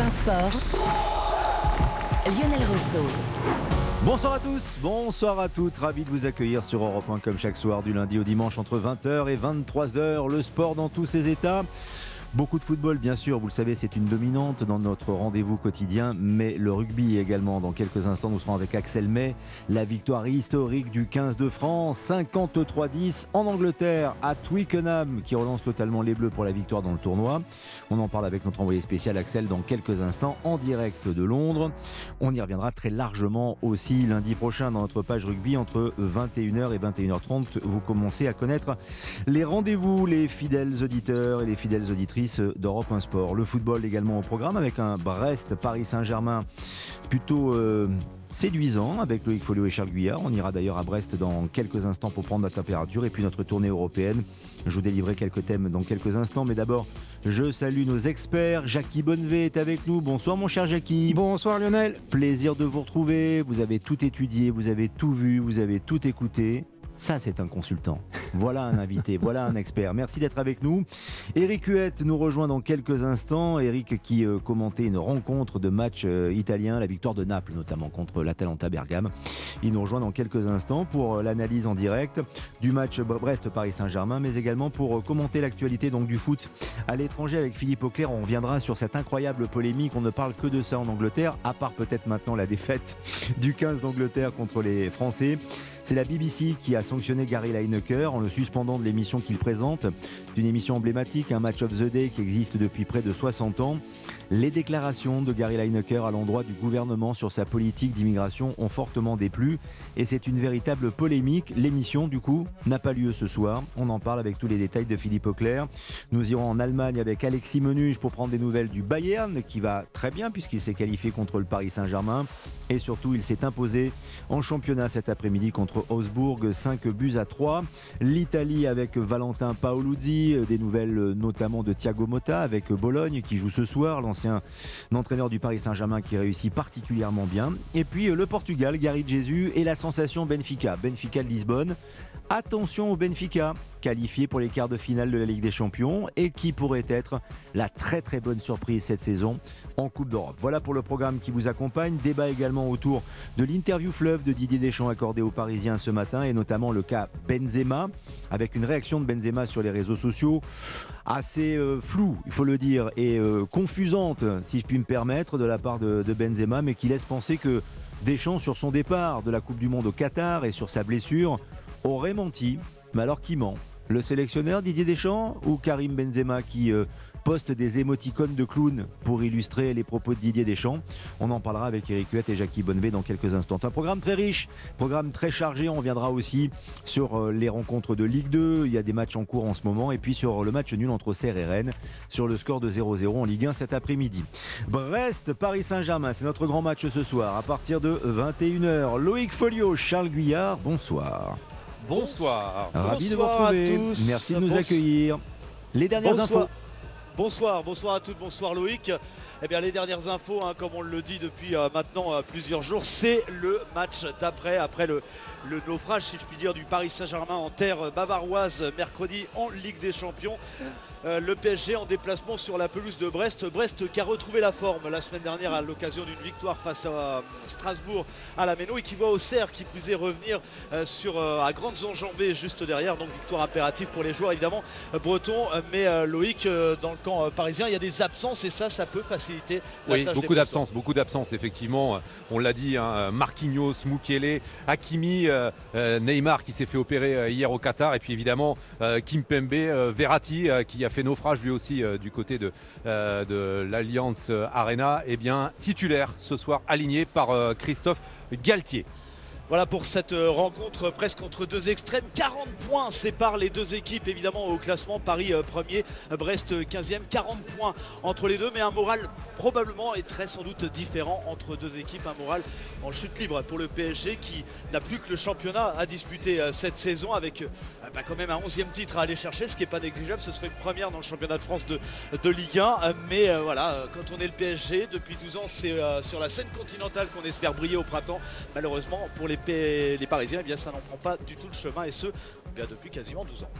1 Sport. Lionel Rousseau. Bonsoir à tous, bonsoir à toutes, ravi de vous accueillir sur Europe 1 comme chaque soir du lundi au dimanche entre 20h et 23h, le sport dans tous ses états. Beaucoup de football, bien sûr, vous le savez, c'est une dominante dans notre rendez-vous quotidien, mais le rugby également. Dans quelques instants, nous serons avec Axel May. La victoire historique du 15 de France, 53-10 en Angleterre à Twickenham, qui relance totalement les Bleus pour la victoire dans le tournoi. On en parle avec notre envoyé spécial Axel dans quelques instants en direct de Londres. On y reviendra très largement aussi lundi prochain dans notre page rugby entre 21h et 21h30. Vous commencez à connaître les rendez-vous, les fidèles auditeurs et les fidèles auditrices d'Europe 1 Sport. Le football également au programme avec un Brest-Paris Saint-Germain plutôt euh, séduisant avec Loïc Folio et Charles Guyard. On ira d'ailleurs à Brest dans quelques instants pour prendre la température et puis notre tournée européenne. Je vous délivrerai quelques thèmes dans quelques instants, mais d'abord, je salue nos experts. Jackie Bonnevet est avec nous. Bonsoir mon cher Jackie. Bonsoir Lionel. Plaisir de vous retrouver. Vous avez tout étudié, vous avez tout vu, vous avez tout écouté. Ça, c'est un consultant. Voilà un invité, voilà un expert. Merci d'être avec nous. Eric Huette nous rejoint dans quelques instants. Eric qui euh, commentait une rencontre de match euh, italien, la victoire de Naples notamment contre l'Atalanta Bergame. Il nous rejoint dans quelques instants pour euh, l'analyse en direct du match Brest-Paris Saint-Germain, mais également pour commenter l'actualité du foot à l'étranger avec Philippe Auclair. On reviendra sur cette incroyable polémique. On ne parle que de ça en Angleterre, à part peut-être maintenant la défaite du 15 d'Angleterre contre les Français. C'est la BBC qui a sanctionné Gary Lineker en le suspendant de l'émission qu'il présente. C'est une émission emblématique, un match of the day qui existe depuis près de 60 ans. Les déclarations de Gary Lineker à l'endroit du gouvernement sur sa politique d'immigration ont fortement déplu et c'est une véritable polémique. L'émission, du coup, n'a pas lieu ce soir. On en parle avec tous les détails de Philippe Auclair. Nous irons en Allemagne avec Alexis Menuge pour prendre des nouvelles du Bayern qui va très bien puisqu'il s'est qualifié contre le Paris Saint-Germain et surtout il s'est imposé en championnat cet après-midi contre Augsbourg, 5 buts à 3. L'Italie avec Valentin Paoluzzi, des nouvelles notamment de Thiago Motta avec Bologne qui joue ce soir, l'ancien entraîneur du Paris Saint-Germain qui réussit particulièrement bien. Et puis le Portugal, Gary Jesus et la sensation Benfica, Benfica de Lisbonne. Attention au Benfica, qualifié pour les quarts de finale de la Ligue des Champions et qui pourrait être la très très bonne surprise cette saison en Coupe d'Europe. Voilà pour le programme qui vous accompagne. Débat également autour de l'interview fleuve de Didier Deschamps accordé aux Parisiens ce matin et notamment le cas Benzema avec une réaction de Benzema sur les réseaux sociaux assez euh, floue, il faut le dire, et euh, confusante, si je puis me permettre, de la part de, de Benzema, mais qui laisse penser que Deschamps, sur son départ de la Coupe du Monde au Qatar et sur sa blessure, aurait menti. Mais alors qui ment Le sélectionneur Didier Deschamps ou Karim Benzema qui euh, poste des émoticônes de clown pour illustrer les propos de Didier Deschamps On en parlera avec Eric Huette et Jackie Bonnevet dans quelques instants. Un programme très riche, programme très chargé. On reviendra aussi sur euh, les rencontres de Ligue 2. Il y a des matchs en cours en ce moment. Et puis sur le match nul entre Serre et Rennes sur le score de 0-0 en Ligue 1 cet après-midi. Brest, Paris Saint-Germain, c'est notre grand match ce soir à partir de 21h. Loïc Folio, Charles Guyard, bonsoir. Bonsoir. Ravi de vous Bonsoir à retrouver. tous. Merci de nous Bonsoir. accueillir. Les dernières Bonsoir. infos. Bonsoir, bonsoir à toutes, bonsoir Loïc. Eh bien, les dernières infos, hein, comme on le dit depuis euh, maintenant euh, plusieurs jours, c'est le match d'après, après le, le naufrage, si je puis dire, du Paris Saint-Germain en terre bavaroise mercredi en Ligue des Champions. Euh, le PSG en déplacement sur la pelouse de Brest. Brest qui a retrouvé la forme la semaine dernière à l'occasion d'une victoire face à euh, Strasbourg à la Méno et qui voit Auxerre qui plus est revenir euh, sur, à grandes enjambées juste derrière. Donc victoire impérative pour les joueurs évidemment bretons. Mais Loïc, dans le camp parisien, il y a des absences et ça, ça peut faciliter la Oui, tâche beaucoup d'absences, beaucoup d'absences, effectivement. On l'a dit, hein, Marquinhos, Mukele, Hakimi, Neymar qui s'est fait opérer hier au Qatar, et puis évidemment Kimpembe, euh, Verratti qui a fait naufrage lui aussi euh, du côté de, euh, l'Alliance euh, Arena, et bien titulaire ce soir, aligné par Christophe Galtier. Voilà pour cette rencontre presque entre deux extrêmes. 40 points séparent les deux équipes évidemment au classement. Paris premier, Brest 15e. 40 points entre les deux, mais un moral probablement et très sans doute différent entre deux équipes. Un moral en chute libre pour le PSG qui n'a plus que le championnat à disputer euh, cette saison avec euh, bah, quand même un 11e titre à aller chercher, ce qui n'est pas négligeable. Ce serait une première dans le championnat de France de, Ligue 1. Euh, Mais voilà, quand on est le PSG, depuis 12 ans, c'est sur la scène continentale qu'on espère briller au printemps. Malheureusement, pour les, Parisiens, eh bien, ça n'en prend pas du tout le chemin et ce, eh depuis quasiment 12 ans.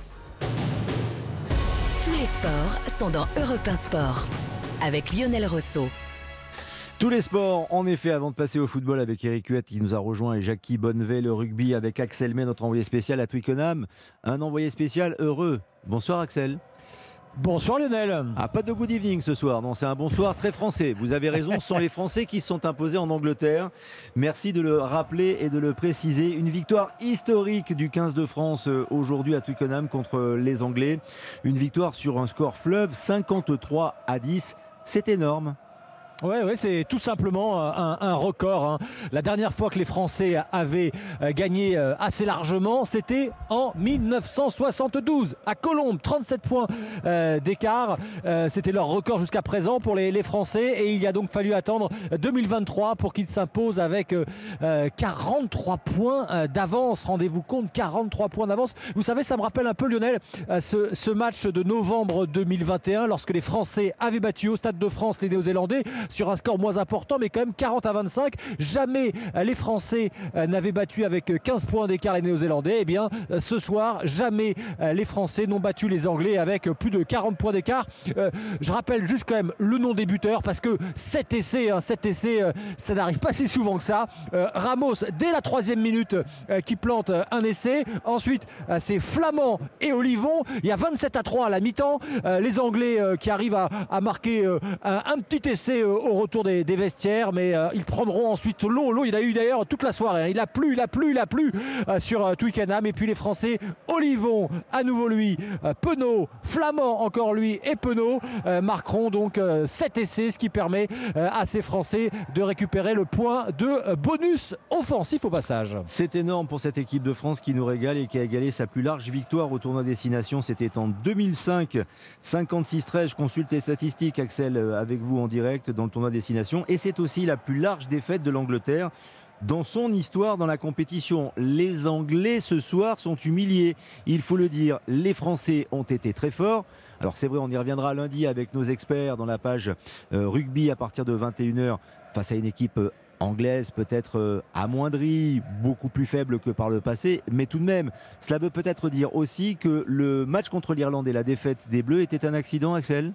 Tous les sports sont dans Europe 1 Sport avec Lionel Rousseau. Tous les sports, en effet, avant de passer au football avec Eric Huette qui nous a rejoint et Jackie Bonnevet, le rugby avec Axel May, notre envoyé spécial à Twickenham. Un envoyé spécial heureux. Bonsoir Axel. Bonsoir Lionel. Ah, pas de good evening ce soir, non, c'est un bonsoir très français. Vous avez raison, ce sont les Français qui se sont imposés en Angleterre. Merci de le rappeler et de le préciser. Une victoire historique du 15 de France euh, aujourd'hui à Twickenham contre les Anglais. Une victoire sur un score fleuve 53 à 10. C'est énorme. Oui, ouais, c'est tout simplement euh, un, record. Hein. La dernière fois que les Français avaient euh, gagné euh, assez largement, c'était en 1972 à Colombes, 37 points d'écart. C'était leur record jusqu'à présent pour les, Français et il y a donc fallu attendre 2023 pour qu'ils s'imposent avec 43 points d'avance. Rendez-vous compte, 43 points d'avance. Vous savez, ça me rappelle un peu Lionel ce, ce match de novembre 2021 lorsque les Français avaient battu au Stade de France les Néo-Zélandais sur un score moins important, mais quand même 40 à 25. Jamais euh, les Français euh, n'avaient battu avec 15 points d'écart les Néo-Zélandais. Eh bien, euh, ce soir, jamais les Français n'ont battu les Anglais avec plus de 40 points d'écart. je rappelle juste quand même le nom des buteurs parce que 7 essais, hein, 7 essais, ça n'arrive pas si souvent que ça. Ramos, dès la troisième minute, qui plante un essai. Ensuite, c'est Flamand et Olivon. Il y a 27 à 3 à la mi-temps. les Anglais qui arrivent à, marquer un, petit essai au retour des, vestiaires, mais euh, ils prendront ensuite l'eau. L'eau, il a eu d'ailleurs toute la soirée. Hein. Il a plu, il a plu, il a plu euh, sur euh, Twickenham. Et puis les Français, Olivon, à nouveau lui, Penaud, Flamand encore lui et Penaud marqueront donc 7 essais, ce qui permet à ces Français de récupérer le point de bonus offensif au passage. C'est énorme pour cette équipe de France qui nous régale et qui a égalé sa plus large victoire au tournoi destination. C'était en 2005, 56-13. Je consulte les statistiques, Axel, avec vous en direct dans tournoi destination. Et c'est aussi la plus large défaite de l'Angleterre dans son histoire dans la compétition. Les Anglais ce soir sont humiliés. Il faut le dire, les Français ont été très forts. Alors c'est vrai, on y reviendra lundi avec nos experts dans la page euh, rugby à partir de 21h face à une équipe euh, anglaise peut-être euh, amoindrie, beaucoup plus faible que par le passé, mais tout de même, cela veut peut-être dire aussi que le match contre l'Irlande et la défaite des Bleus était un accident, Axel?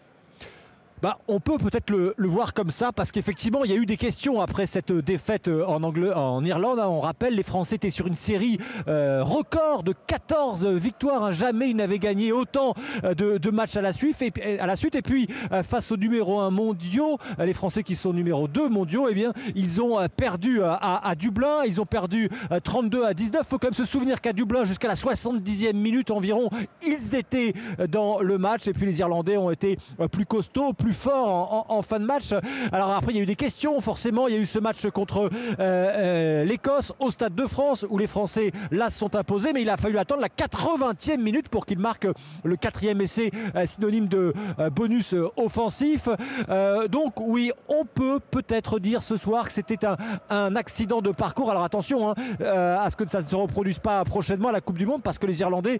Bah, on peut peut-être le, voir comme ça parce qu'effectivement il y a eu des questions après cette défaite euh, en, Irlande. Hein. On rappelle, les Français étaient sur une série euh, record de 14 victoires. Hein. Jamais ils n'avaient gagné autant euh, de, matchs à la, suite. Et, puis face au numéro 1 mondiaux, les Français qui sont numéro 2 mondiaux, eh bien, ils ont perdu à, Dublin. Ils ont perdu 32 à 19. Il faut quand même se souvenir qu'à Dublin, jusqu'à la 70e minute environ, ils étaient dans le match. Et puis les Irlandais ont été plus costauds, fort en, fin de match. Alors après, il y a eu des questions, forcément. Il y a eu ce match contre euh, euh, l'Écosse au Stade de France où les Français là se sont imposés, mais il a fallu attendre la 80e minute pour qu'il marque le quatrième essai euh, synonyme de bonus offensif. donc oui, on peut peut-être dire ce soir que c'était un, accident de parcours. Alors attention hein, à ce que ça ne se reproduise pas prochainement à la Coupe du Monde parce que les Irlandais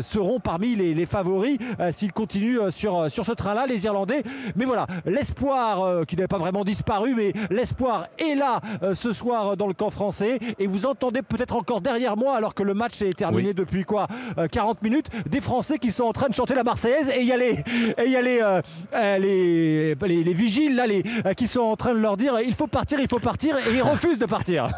seront parmi les, favoris s'ils continuent sur, sur ce train-là. Les Irlandais mais voilà, l'espoir euh, qui n'avait pas vraiment disparu, mais l'espoir est là euh, ce soir dans le camp français. Et vous entendez peut-être encore derrière moi, alors que le match est terminé depuis quoi 40 euh, minutes, des Français qui sont en train de chanter la Marseillaise et il y a les, et y a les, les, les, vigiles là, les, qui sont en train de leur dire il faut partir, il faut partir, et ils refusent de partir.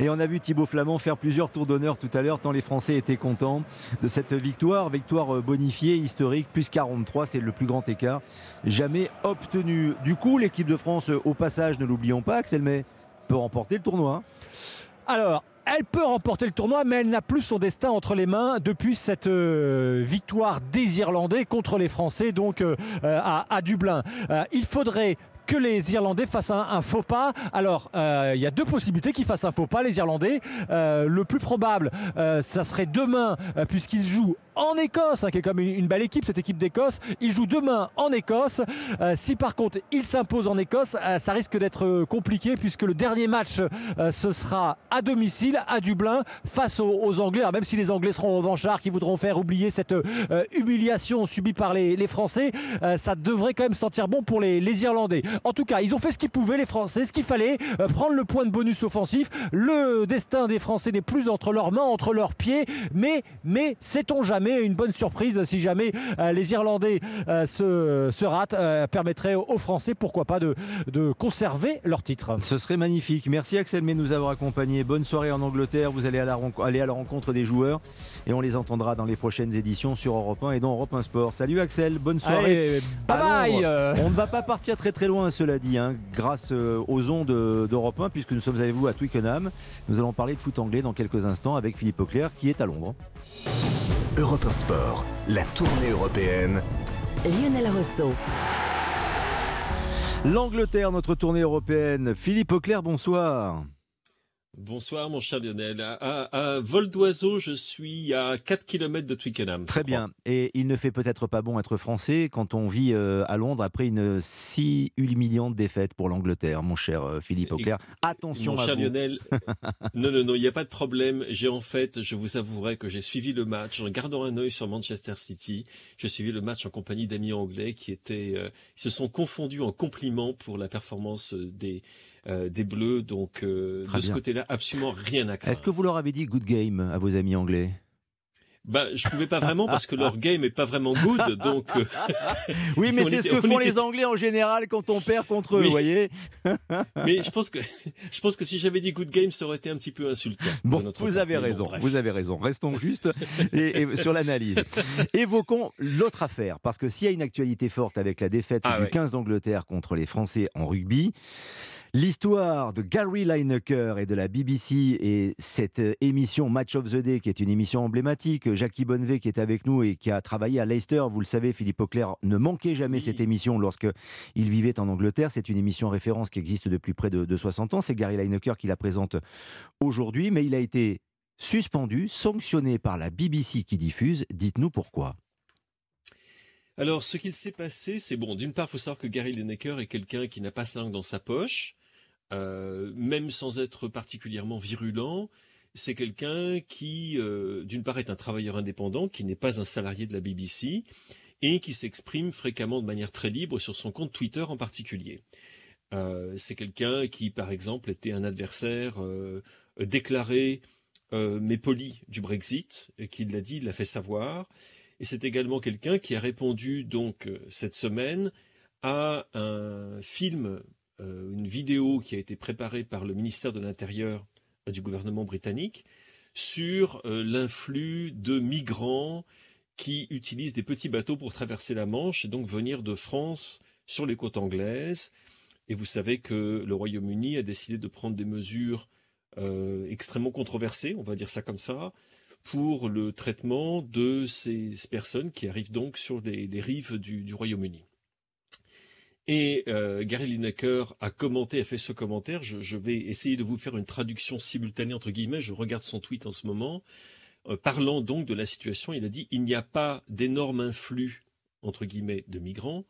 Et on a vu Thibaut Flamand faire plusieurs tours d'honneur tout à l'heure, tant les Français étaient contents de cette victoire. Victoire euh, bonifiée, historique, plus 43, c'est le plus grand écart jamais obtenu. Du coup, l'équipe de France, euh, au passage, ne l'oublions pas, Axel May, peut remporter le tournoi. Alors, elle peut remporter le tournoi, mais elle n'a plus son destin entre les mains depuis cette euh, victoire des Irlandais contre les Français, donc à, à, Dublin. il faudrait que les Irlandais fassent un, faux pas. Alors, euh, il y a deux possibilités qu'ils fassent un faux pas, les Irlandais. Euh, le plus probable, euh, ça serait demain, puisqu'ils jouent en Écosse, hein, qui est comme une, belle équipe, cette équipe d'Écosse. Ils jouent demain en Écosse. si par contre ils s'imposent en Écosse, ça risque d'être compliqué puisque le dernier match, ce sera à domicile, à Dublin, face aux, Anglais. Alors même si les Anglais seront revanchards, qui voudront faire oublier cette humiliation subie par les, Français, ça devrait quand même sentir bon pour les Irlandais. En tout cas, ils ont fait ce qu'ils pouvaient, les Français, ce qu'il fallait, euh, prendre le point de bonus offensif. Le destin des Français n'est plus entre leurs mains, entre leurs pieds. Mais, mais sait-on jamais, une bonne surprise si jamais euh, les Irlandais euh, se, se ratent, permettrait aux Français, pourquoi pas, de, de conserver leur titre. Ce serait magnifique. Merci Axel de nous avoir accompagnés. Bonne soirée en Angleterre. Vous allez à la aller à la rencontre des joueurs et on les entendra dans les prochaines éditions sur Europe 1 et dans Europe 1 Sport. Salut Axel, bonne soirée. Allez, bye bye. On ne va pas partir très très loin, cela dit, hein, grâce euh, aux ondes euh, d'Europe 1, puisque nous sommes avec vous à Twickenham. Nous allons parler de foot anglais dans quelques instants avec Philippe Auclair qui est à Londres. Europe 1 Sport, la tournée européenne Lionel Rousseau. L'Angleterre, notre tournée européenne. Philippe Auclair, bonsoir. Bonsoir mon cher Lionel. À, à- à vol d'oiseau, je suis à 4 km de Twickenham. Très bien. Et il ne fait peut-être pas bon être français quand on vit euh, à Londres après une si humiliante défaite pour l'Angleterre, mon cher euh, Philippe Auclair. Attention Mon à cher vous. Lionel, non, non, non, il n'y a pas de problème. J'ai en fait, je vous avouerai que j'ai suivi le match en gardant un œil sur Manchester City. J'ai suivi le match en compagnie d'amis anglais qui étaient, euh, ils se sont confondus en compliments pour la performance des des Bleus. Donc euh, de ce côté-là, absolument rien à craindre. Est-ce que vous leur avez dit good game à vos amis anglais? Ben, je pouvais pas vraiment parce que leur game est pas vraiment good. Donc euh, Oui, mais c'est ce que on font était- les Anglais en général quand on perd contre eux, vous voyez Mais je pense que je pense que si j'avais dit good game, ça aurait été un petit peu insultant. Bon, vous avez Mais raison, vous avez raison. Restons juste et- et sur l'analyse. Évoquons l'autre affaire, parce que s'il y a une actualité forte avec la défaite Ah du ouais. 15 d'Angleterre contre les Français en rugby, L'histoire de Gary Lineker et de la BBC et cette euh, émission Match of the Day, qui est une émission emblématique, Jackie Bonnevet qui est avec nous et qui a travaillé à Leicester, vous le savez, Philippe Auclair ne manquait jamais Oui. cette émission lorsque il vivait en Angleterre. C'est une émission référence qui existe depuis près de, de 60 ans. C'est Gary Lineker qui la présente aujourd'hui, mais il a été suspendu, sanctionné par la BBC qui diffuse. Dites-nous pourquoi. Alors, ce qu'il s'est passé, c'est bon. D'une part, il faut savoir que Gary Lineker est quelqu'un qui n'a pas sa langue dans sa poche, euh, même sans être particulièrement virulent. C'est quelqu'un qui, euh, d'une part, est un travailleur indépendant, qui n'est pas un salarié de la BBC, et qui s'exprime fréquemment de manière très libre sur son compte Twitter en particulier. Euh, c'est quelqu'un qui, par exemple, était un adversaire déclaré mais poli du Brexit, et qui l'a dit, l'a fait savoir. Et c'est également quelqu'un qui a répondu donc cette semaine à un film, une vidéo qui a été préparée par le ministère de l'Intérieur euh, du gouvernement britannique sur euh, l'influx de migrants qui utilisent des petits bateaux pour traverser la Manche et donc venir de France sur les côtes anglaises. Et vous savez que le Royaume-Uni a décidé de prendre des mesures euh, extrêmement controversées, on va dire ça comme ça, pour le traitement de ces personnes qui arrivent donc sur les, les rives du, du Royaume-Uni. Et euh, Gary Lineker a commenté, a fait ce commentaire. Je, vais essayer de vous faire une traduction simultanée entre guillemets. Je regarde son tweet en ce moment, Euh, parlant donc de la situation. Il a dit il n'y a pas d'énorme influx entre guillemets de migrants.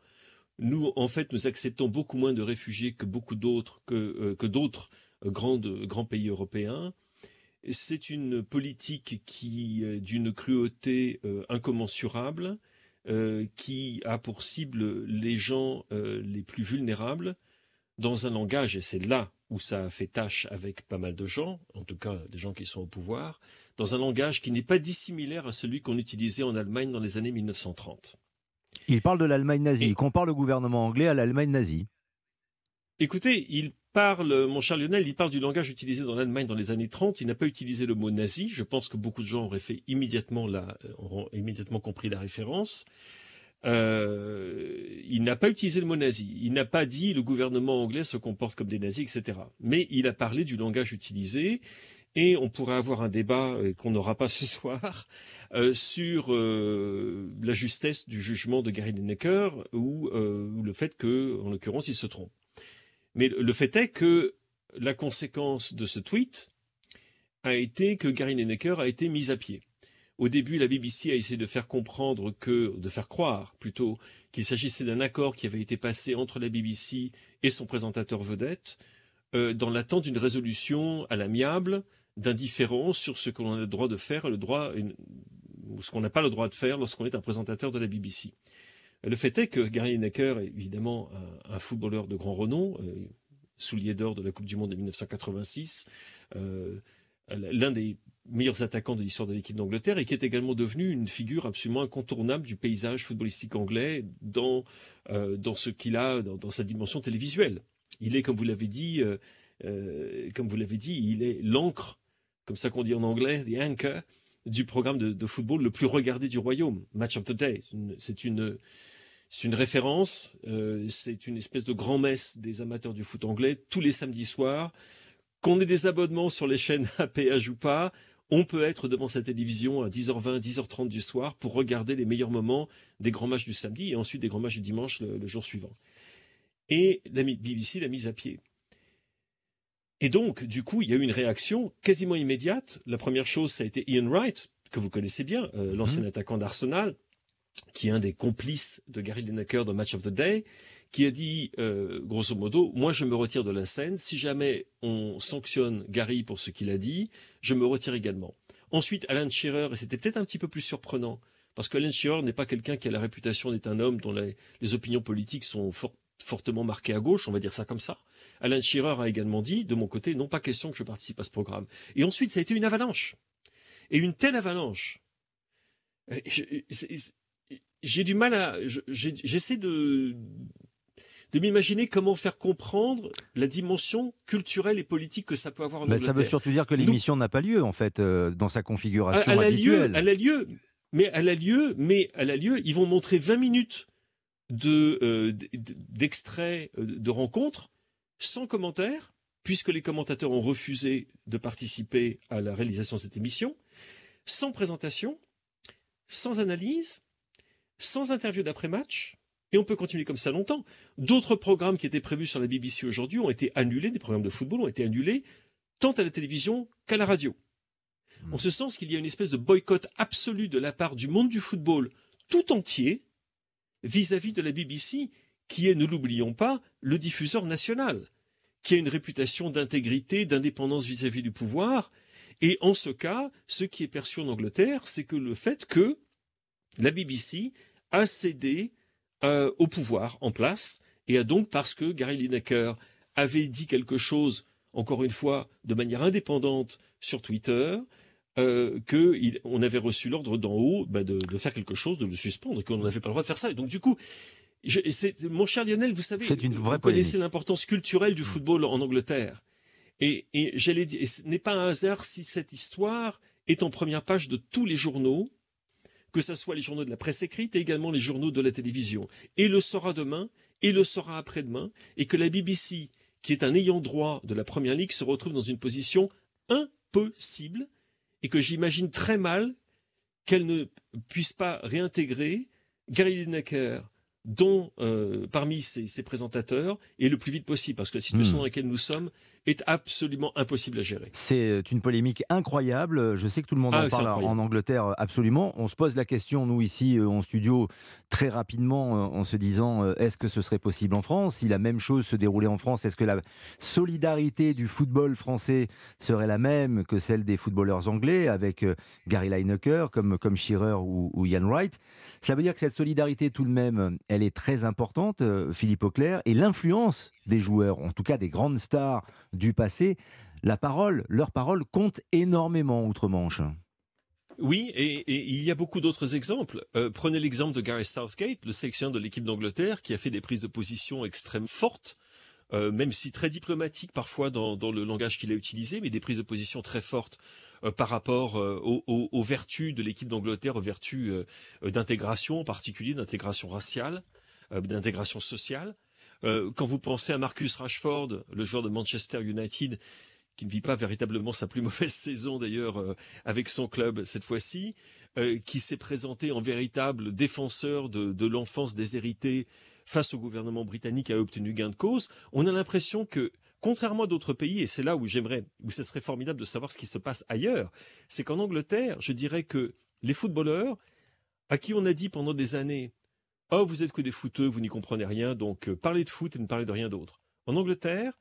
Nous, en fait, nous acceptons beaucoup moins de réfugiés que beaucoup d'autres, euh, grandes, grands pays européens. C'est une politique qui d'une cruauté incommensurable, euh, qui a pour cible les gens euh, les plus vulnérables dans un langage, et c'est là où ça a fait tâche avec pas mal de gens, en tout cas des gens qui sont au pouvoir, dans un langage qui n'est pas dissimilaire à celui qu'on utilisait en Allemagne dans les années 1930. Il parle de l'Allemagne nazie. Il compare le gouvernement anglais à l'Allemagne nazie. Écoutez, il parle, mon cher Lionel, il parle du langage utilisé dans l'Allemagne dans les années 30. Il n'a pas utilisé le mot nazi. Je pense que beaucoup de gens auraient fait immédiatement la, auront immédiatement compris la référence. Euh, il n'a pas utilisé le mot nazi. Il n'a pas dit le gouvernement anglais se comporte comme des nazis, etc. Mais il a parlé du langage utilisé. Et on pourrait avoir un débat euh, qu'on n'aura pas ce soir euh, sur la justesse du jugement de Gary Lineker ou, ou le fait que, en l'occurrence, il se trompe. Mais le fait est que la conséquence de ce tweet a été que Gary Lineker a été mis à pied. Au début, la BBC a essayé de faire comprendre que, de faire croire plutôt, qu'il s'agissait d'un accord qui avait été passé entre la BBC et son présentateur vedette, euh, dans l'attente d'une résolution à l'amiable d'indifférence sur ce qu'on a le droit de faire le droit, ce qu'on n'a pas le droit de faire lorsqu'on est un présentateur de la BBC. Le fait est que Gary Lineker est évidemment un, footballeur de grand renom, euh, soulier d'or de la Coupe du Monde de 1986, euh, l'un des meilleurs attaquants de l'histoire de l'équipe d'Angleterre et qui est également devenu une figure absolument incontournable du paysage footballistique anglais dans, euh, dans ce qu'il a, dans, sa dimension télévisuelle. Il est, comme vous l'avez dit, comme vous l'avez dit, il est l'encre, comme ça qu'on dit en anglais, the anchor, du programme de, football le plus regardé du royaume, Match of the Day. C'est une, une référence, euh, c'est une espèce de grand-messe des amateurs du foot anglais tous les samedis soirs. Qu'on ait des abonnements sur les chaînes à péage ou pas, on peut être devant sa télévision à 10h20, 10h30 du soir pour regarder les meilleurs moments des grands matchs du samedi et ensuite des grands matchs du dimanche le, jour suivant. Et la BBC l'a mise à pied. Et donc, du coup, il y a eu une réaction quasiment immédiate. La première chose, ça a été Ian Wright, que vous connaissez bien, euh, mhm. l'ancien attaquant d'Arsenal, qui est un des complices de Gary Lineker dans Match of the Day, qui a dit, euh, grosso modo, moi je me retire de la scène, si jamais on sanctionne Gary pour ce qu'il a dit, je me retire également. Ensuite, Alan Shearer, et c'était peut-être un petit peu plus surprenant, parce que Alan Shearer n'est pas quelqu'un qui a la réputation d'être un homme dont les, opinions politiques sont fortement marquées à gauche, on va dire ça comme ça. Alan Shearer a également dit, de mon côté, non pas question que je participe à ce programme. Et ensuite, ça a été une avalanche. Et une telle avalanche. Euh, j'ai du mal à, j'essaie de, de m'imaginer comment faire comprendre la dimension culturelle et politique que ça peut avoir en ben, Ça veut surtout dire que l'émission n'a pas lieu, en fait, euh, dans sa configuration elle, habituelle. A lieu, elle a lieu, mais elle a lieu, mais elle a lieu. Ils vont montrer 20 minutes d'extraits euh, de rencontres sans commentaire, puisque les commentateurs ont refusé de participer à la réalisation de cette émission, sans présentation, sans analyse, sans interview d'après-match, et on peut continuer comme ça longtemps. D'autres programmes qui étaient prévus sur la BBC aujourd'hui ont été annulés, des programmes de football ont été annulés, tant à la télévision qu'à la radio. Hmm. En ce sens qu'il y a une espèce de boycott absolu de la part du monde du football tout entier vis-à-vis de la BBC, qui est, ne l'oublions pas, le diffuseur national, qui a une réputation d'intégrité, d'indépendance vis-à-vis du pouvoir. Et en ce cas, ce qui est perçu en Angleterre, c'est que le fait que la BBC a cédé euh, au pouvoir en place et a donc parce que Gary Lineker avait dit quelque chose, encore une fois, de manière indépendante sur Twitter, euh, qu'on avait reçu l'ordre d'en haut bah, de, faire quelque chose, de le suspendre, qu'on n'avait pas le droit de faire ça. Et donc du coup, je, mon cher Lionel, vous savez, vous connaissez l'importance culturelle du mm. football en Angleterre. Et, et j'allais dire, ce n'est pas un hasard si cette histoire est en première page de tous les journaux, que ce soit les journaux de la presse écrite et également les journaux de la télévision. Et le sera demain, et le sera après-demain, et que la BBC, qui est un ayant droit de la Première Ligue, se retrouve dans une position impossible, et que j'imagine très mal qu'elle ne puisse pas réintégrer Gary Lineker dont euh, parmi ses, présentateurs et le plus vite possible, parce que la situation hmm. dans laquelle nous sommes est absolument impossible à gérer. C'est euh, une polémique incroyable. Je sais que tout le monde en ah, parle en Angleterre, absolument. On se pose la question, nous, ici, euh, en studio, très rapidement, euh, en se disant est-ce que ce serait possible en France? Si la même chose se déroulait en France, est-ce que la solidarité du football français serait la même que celle des footballeurs anglais, avec Gary Lineker, comme, comme Shearer ou, ou Ian Wright? Ça veut dire que cette solidarité, tout de même, elle est très importante, Philippe Auclair, et l'influence des joueurs, en tout cas des grandes stars du passé, la parole, leur parole compte énormément outre-Manche. Oui, et, il y a beaucoup d'autres exemples. Euh, prenez l'exemple de Gary Southgate, le sélectionneur de l'équipe d'Angleterre, qui a fait des prises de position extrêmement fortes, euh, même si très diplomatiques parfois dans, le langage qu'il a utilisé, mais des prises de position très fortes euh, par rapport aux, vertus de l'équipe d'Angleterre, aux vertus d'intégration, en particulier d'intégration raciale, d'intégration sociale. Euh, quand vous pensez à Marcus Rashford, le joueur de Manchester United, qui ne vit pas véritablement sa plus mauvaise saison d'ailleurs euh, avec son club cette fois-ci, euh, qui s'est présenté en véritable défenseur de, l'enfance déshéritée face au gouvernement britannique a obtenu gain de cause, on a l'impression que contrairement à d'autres pays, et c'est là où j'aimerais, où ce serait formidable de savoir ce qui se passe ailleurs, c'est qu'en Angleterre, je dirais que les footballeurs, à qui on a dit pendant des années, Oh, vous êtes que des footeux, vous n'y comprenez rien, donc euh, parlez de foot et ne parlez de rien d'autre. En Angleterre,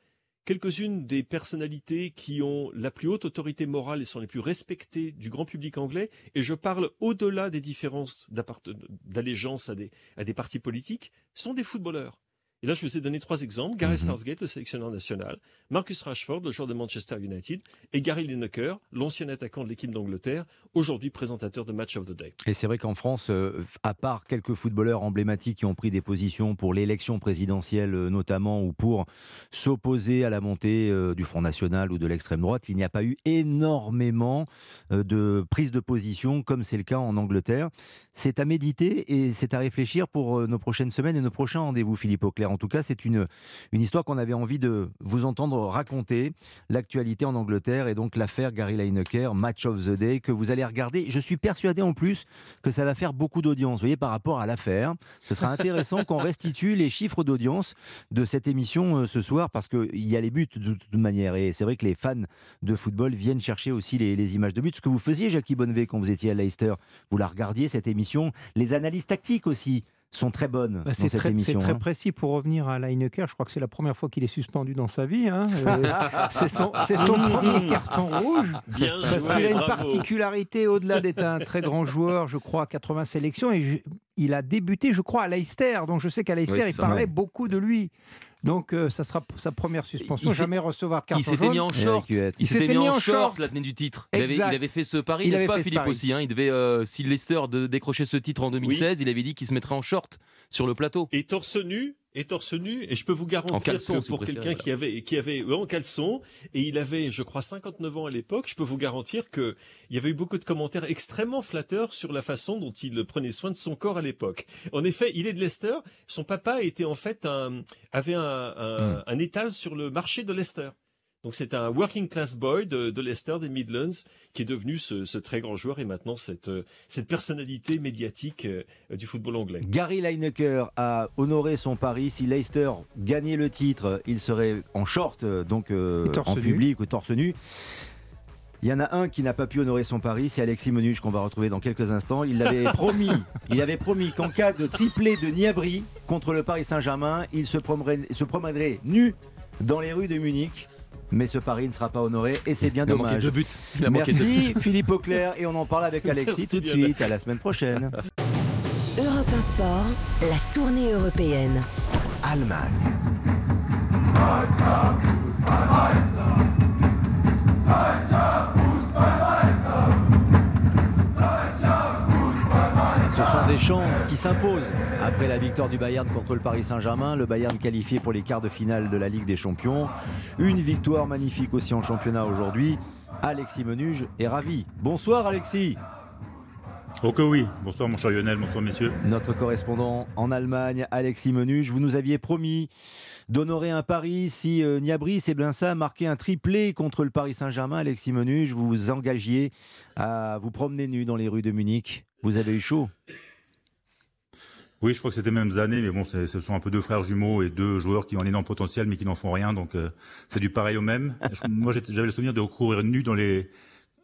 quelques-unes des personnalités qui ont la plus haute autorité morale et sont les plus respectées du grand public anglais, et je parle au-delà des différences d'allégeance à des, à des partis politiques, sont des footballeurs. Et là, je vous ai donné trois exemples. Gareth mhm. Southgate, le sélectionneur national, Marcus Rashford, le joueur de Manchester United, et Gary Lineker, l'ancien attaquant de l'équipe d'Angleterre, aujourd'hui présentateur de Match of the Day. Et c'est vrai qu'en France, euh, à part quelques footballeurs emblématiques qui ont pris des positions pour l'élection présidentielle euh, notamment, ou pour s'opposer à la montée euh, du Front National ou de l'extrême droite, il n'y a pas eu énormément de prises de position comme c'est le cas en Angleterre. C'est à méditer et c'est à réfléchir pour nos prochaines semaines et nos prochains rendez-vous, Philippe Auclair. En tout cas, c'est une, une histoire qu'on avait envie de vous entendre raconter. L'actualité en Angleterre et donc l'affaire Gary Lineker, Match of the Day, que vous allez regarder. Je suis persuadé en plus que ça va faire beaucoup d'audience. Vous voyez, par rapport à l'affaire, ce sera intéressant qu'on restitue les chiffres d'audience de cette émission euh, ce soir parce qu'il y a les buts de toute manière. Et c'est vrai que les fans de football viennent chercher aussi les, les images de buts. Ce que vous faisiez, Jackie Bonnevet, quand vous étiez à Leicester, vous la regardiez cette émission. Les analyses tactiques aussi sont très bonnes bah, C'est très hein. précis pour revenir à Lineker. Je crois que c'est la première fois qu'il est suspendu dans sa vie. Hein. Euh, c'est son, premier carton rouge. parce qu'il a une particularité au-delà d'être un très grand joueur, je crois, 80 sélections. Et il a débuté, je crois, à Leicester. Donc je sais qu'à Leicester, il parlait beaucoup de lui. Donc euh, ça sera sa première suspension. Il jamais recevoir de carton Il s'était mis en short. Il s'était mis, en short l'année du titre. Il avait, il avait, fait ce pari, n'est-ce pas, Philippe aussi hein Il devait, euh, si Leicester de décrocher ce titre en 2016, il avait dit qu'il se mettrait en short sur le plateau. Et torse nu et torse nu et je peux vous garantir que pour quelqu'un qui avait qui avait en caleçon et il avait je crois 59 ans à l'époque, je peux vous garantir que il y avait eu beaucoup de commentaires extrêmement flatteurs sur la façon dont il prenait soin de son corps à l'époque. En effet, il est de Leicester, son papa était en fait un avait un, un, hmm. un étal sur le marché de Leicester. Donc c'est un working class boy de, Leicester, des Midlands, qui est devenu ce, très grand joueur et maintenant cette, euh, cette personnalité médiatique euh, du football anglais. Gary Lineker a honoré son pari. Si Leicester gagnait le titre, il serait en short, euh, donc en public ou torse nu. Il y en a un qui n'a pas pu honorer son pari, c'est Alexis Menuche qu'on va retrouver dans quelques instants. Il avait promis, il avait promis qu'en cas de triplé de Niabri contre le Paris Saint-Germain, il se se promènerait nu dans les rues de Munich mais ce pari ne sera pas honoré et c'est bien dommage. Deux buts. Merci Philippe Auclair et on en parle avec Alexis tout de suite. À la semaine prochaine. Europe 1 Sport, la tournée européenne. Allemagne. Ce sont des chants qui s'imposent après la victoire du Bayern contre le Paris Saint-Germain. Le Bayern qualifié pour les quarts de finale de la Ligue des Champions. Une victoire magnifique aussi en championnat aujourd'hui. Alexis Menuge est ravi. Bonsoir Alexis. Oh que oui. Bonsoir mon cher Lionel, bonsoir messieurs. Notre correspondant en Allemagne, Alexis Menuge, vous nous aviez promis d'honorer un pari si euh, Niabri, bien ça, marquait un triplé contre le Paris Saint-Germain. Alexis Menuge, vous vous engagiez à vous promener nu dans les rues de Munich. Vous avez eu chaud? Oui, je crois que c'était mêmes années, mais bon, ce sont un peu deux frères jumeaux et deux joueurs qui ont un énorme potentiel, mais qui n'en font rien, donc euh, c'est du pareil au même. Moi, j'avais le souvenir de courir nu dans les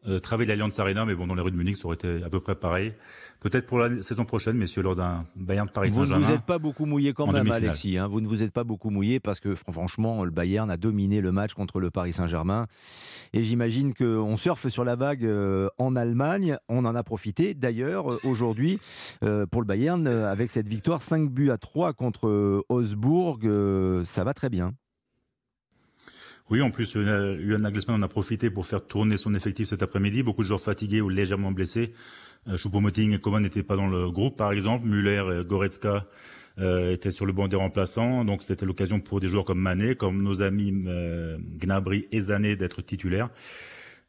euh, travées de l'Alliance Arena, mais bon, dans les rues de Munich, ça aurait été à peu près pareil. Peut-être pour la saison prochaine, messieurs, lors d'un Bayern de Paris Saint-Germain. Vous ne vous êtes pas beaucoup mouillé quand même, Alexis. Hein. vous ne vous êtes pas beaucoup mouillé parce que franchement, le Bayern a dominé le match contre le Paris Saint-Germain. Et j'imagine qu'on surfe sur la vague euh, en Allemagne. On en a profité d'ailleurs euh, aujourd'hui euh, pour le Bayern avec cette victoire 5 buts à 3 contre Augsbourg. ça va très bien. Oui, en plus, Johan Nagelsmann en a profité pour faire tourner son effectif cet après-midi. Beaucoup de joueurs fatigués ou légèrement blessés. Choupo-Moting et Coman n'étaient pas dans le groupe, par exemple. Müller et Goretzka euh, était sur le banc des remplaçants. Donc c'était l'occasion pour des joueurs comme Mané, comme nos amis euh, Gnabry et Zané d'être titulaires.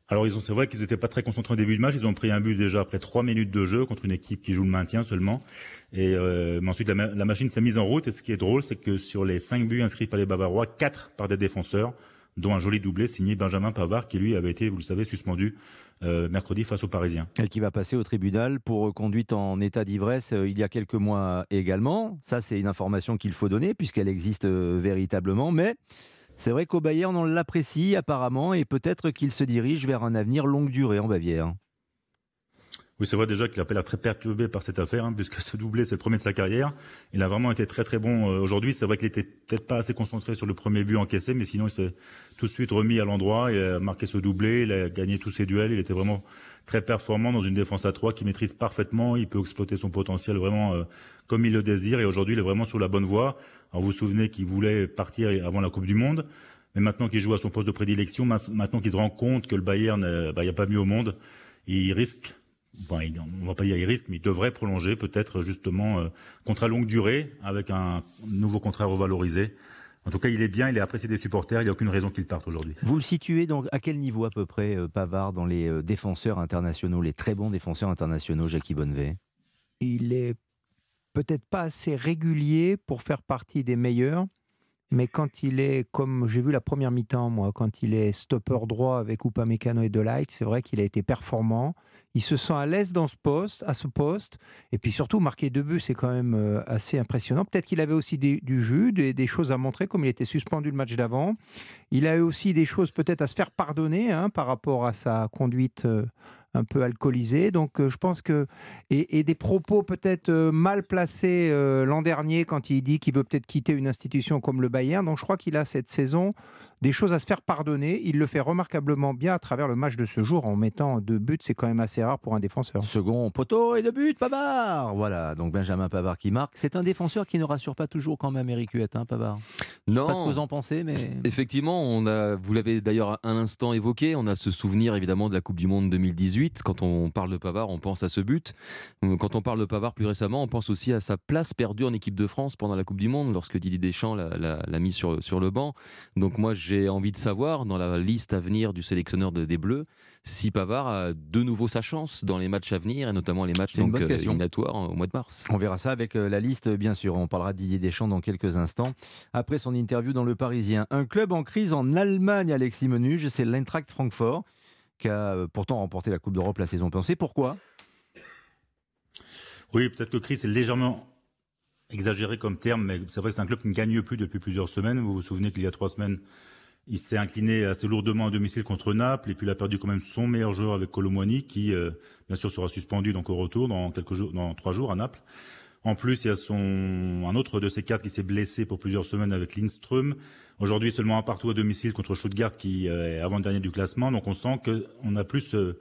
Alors ils ont, c'est vrai qu'ils n'étaient pas très concentrés au début de match. Ils ont pris un but déjà après trois minutes de jeu contre une équipe qui joue le maintien seulement. Et euh, mais ensuite la machine s'est mise en route. Et ce qui est drôle, c'est que sur les cinq buts inscrits par les Bavarois, quatre par des défenseurs dont un joli doublé signé Benjamin Pavard, qui lui avait été, vous le savez, suspendu euh, mercredi face aux Parisiens. Et qui va passer au tribunal pour conduite en état d'ivresse euh, il y a quelques mois également. Ça, c'est une information qu'il faut donner puisqu'elle existe euh, véritablement. Mais c'est vrai qu'au Bayern, on l'apprécie apparemment et peut-être qu'il se dirige vers un avenir longue durée en Bavière. Oui, c'est vrai déjà qu'il a pas l'air très perturbé par cette affaire, hein, puisque ce doublé, c'est le premier de sa carrière. Il a vraiment été très très bon euh, aujourd'hui. C'est vrai qu'il était peut-être pas assez concentré sur le premier but encaissé, mais sinon il s'est tout de suite remis à l'endroit. Il a marqué ce doublé, il a gagné tous ses duels. Il était vraiment très performant dans une défense à trois qui maîtrise parfaitement. Il peut exploiter son potentiel vraiment euh, comme il le désire. Et aujourd'hui, il est vraiment sur la bonne voie. Alors vous vous souvenez qu'il voulait partir avant la Coupe du Monde. Mais maintenant qu'il joue à son poste de prédilection, maintenant qu'il se rend compte que le Bayern, euh, bah, il n'y a pas mieux au monde, il risque bon, on va pas dire il risque, mais il devrait prolonger peut-être justement euh, contrat longue durée avec un nouveau contrat revalorisé. En tout cas, il est bien, il est apprécié des supporters, il n'y a aucune raison qu'il parte aujourd'hui. Vous le situez donc à quel niveau à peu près, euh, Pavard, dans les euh, défenseurs internationaux, les très bons défenseurs internationaux, Jackie Bonnevet? Il est peut-être pas assez régulier pour faire partie des meilleurs, mais quand il est, comme j'ai vu la première mi-temps, moi, quand il est stopper droit avec Upamecano et Delight, c'est vrai qu'il a été performant il se sent à l'aise dans ce poste, à ce poste. Et puis surtout, marquer deux buts, c'est quand même euh, assez impressionnant. Peut-être qu'il avait aussi du jus, des, choses à montrer, comme il était suspendu le match d'avant. Il a eu aussi des choses peut-être à se faire pardonner hein, par rapport à sa conduite euh, un peu alcoolisée. Donc euh, je pense que. Et, des propos peut-être mal placés l'an dernier quand il dit qu'il veut peut-être quitter une institution comme le Bayern. Donc je crois qu'il a cette saison des choses à se faire pardonner. Il le fait remarquablement bien à travers le match de ce jour en mettant deux buts. C'est quand même assez rare pour un défenseur. Second poteau et deux buts, Pavard. Voilà, donc Benjamin Pavard qui marque. C'est un défenseur qui ne rassure pas toujours quand même Eric Huette, hein, Pavard. Non. Je sais pas ce que vous en pensez, mais effectivement, on a, vous l'avez d'ailleurs un instant évoqué. On a ce souvenir évidemment de la Coupe du Monde 2018. Quand on parle de Pavard, on pense à ce but. Quand on parle de Pavard plus récemment, on pense aussi à sa place perdue en équipe de France pendant la Coupe du Monde lorsque Didier Deschamps l'a mis sur, sur le banc. Donc moi, j'ai envie de savoir, dans la liste à venir du sélectionneur des Bleus, si Pavard a de nouveau sa chance dans les matchs à venir, et notamment les matchs donc, euh, éliminatoires au mois de mars. On verra ça avec euh, la liste, bien sûr. On parlera de Didier Deschamps dans quelques instants. Après son interview dans Le Parisien, un club en crise en Allemagne, Alexis Menuge, c'est l'Eintracht Francfort, qui a euh, pourtant remporté la Coupe d'Europe la saison passée. Pourquoi? Oui, peut-être que crise est légèrement exagéré comme terme, mais c'est vrai que c'est un club qui ne gagne plus depuis plusieurs semaines. Vous vous souvenez qu'il y a trois semaines, il s'est incliné assez lourdement à domicile contre Naples, et puis il a perdu quand même son meilleur joueur avec Colomwani, qui euh, bien sûr sera suspendu donc au retour dans quelques jours, dans trois jours à Naples. En plus, il y a son un autre de ces quatre qui s'est blessé pour plusieurs semaines avec Lindström. Aujourd'hui, seulement un partout à domicile contre Stuttgart, qui euh, est avant-dernier du classement. Donc on sent qu'on a plus euh,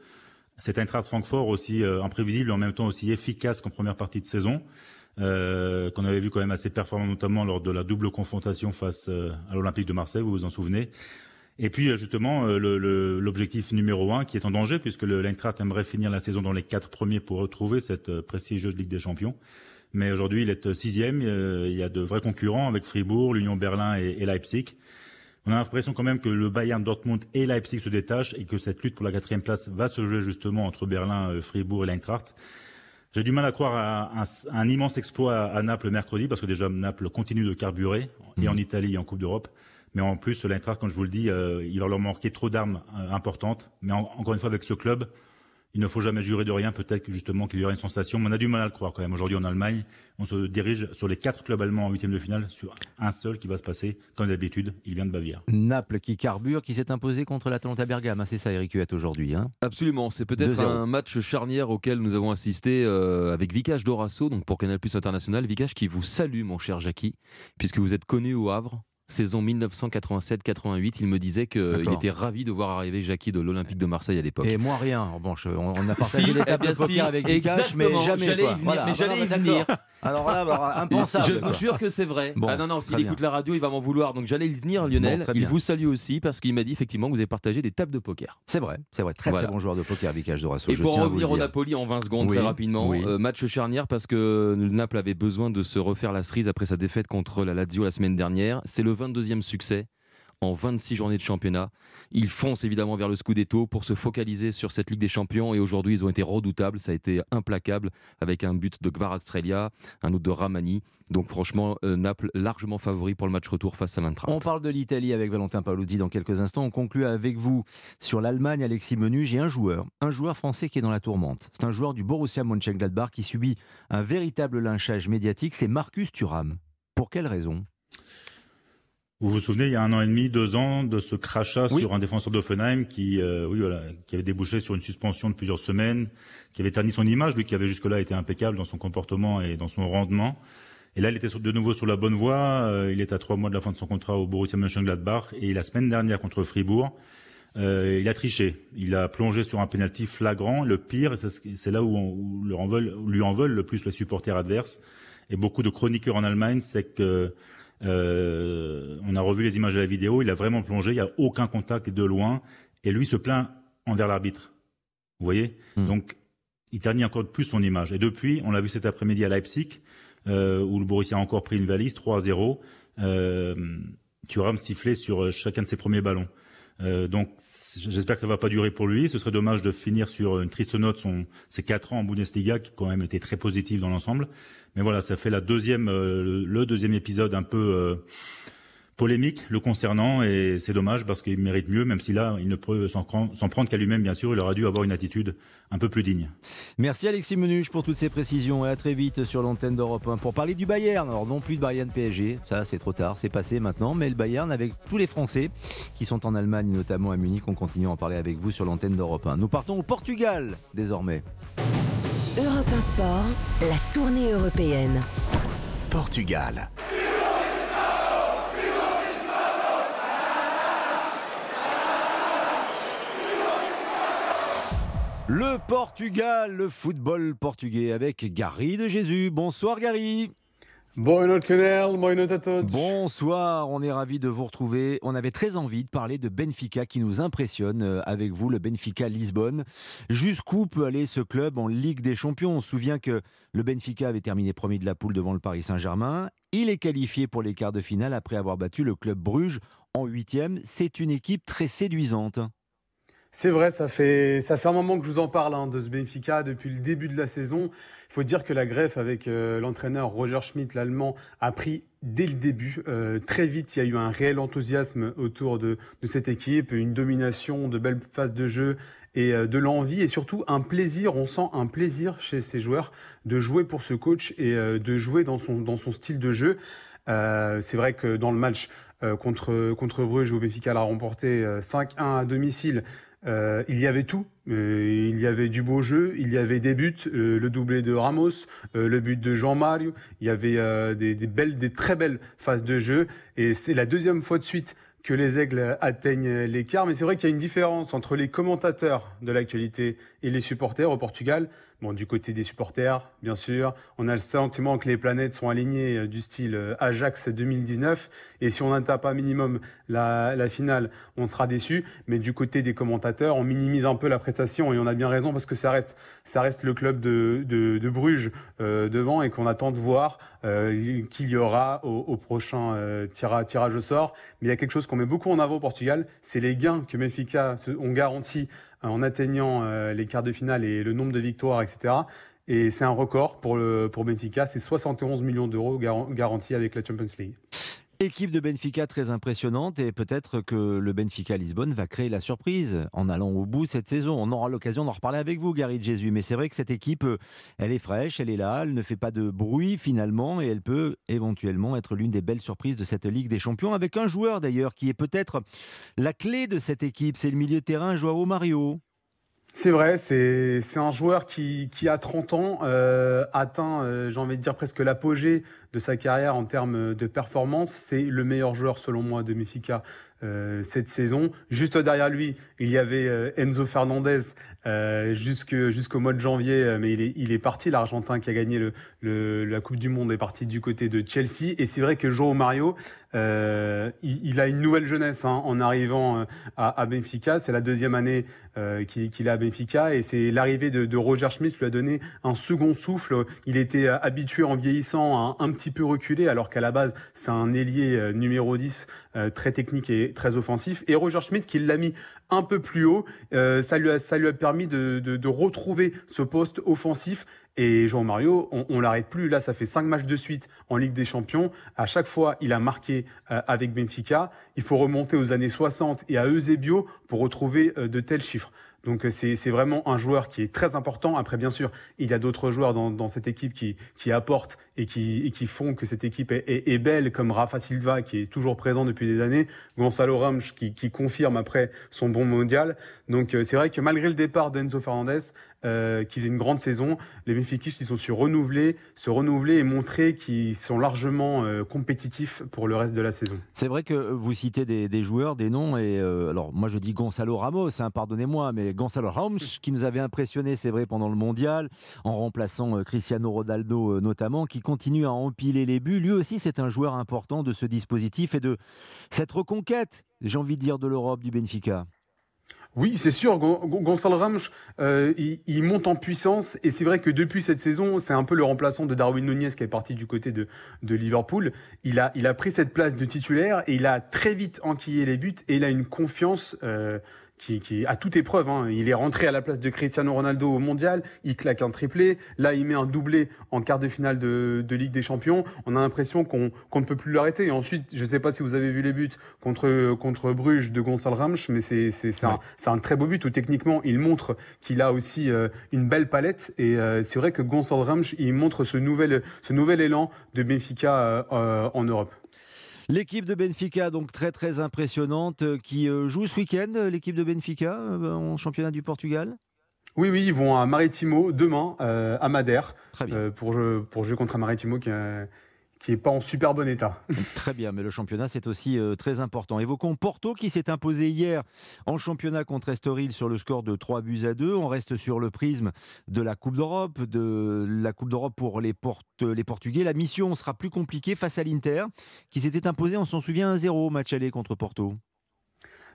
cet Eintracht Francfort aussi imprévisible et en même temps aussi efficace qu'en première partie de saison. Euh, qu'on avait vu quand même assez performant, notamment lors de la double confrontation face euh, à l'Olympique de Marseille, vous vous en souvenez. Et puis euh, justement, l'objectif numéro un qui est en danger, puisque l'Eintracht aimerait finir la saison dans les quatre premiers pour retrouver cette prestigieuse Ligue des Champions. Mais aujourd'hui, il est sixième. il y a de vrais concurrents avec Fribourg, l'Union Berlin et, Leipzig. On a l'impression quand même que le Bayern Dortmund et Leipzig se détachent et que cette lutte pour la quatrième place va se jouer justement entre Berlin, Fribourg et l'Eintracht. J'ai du mal à croire à un, immense exploit à, Naples mercredi, parce que déjà Naples continue de carburer, et en mhm. Italie et en Coupe d'Europe. Mais en plus, l'Eintracht, comme je vous le dis, euh, il va leur manquer trop d'armes euh, importantes. Mais encore une fois, avec ce club, il ne faut jamais jurer de rien. Peut-être justement qu'il y aura une sensation. Mais on a du mal à le croire quand même. Aujourd'hui en Allemagne, on se dirige sur les quatre clubs allemands en huitième de finale, sur un seul qui va se passer, comme d'habitude, il vient de Bavière. Naples qui carbure, qui s'est imposé contre l'Atalanta Bergame. Hein, c'est ça, Eric Huette, aujourd'hui. Hein Absolument. C'est peut-être un match charnière auquel nous avons assisté euh, avec Vicage Dorasso, donc pour Canal Plus International. Vicage qui vous salue, mon cher Jackie, puisque vous êtes connu au Havre saison 1987-88. Il me disait qu'il était ravi de voir arriver Jackie de l'Olympique de Marseille à l'époque. Et moi, rien. Bon, on a partagé si, les tables de poker avec Vikash, mais jamais. J'allais y venir. mais j'allais y venir. Alors là, bah, impensable. Je vous jure que c'est vrai. ah non, non, s'il écoute la radio, il va m'en vouloir. Donc j'allais y venir, Lionel. il vous salue aussi parce qu'il m'a dit effectivement que vous avez partagé des tables de poker. C'est vrai, c'est vrai. Très très bon joueur de poker, Vikash Dorasso. Et pour en revenir au Napoli en 20 secondes, très rapidement, euh, match charnière parce que Naples avait besoin de se refaire la cerise après sa défaite contre la Lazio la semaine dernière. C'est le 22e succès en 26 journées de championnat. Ils foncent évidemment vers le Scudetto pour se focaliser sur cette Ligue des Champions et aujourd'hui ils ont été redoutables, ça a été implacable avec un but de Gvaratskhelia, un autre de Ramani. Donc franchement, euh, Naples largement favori pour le match retour face à l'Intra. On parle de l'Italie avec Valentin Paluzzi dans quelques instants. On conclut avec vous sur l'Allemagne, Alexis Menu. J'ai un joueur, un joueur français qui est dans la tourmente. C'est un joueur du Borussia Mönchengladbach qui subit un véritable lynchage médiatique. C'est Marcus Thuram. Pour quelle raison? Vous vous souvenez, il y a un an et demi, deux ans, de ce crachat sur un défenseur d'Offenheim qui, euh, oui, voilà, qui avait débouché sur une suspension de plusieurs semaines, qui avait terni son image, lui qui avait jusque-là été impeccable dans son comportement et dans son rendement. Et là, il était de nouveau sur la bonne voie. Euh, il est à trois mois de la fin de son contrat au Borussia Mönchengladbach. Et la semaine dernière contre Fribourg, euh, il a triché. Il a plongé sur un pénalty flagrant. Le pire, c'est là où, on, lui en veulent le plus les supporters adverses. Et beaucoup de chroniqueurs en Allemagne, c'est que euh, on a revu les images de la vidéo, il a vraiment plongé, il n'y a aucun contact de loin, et lui se plaint envers l'arbitre. Vous voyez hmm. Donc, il ternit encore plus son image. Et depuis, on l'a vu cet après-midi à Leipzig, euh, où le Borussia a encore pris une valise, 3-0. Euh, Thuram sifflait sur chacun de ses premiers ballons. Euh, donc j'espère que ça va pas durer pour lui. Ce serait dommage de finir sur une triste note son, ses quatre ans en Bundesliga qui quand même était très positif dans l'ensemble. Mais voilà, ça fait la deuxième, euh, le deuxième épisode un peu euh, polémique le concernant et c'est dommage parce qu'il mérite mieux, même si là, il ne peut s'en prendre qu'à lui-même, bien sûr. Il aurait dû avoir une attitude un peu plus digne. Merci Alexis Menuche pour toutes ces précisions et à très vite sur l'antenne d'Europe 1 pour parler du Bayern. Alors non plus de Bayern PSG, ça c'est trop tard, c'est passé maintenant, mais le Bayern avec tous les Français qui sont en Allemagne, notamment à Munich, on continue à en parler avec vous sur l'antenne d'Europe 1. Nous partons au Portugal désormais. Europe 1 Sport, la tournée européenne. Portugal. Le Portugal, le football portugais avec Gary de Jésus. Bonsoir Gary. Bonsoir, on est ravi de vous retrouver. On avait très envie de parler de Benfica qui nous impressionne euh, avec vous, le Benfica Lisbonne. Jusqu'où peut aller ce club en Ligue des Champions? On se souvient que le Benfica avait terminé premier de la poule devant le Paris Saint-Germain. Il est qualifié pour les quarts de finale après avoir battu le club Bruges en huitième. C'est une équipe très séduisante. C'est vrai, ça fait, ça fait un moment que je vous en parle hein, de ce Benfica depuis le début de la saison. Il faut dire que la greffe avec euh, l'entraîneur Roger Schmidt, l'allemand, a pris dès le début. Euh, très vite, il y a eu un réel enthousiasme autour de, cette équipe, une domination, de belles phases de jeu et euh, de l'envie et surtout un plaisir. On sent un plaisir chez ces joueurs de jouer pour ce coach et de jouer dans son, dans son style de jeu. C'est vrai que dans le match contre, contre Bruges, où Benfica l'a remporté 5-1 à domicile, euh, il y avait tout. Euh, il y avait du beau jeu, il y avait des buts, euh, le doublé de Ramos, le but de Jean-Mario. Il y avait des, belles, des très belles phases de jeu. Et c'est la deuxième fois de suite que les aigles atteignent l'écart. Mais c'est vrai qu'il y a une différence entre les commentateurs de l'actualité et les supporters au Portugal. Bon, du côté des supporters, bien sûr, on a le sentiment que les planètes sont alignées euh, du style euh, Ajax 2019. Et si on n'atteint pas minimum la, finale, on sera déçu. Mais du côté des commentateurs, on minimise un peu la prestation et on a bien raison parce que ça reste, ça reste le club de, de, Bruges euh, devant et qu'on attend de voir qu'il y aura au, prochain tirage au sort. Mais il y a quelque chose qu'on met beaucoup en avant au Portugal, c'est les gains que Benfica ont garantis en atteignant euh, les quarts de finale et le nombre de victoires, etc. Et c'est un record pour, le, pour Benfica, c'est 71 millions d'euros garantis avec la Champions League. Équipe de Benfica très impressionnante et peut-être que le Benfica Lisbonne va créer la surprise en allant au bout cette saison. On aura l'occasion d'en reparler avec vous, Gary Jésus. Mais c'est vrai que cette équipe, euh, elle est fraîche, elle est là, elle ne fait pas de bruit finalement et elle peut éventuellement être l'une des belles surprises de cette Ligue des Champions avec un joueur d'ailleurs qui est peut-être la clé de cette équipe. C'est le milieu de terrain Joao Mario. C'est vrai, c'est un joueur qui, qui, a 30 ans, euh, atteint, euh, j'ai envie de dire, presque l'apogée de sa carrière en termes de performance. C'est le meilleur joueur, selon moi, de Mefica euh, cette saison. Juste derrière lui, il y avait Enzo Fernandez euh, jusqu'au mois de janvier, mais il est, il est parti. L'Argentin qui a gagné la Coupe du Monde est parti du côté de Chelsea. Et c'est vrai que Joao Mario, il, a une nouvelle jeunesse hein, en arrivant à, Benfica. C'est la deuxième année qu'il est à Benfica et c'est l'arrivée de, Roger Schmidt lui a donné un second souffle. Il était habitué en vieillissant à un, petit peu reculer alors qu'à la base c'est un ailier numéro 10 très technique et très offensif. Et Roger Schmidt, qui l'a mis un peu plus haut, euh, ça, lui a, ça lui a permis de, retrouver ce poste offensif. Et Jean Mario, on, l'arrête plus. Là, ça fait cinq matchs de suite en Ligue des Champions. À chaque fois, il a marqué euh, avec Benfica. Il faut remonter aux années 60 et à Eusebio pour retrouver euh, de tels chiffres. Donc c'est vraiment un joueur qui est très important. Après, bien sûr, il y a d'autres joueurs dans, cette équipe qui, qui apportent et qui, qui, font que cette équipe est, belle, comme Rafa Silva, qui est toujours présent depuis des années, Gonzalo Ramos, qui, qui confirme après son bon mondial. Donc c'est vrai que malgré le départ d'Enzo Fernandez, euh, qui faisait une grande saison. Les Benfica ils sont su renouveler, se renouveler et montrer qu'ils sont largement euh, compétitifs pour le reste de la saison. C'est vrai que vous citez des, joueurs, des noms, et euh, alors moi je dis Gonzalo Ramos, hein, pardonnez-moi, mais Gonzalo Ramos qui nous avait impressionné, c'est vrai, pendant le mondial, en remplaçant Cristiano Ronaldo notamment, qui continue à empiler les buts. Lui aussi, c'est un joueur important de ce dispositif et de cette reconquête, j'ai envie de dire, de l'Europe, du Benfica. Oui, c'est sûr. Gonzalo Ramos, euh, il, monte en puissance et c'est vrai que depuis cette saison, c'est un peu le remplaçant de Darwin Nunez qui est parti du côté de, de Liverpool. Il a, il a pris cette place de titulaire et il a très vite enquillé les buts et il a une confiance euh, qui, qui à toute épreuve. Hein. Il est rentré à la place de Cristiano Ronaldo au mondial, il claque un triplé. Là, il met un doublé en quart de finale de, de Ligue des Champions. On a l'impression qu'on ne peut plus l'arrêter. Et ensuite, je ne sais pas si vous avez vu les buts contre, contre Bruges de Gonçalo Ramos, mais c'est un, un, très beau but où techniquement, il montre qu'il a aussi euh, une belle palette. Et euh, c'est vrai que Gonçalo Ramos, il montre ce nouvel, ce nouvel élan de Benfica euh, en Europe. L'équipe de Benfica, donc très très impressionnante, euh, qui euh, joue ce week-end, euh, l'équipe de Benfica, en championnat du Portugal? Oui, oui, ils vont à Maritimo demain, à Madère, pour, jouer, pour jouer contre un Maritimo qui, qui n'est pas en super bon état. Très bien, mais le championnat, c'est aussi euh, très important. Évoquons Porto qui s'est imposé hier en championnat contre Estoril sur le score de 3 buts à 2. On reste sur le prisme de la Coupe d'Europe, de la Coupe d'Europe pour les, les Portugais. La mission sera plus compliquée face à l'Inter qui s'était imposé, on s'en souvient, 1-0 match aller contre Porto.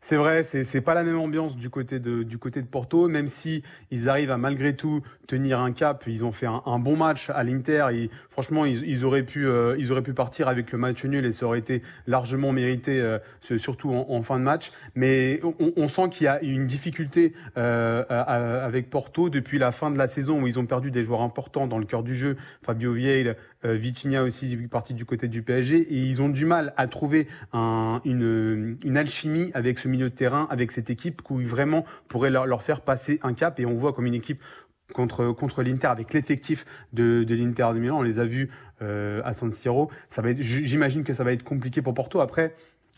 C'est vrai, c'est pas la même ambiance du côté de, Porto, même si ils arrivent à malgré tout tenir un cap. Ils ont fait un, bon match à l'Inter. Franchement, ils, auraient pu, euh, ils auraient pu partir avec le match nul et ça aurait été largement mérité, euh, surtout en, fin de match. Mais on, sent qu'il y a une difficulté euh, avec Porto depuis la fin de la saison où ils ont perdu des joueurs importants dans le cœur du jeu. Fabio Vieira, Vitinha aussi parti du côté du PSG et ils ont du mal à trouver une, alchimie avec ce milieu de terrain, avec cette équipe qui vraiment pourrait leur, faire passer un cap. Et on voit comme une équipe contre, contre l'Inter avec l'effectif de, l'Inter de Milan. On les a vus euh, à San Siro. J'imagine que ça va être compliqué pour Porto. Après,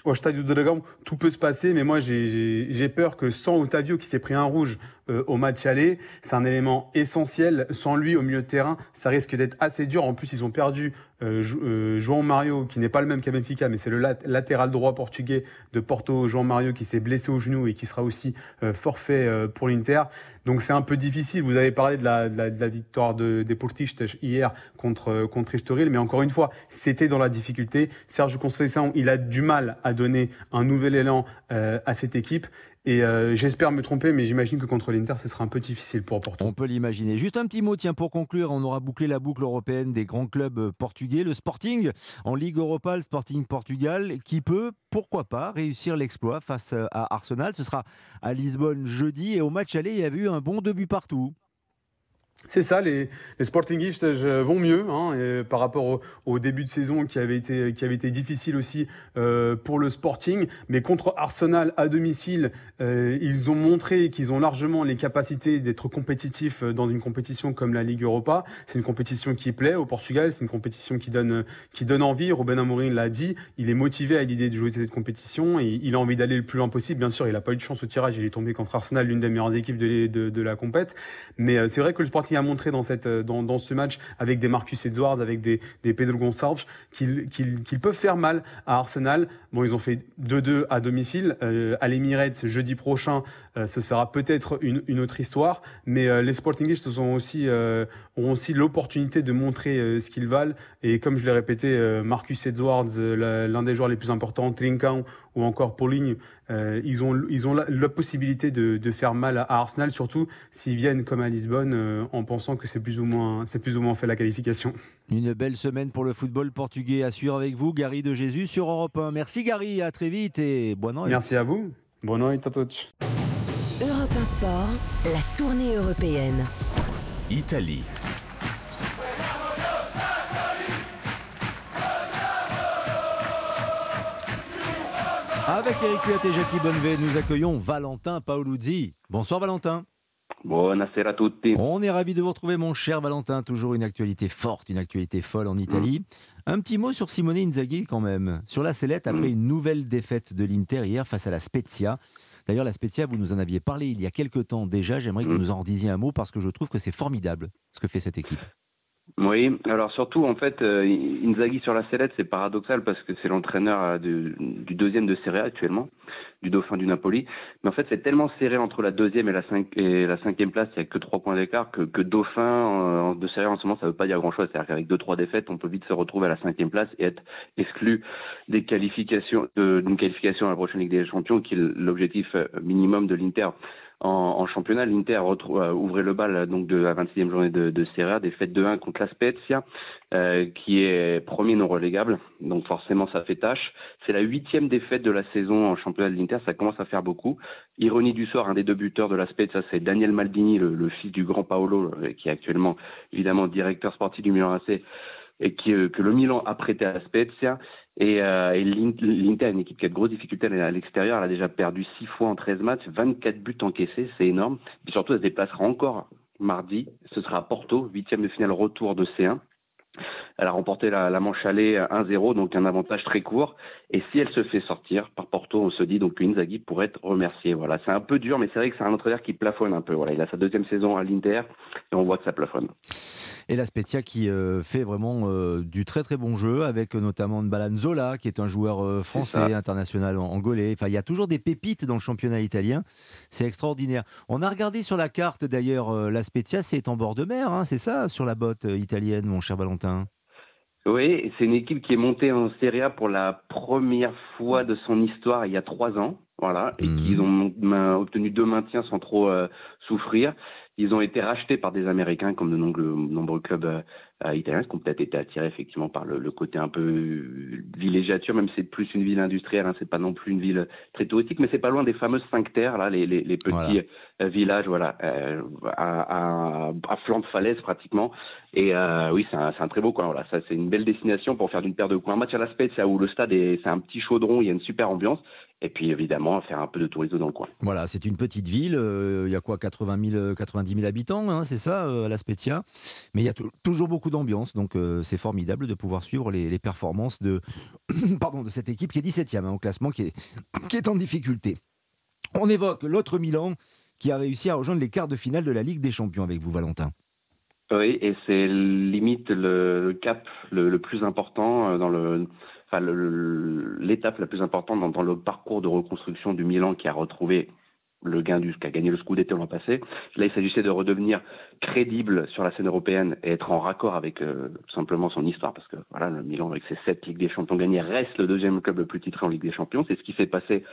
au Stade de Dragon, tout peut se passer, mais moi j'ai peur que sans Otavio qui s'est pris un rouge euh, au match aller, c'est un élément essentiel. Sans lui au milieu de terrain, ça risque d'être assez dur. En plus, ils ont perdu João Mario, qui n'est pas le même qu'à Benfica, mais c'est le latéral droit portugais de Porto, João Mario, qui s'est blessé au genou et qui sera aussi forfait pour l'Inter. Donc c'est un peu difficile. Vous avez parlé de la, victoire de, des Portistes hier contre, contre mais encore une fois, c'était dans la difficulté. Serge Conceição, il a du mal à donner un nouvel élan à cette équipe. Et euh, j'espère me tromper, mais j'imagine que contre l'Inter, ce sera un peu difficile pour Porto. On peut l'imaginer. Juste un petit mot, tiens, pour conclure, on aura bouclé la boucle européenne des grands clubs euh, portugais. Le Sporting en Ligue Europa, le Sporting Portugal, qui peut, pourquoi pas, réussir l'exploit face euh, à Arsenal. Ce sera à Lisbonne jeudi. Et au match aller, il y a eu un bon début partout. C'est ça, les, les Sportingistes vont mieux hein, par rapport au, début de saison qui avait été, difficile aussi euh, pour le Sporting. Mais contre Arsenal à domicile, euh, ils ont montré qu'ils ont largement les capacités d'être compétitifs dans une compétition comme la Ligue Europa. C'est une compétition qui plaît au Portugal, c'est une compétition qui donne, envie. Ruben Amorim l'a dit, il est motivé à l'idée de jouer cette compétition et il a envie d'aller le plus loin possible. Bien sûr, il n'a pas eu de chance au tirage, il est tombé contre Arsenal, l'une des meilleures équipes de, la compète. Mais euh, c'est vrai que le Sporting a montré dans, cette, euh, dans, dans, ce match avec des Marcus Edwards, avec des, des Pedro Gonçalves, qu'ils peuvent faire mal à Arsenal. Bon, ils ont fait 2-2 à domicile. Euh, à l'Emirates, jeudi prochain, euh, ce sera peut-être une, une, autre histoire. Mais les Sportingistes aussi, auront aussi l'opportunité de montrer ce qu'ils valent. Et comme je l'ai répété, Marcus Edwards, l'un des joueurs les plus importants, Trincão ou encore Paulinho, euh, ils ont, ils ont la, possibilité de, de, faire mal à Arsenal, surtout s'ils viennent comme à Lisbonne euh, en pensant que c'est plus, ou moins, c'est plus ou moins fait la qualification. Une belle semaine pour le football portugais à suivre avec vous, Gary de Jésus sur Europe 1. Merci Gary, à très vite et bonne nuit. Merci à vous. Bonne nuit à tous. Europe 1 Sport, la tournée européenne. Italie. Avec Eric Huat et Jackie Bonnevet, nous accueillons Valentin Paoluzzi. Bonsoir Valentin. Buonasera a tutti. On est ravi de vous retrouver, mon cher Valentin. Toujours une actualité forte, une actualité folle en Italie. Mm. Un petit mot sur Simone Inzaghi, quand même. Sur la sellette, après mm. une nouvelle défaite de l'Inter hier face à la Spezia. D'ailleurs, la Spezia, vous nous en aviez parlé il y a quelques temps déjà. J'aimerais que vous mm. nous en disiez un mot parce que je trouve que c'est formidable ce que fait cette équipe. Oui, alors surtout en fait, euh, Inzaghi sur la sellette, c'est paradoxal parce que c'est l'entraîneur euh, du deuxième de Serie A actuellement, du dauphin du Napoli. Mais en fait, c'est tellement serré entre la deuxième et la, et la cinquième place, il n'y a que trois points d'écart, que, dauphin de Serie A en ce moment, ça ne veut pas dire grand-chose. C'est-à-dire qu'avec deux, trois défaites, on peut vite se retrouver à la cinquième place et être exclu des qualifications, d'une qualification à la prochaine Ligue des Champions, qui est l'objectif euh, minimum de l'Inter en, championnat. L'Inter euh, ouvrait le bal donc de la 26e journée de, de Serie A, fêtes de 1 contre la Spezia, euh, qui est premier non relégable. Donc forcément, ça fait tâche. C'est la huitième défaite de la saison en championnat de l'Inter. Ça commence à faire beaucoup. Ironie du sort, un des deux buteurs de la Spezia, c'est Daniel Maldini, le, fils du grand Paolo, euh, qui est actuellement évidemment directeur sportif du Milan AC et qui, que le Milan a prêté à la Spezia. Et, euh, et l'Inter, une équipe qui a de grosses difficultés à l'extérieur, elle a déjà perdu 6 fois en 13 matchs, 24 buts encaissés, c'est énorme. Et surtout, elle se déplacera encore mardi. Ce sera à Porto, huitième de finale retour de C1. Elle a remporté la, la manche aller 1-0, donc un avantage très court. Et si elle se fait sortir par Porto, on se dit donc que Inzaghi pourrait être remercié. Voilà, c'est un peu dur, mais c'est vrai que c'est un entraîneur qui plafonne un peu. Voilà, il a sa deuxième saison à l'Inter et on voit que ça plafonne et la Spezia qui euh, fait vraiment euh, du très très bon jeu avec euh, notamment Nbalan Zola qui est un joueur français international angolais. Enfin, il y a toujours des pépites dans le championnat italien. C'est extraordinaire. On a regardé sur la carte d'ailleurs la Spezia, c'est en bord de mer, hein, c'est ça, sur la botte italienne, mon cher Valentin? Oui, c'est une équipe qui est montée en Serie A pour la première fois de son histoire il y a trois ans, voilà, et qui mmh. ont obtenu deux maintiens sans trop souffrir. Ils ont été rachetés par des Américains, comme de nombreux, clubs euh, italiens, qui ont peut-être été attirés effectivement par le, côté un peu villégiature, même si c'est plus une ville industrielle, hein, c'est pas non plus une ville très touristique, mais c'est pas loin des fameuses cinq terres, là, les, petits euh, villages, voilà, euh, à, flanc de falaise pratiquement. Et oui, c'est un, très beau coin. Voilà, ça c'est une belle destination pour faire d'une paire de coins. Un match à la Spezia où le stade est, c'est un petit chaudron, il y a une super ambiance et puis évidemment faire un peu de tourisme dans le coin. Voilà, c'est une petite ville, euh, il y a quoi 80 000, 90 000 habitants, hein, c'est ça, euh, à La Spezia, mais il y a toujours beaucoup d'ambiance, donc euh, c'est formidable de pouvoir suivre les, performances de, pardon, de cette équipe qui est 17e hein, au classement, qui est, qui est en difficulté. On évoque l'autre Milan qui a réussi à rejoindre les quarts de finale de la Ligue des Champions avec vous, Valentin. Oui, et c'est limite le, cap le, plus important dans le enfin, l'étape la plus importante dans, le parcours de reconstruction du Milan qui a retrouvé le gain du, qui a gagné le Scudetto l'an passé. Là, il s'agissait de redevenir crédible sur la scène européenne et être en raccord avec euh, simplement son histoire, parce que voilà, le Milan avec ses sept Ligues des Champions gagnées reste le deuxième club le plus titré en Ligue des Champions. C'est ce qui s'est passé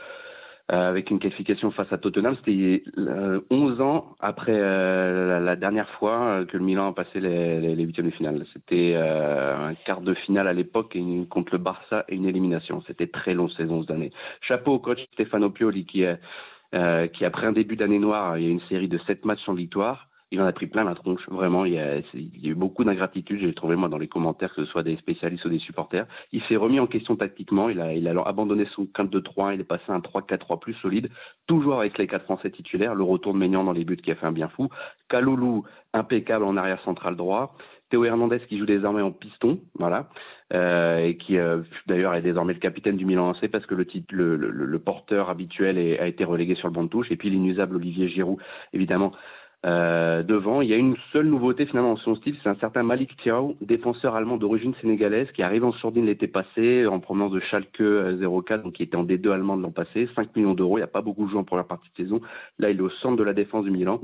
avec une qualification face à Tottenham. C'était 11 euh, ans après euh, la, dernière fois que le Milan a passé les, huitièmes de finale. C'était un quart de finale à l'époque contre le Barça et une élimination. C'était très long ces 11 années. Chapeau au coach Stefano Pioli qui, qui après un début d'année noire, il y a une série de 7 matchs sans victoire il en a pris plein la tronche. Vraiment, il y a, eu beaucoup d'ingratitude. J'ai trouvé moi dans les commentaires, que ce soit des spécialistes ou des supporters. Il s'est remis en question tactiquement. Il a, abandonné son 4-2-3. Il est passé à un 3-4-3 plus solide, toujours avec les quatre Français titulaires. Le retour de Maignan dans les buts qui a fait un bien fou. Kaloulou, impeccable en arrière central droit. Théo Hernandez qui joue désormais en piston, voilà, euh, et qui euh, d'ailleurs est désormais le capitaine du Milan AC parce que le, porteur habituel a été relégué sur le banc de touche, et puis l'inusable Olivier Giroud, évidemment, euh, devant, il y a une seule nouveauté finalement en son style, c'est un certain Malik Thiaw, défenseur allemand d'origine sénégalaise, qui arrive en sourdine l'été passé, en provenance de Schalke 04, euh, donc qui était en D2 allemand de l'an passé, 5 millions d'euros, il n'y a pas beaucoup joué en première partie de saison. Là, il est au centre de la défense du Milan,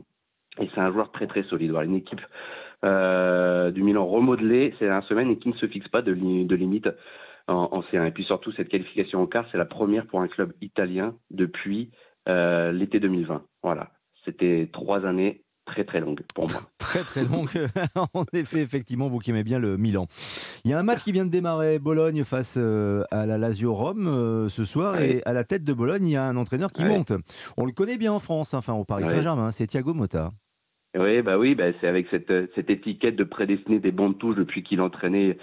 et c'est un joueur très très solide. Une équipe euh, du Milan remodelée, c'est un semaine et qui ne se fixe pas de, limite en, C1. Et puis surtout, cette qualification en quart, c'est la première pour un club italien depuis l'été 2020. Voilà, c'était trois années très très longue pour moi. très très longue, en effet, effectivement, vous qui aimez bien le Milan. Il y a un match qui vient de démarrer, Bologne face euh, à la Lazio Rome euh, ce soir, et à la tête de Bologne, il y a un entraîneur qui monte. On le connaît bien en France, enfin au Paris Saint-Germain, c'est Thiago Motta. Oui, bah oui, bah c'est avec cette, cette étiquette de prédestiné des bons touches depuis qu'il entraînait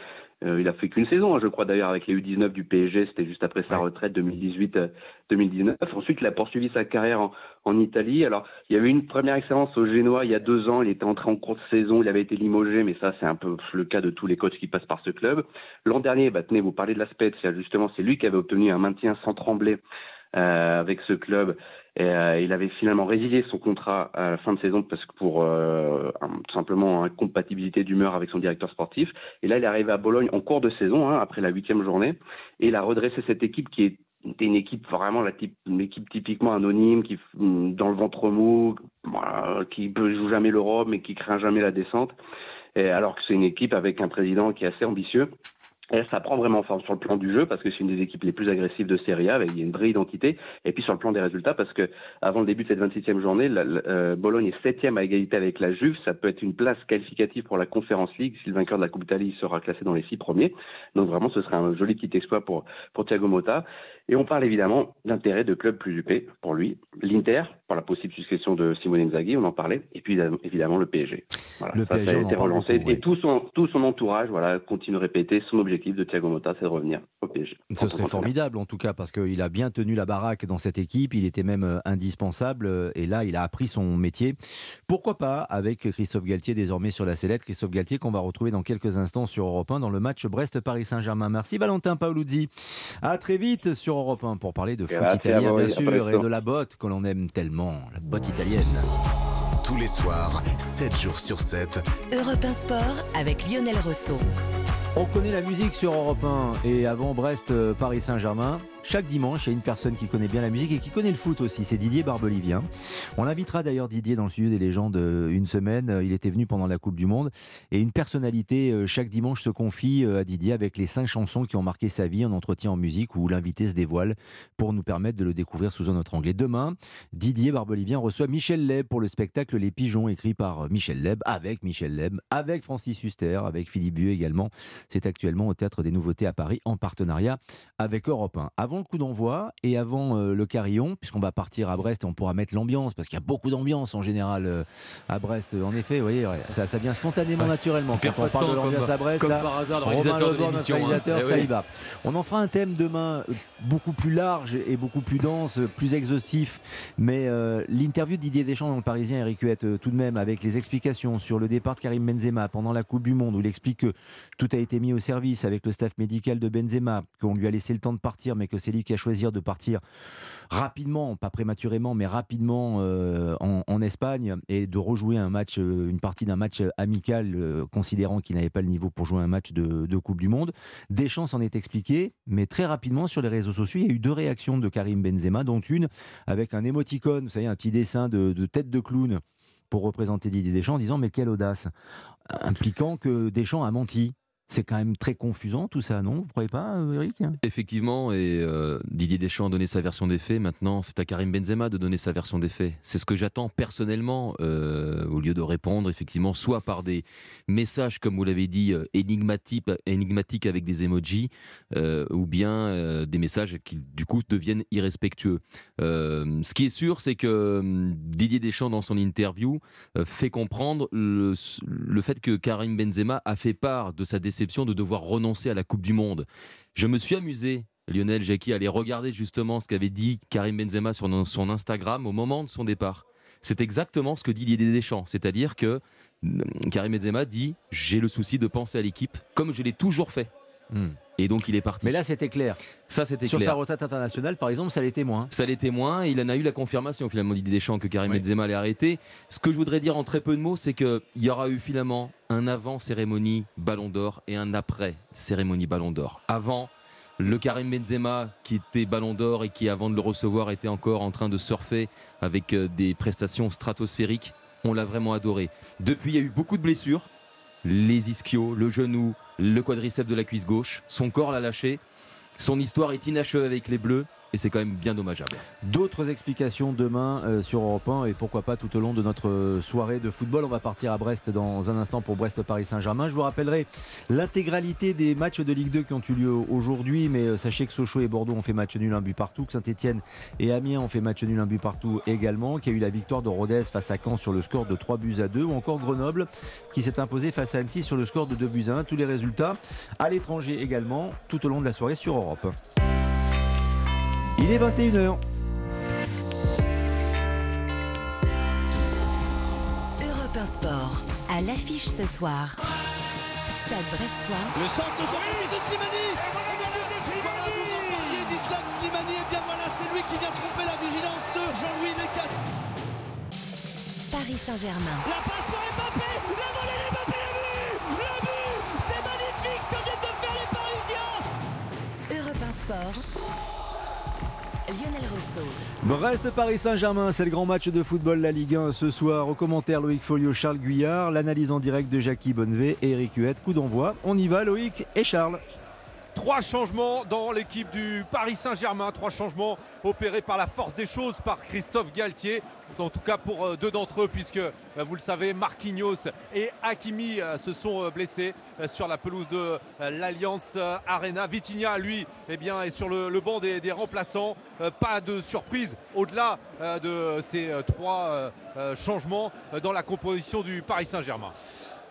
Euh, il a fait qu'une saison, hein, je crois d'ailleurs, avec les U19 du PSG. C'était juste après sa retraite 2018-2019. Euh, Ensuite, il a poursuivi sa carrière en, en, Italie. Alors, il y avait une première expérience au Génois il y a deux ans. Il était entré en courte saison. Il avait été limogé, mais ça, c'est un peu le cas de tous les coachs qui passent par ce club. L'an dernier, bah, tenez, vous parlez de l'aspect, justement, c'est lui qui avait obtenu un maintien sans trembler euh, avec ce club. Euh, il avait finalement résilié son contrat à la fin de saison parce que pour euh, tout simplement incompatibilité d'humeur avec son directeur sportif. Et là, il est arrivé à Bologne en cours de saison, hein, après la huitième journée, et il a redressé cette équipe qui est une équipe vraiment une équipe typiquement anonyme qui dans le ventre mou qui ne joue jamais l'Europe mais qui craint jamais la descente. Et alors que c'est une équipe avec un président qui est assez ambitieux et ça prend vraiment forme sur le plan du jeu parce que c'est une des équipes les plus agressives de Serie A avec une vraie identité. Et puis sur le plan des résultats parce que avant le début de cette 26e journée, la, euh, Bologne est septième à égalité avec la Juve. Ça peut être une place qualificative pour la Conférence League si le vainqueur de la Coupe d'Italie sera classé dans les six premiers. Donc vraiment, ce serait un joli petit exploit pour pour Thiago Motta. Et on parle évidemment d'intérêt de clubs plus UP pour lui. L'Inter, pour la possible succession de Simone Inzaghi, on en parlait. Et puis évidemment le PSG. Voilà, le PSG, a été relancé. Et tout son, tout son entourage voilà, continue de répéter son objectif de Thiago Motta, c'est de revenir au PSG. Ce serait formidable en tout cas, parce qu'il a bien tenu la baraque dans cette équipe. Il était même euh, indispensable. Euh, et là, il a appris son métier. Pourquoi pas avec Christophe Galtier désormais sur la sellette. Christophe Galtier qu'on va retrouver dans quelques instants sur Europe 1 dans le match Brest-Paris-Saint-Germain. Merci Valentin Paoluzzi. À très vite sur Europe 1 pour parler de foot italien, bien sûr, et de la botte que l'on aime tellement, la botte italienne. Tous les soirs, 7 jours sur 7. Europe 1 Sport avec Lionel Rousseau. On connaît la musique sur Europe 1 et avant Brest, euh, Paris Saint-Germain. Chaque dimanche, il y a une personne qui connaît bien la musique et qui connaît le foot aussi. C'est Didier Barbelivien. On l'invitera d'ailleurs Didier dans le studio des légendes euh, une semaine. Il était venu pendant la Coupe du Monde et une personnalité euh, chaque dimanche se confie à Didier avec les cinq chansons qui ont marqué sa vie en entretien en musique où l'invité se dévoile pour nous permettre de le découvrir sous un autre angle. Et demain, Didier Barbelivien reçoit Michel Leb pour le spectacle Les Pigeons écrit par Michel Leb avec Michel Leb, avec Francis Huster, avec Philippe Vieux également. C'est actuellement au Théâtre des Nouveautés à Paris en partenariat avec Europe 1. Avant le coup d'envoi et avant euh, le carillon, puisqu'on va partir à Brest et on pourra mettre l'ambiance, parce qu'il y a beaucoup d'ambiance en général euh, à Brest. En effet, vous voyez, ça, ça vient spontanément, naturellement. Quand on parle de l'ambiance à Brest, comme là, par hasard, Romain Lebord, notre réalisateur, ça y va. On en fera un thème demain euh, beaucoup plus large et beaucoup plus dense, plus exhaustif. Mais l'interview de Didier Deschamps dans le Parisien, Eric Huette, tout de même, avec les explications sur le départ de Karim Benzema pendant la Coupe du Monde, où il explique que tout a été mis au service avec le staff médical de Benzema, qu'on lui a laissé le temps de partir, mais que c'est lui qui a choisi de partir rapidement, pas prématurément, mais rapidement euh, en, Espagne et de rejouer un match, euh, une partie d'un match amical, euh, considérant qu'il n'avait pas le niveau pour jouer un match de, Coupe du Monde. Deschamps s'en est expliqué, mais très rapidement sur les réseaux sociaux, il y a eu deux réactions de Karim Benzema, dont une avec un émoticône, vous savez, un petit dessin de, de tête de clown pour représenter Didier Deschamps en disant mais quelle audace impliquant que Deschamps a menti c'est quand même très confusant tout ça, non? Vous ne croyez pas, euh, Eric? Effectivement, et euh, Didier Deschamps a donné sa version des faits. Maintenant, c'est à Karim Benzema de donner sa version des faits. C'est ce que j'attends personnellement, euh, au lieu de répondre effectivement soit par des messages, comme vous l'avez dit, énigmatiques, énigmatiques avec des emojis, ou bien des messages qui du coup deviennent irrespectueux. ce qui est sûr, c'est que Didier Deschamps, dans son interview, fait comprendre le, le fait que Karim Benzema a fait part de sa décision de devoir renoncer à la Coupe du Monde. Je me suis amusé Lionel Jackie à aller regarder justement ce qu'avait dit Karim Benzema sur son Instagram au moment de son départ. C'est exactement ce que dit Didier Deschamps, c'est-à-dire que hum, Karim Benzema dit j'ai le souci de penser à l'équipe comme je l'ai toujours fait. Hmm. Et donc il est parti. Mais là c'était clair. Ça c'était Sur sa retraite internationale par exemple, ça l'était moins. Ça l'était moins. Il en a eu la confirmation finalement Didier Deschamps que Karim Benzema allait arrêter. Ce que je voudrais dire en très peu de mots, c'est qu'il y aura eu finalement un avant cérémonie Ballon d'Or et un après cérémonie Ballon d'Or. Avant, le Karim Benzema qui était Ballon d'Or et qui avant de le recevoir était encore en train de surfer avec euh, des prestations stratosphériques. On l'a vraiment adoré. Depuis, il y a eu beaucoup de blessures. Les ischios, le genou, le quadriceps de la cuisse gauche. Son corps l'a lâché. Son histoire est inachevée avec les Bleus. Et c'est quand même bien dommageable. D'autres explications demain euh, sur Europe 1 et pourquoi pas tout au long de notre soirée de football. On va partir à Brest dans un instant pour Brest-Paris Saint-Germain. Je vous rappellerai l'intégralité des matchs de Ligue 2 qui ont eu lieu aujourd'hui, mais euh, sachez que Sochaux et Bordeaux ont fait match nul un but partout, que Saint-Etienne et Amiens ont fait match nul un but partout également, qu'il y a eu la victoire de Rodez face à Caen sur le score de 3 buts à 2, ou encore Grenoble qui s'est imposé face à Annecy sur le score de 2 buts à 1. Tous les résultats à l'étranger également tout au long de la soirée sur Europe. Il est 21h. Europe 1 Sport, à l'affiche ce soir. Stade Brestois. Le centre de de Slimani Voilà, vous en parliez d'Islam Slimani, et bien voilà, c'est lui qui vient tromper la vigilance de Jean-Louis Lecat. Paris Saint-Germain. La passe pour Mbappé La volée d'Mbappé, le but Le but C'est magnifique ce que viennent de faire les Parisiens Europe 1 Sport. Lionel Rousseau. Brest Paris Saint-Germain, c'est le grand match de football La Ligue 1 ce soir. Au commentaire Loïc Folio, Charles Guyard, l'analyse en direct de Jackie Bonnevet et Eric Huette. Coup d'envoi. On y va Loïc et Charles. Trois changements dans l'équipe du Paris Saint-Germain, trois changements opérés par la force des choses par Christophe Galtier, en tout cas pour euh, deux d'entre eux, puisque euh, vous le savez, Marquinhos et Hakimi euh, se sont blessés sur la pelouse de l'Alliance Arena. Vitinha, lui, eh bien, est sur le, banc des, des, remplaçants. Pas de surprise au-delà de ces trois changements dans la composition du Paris Saint-Germain.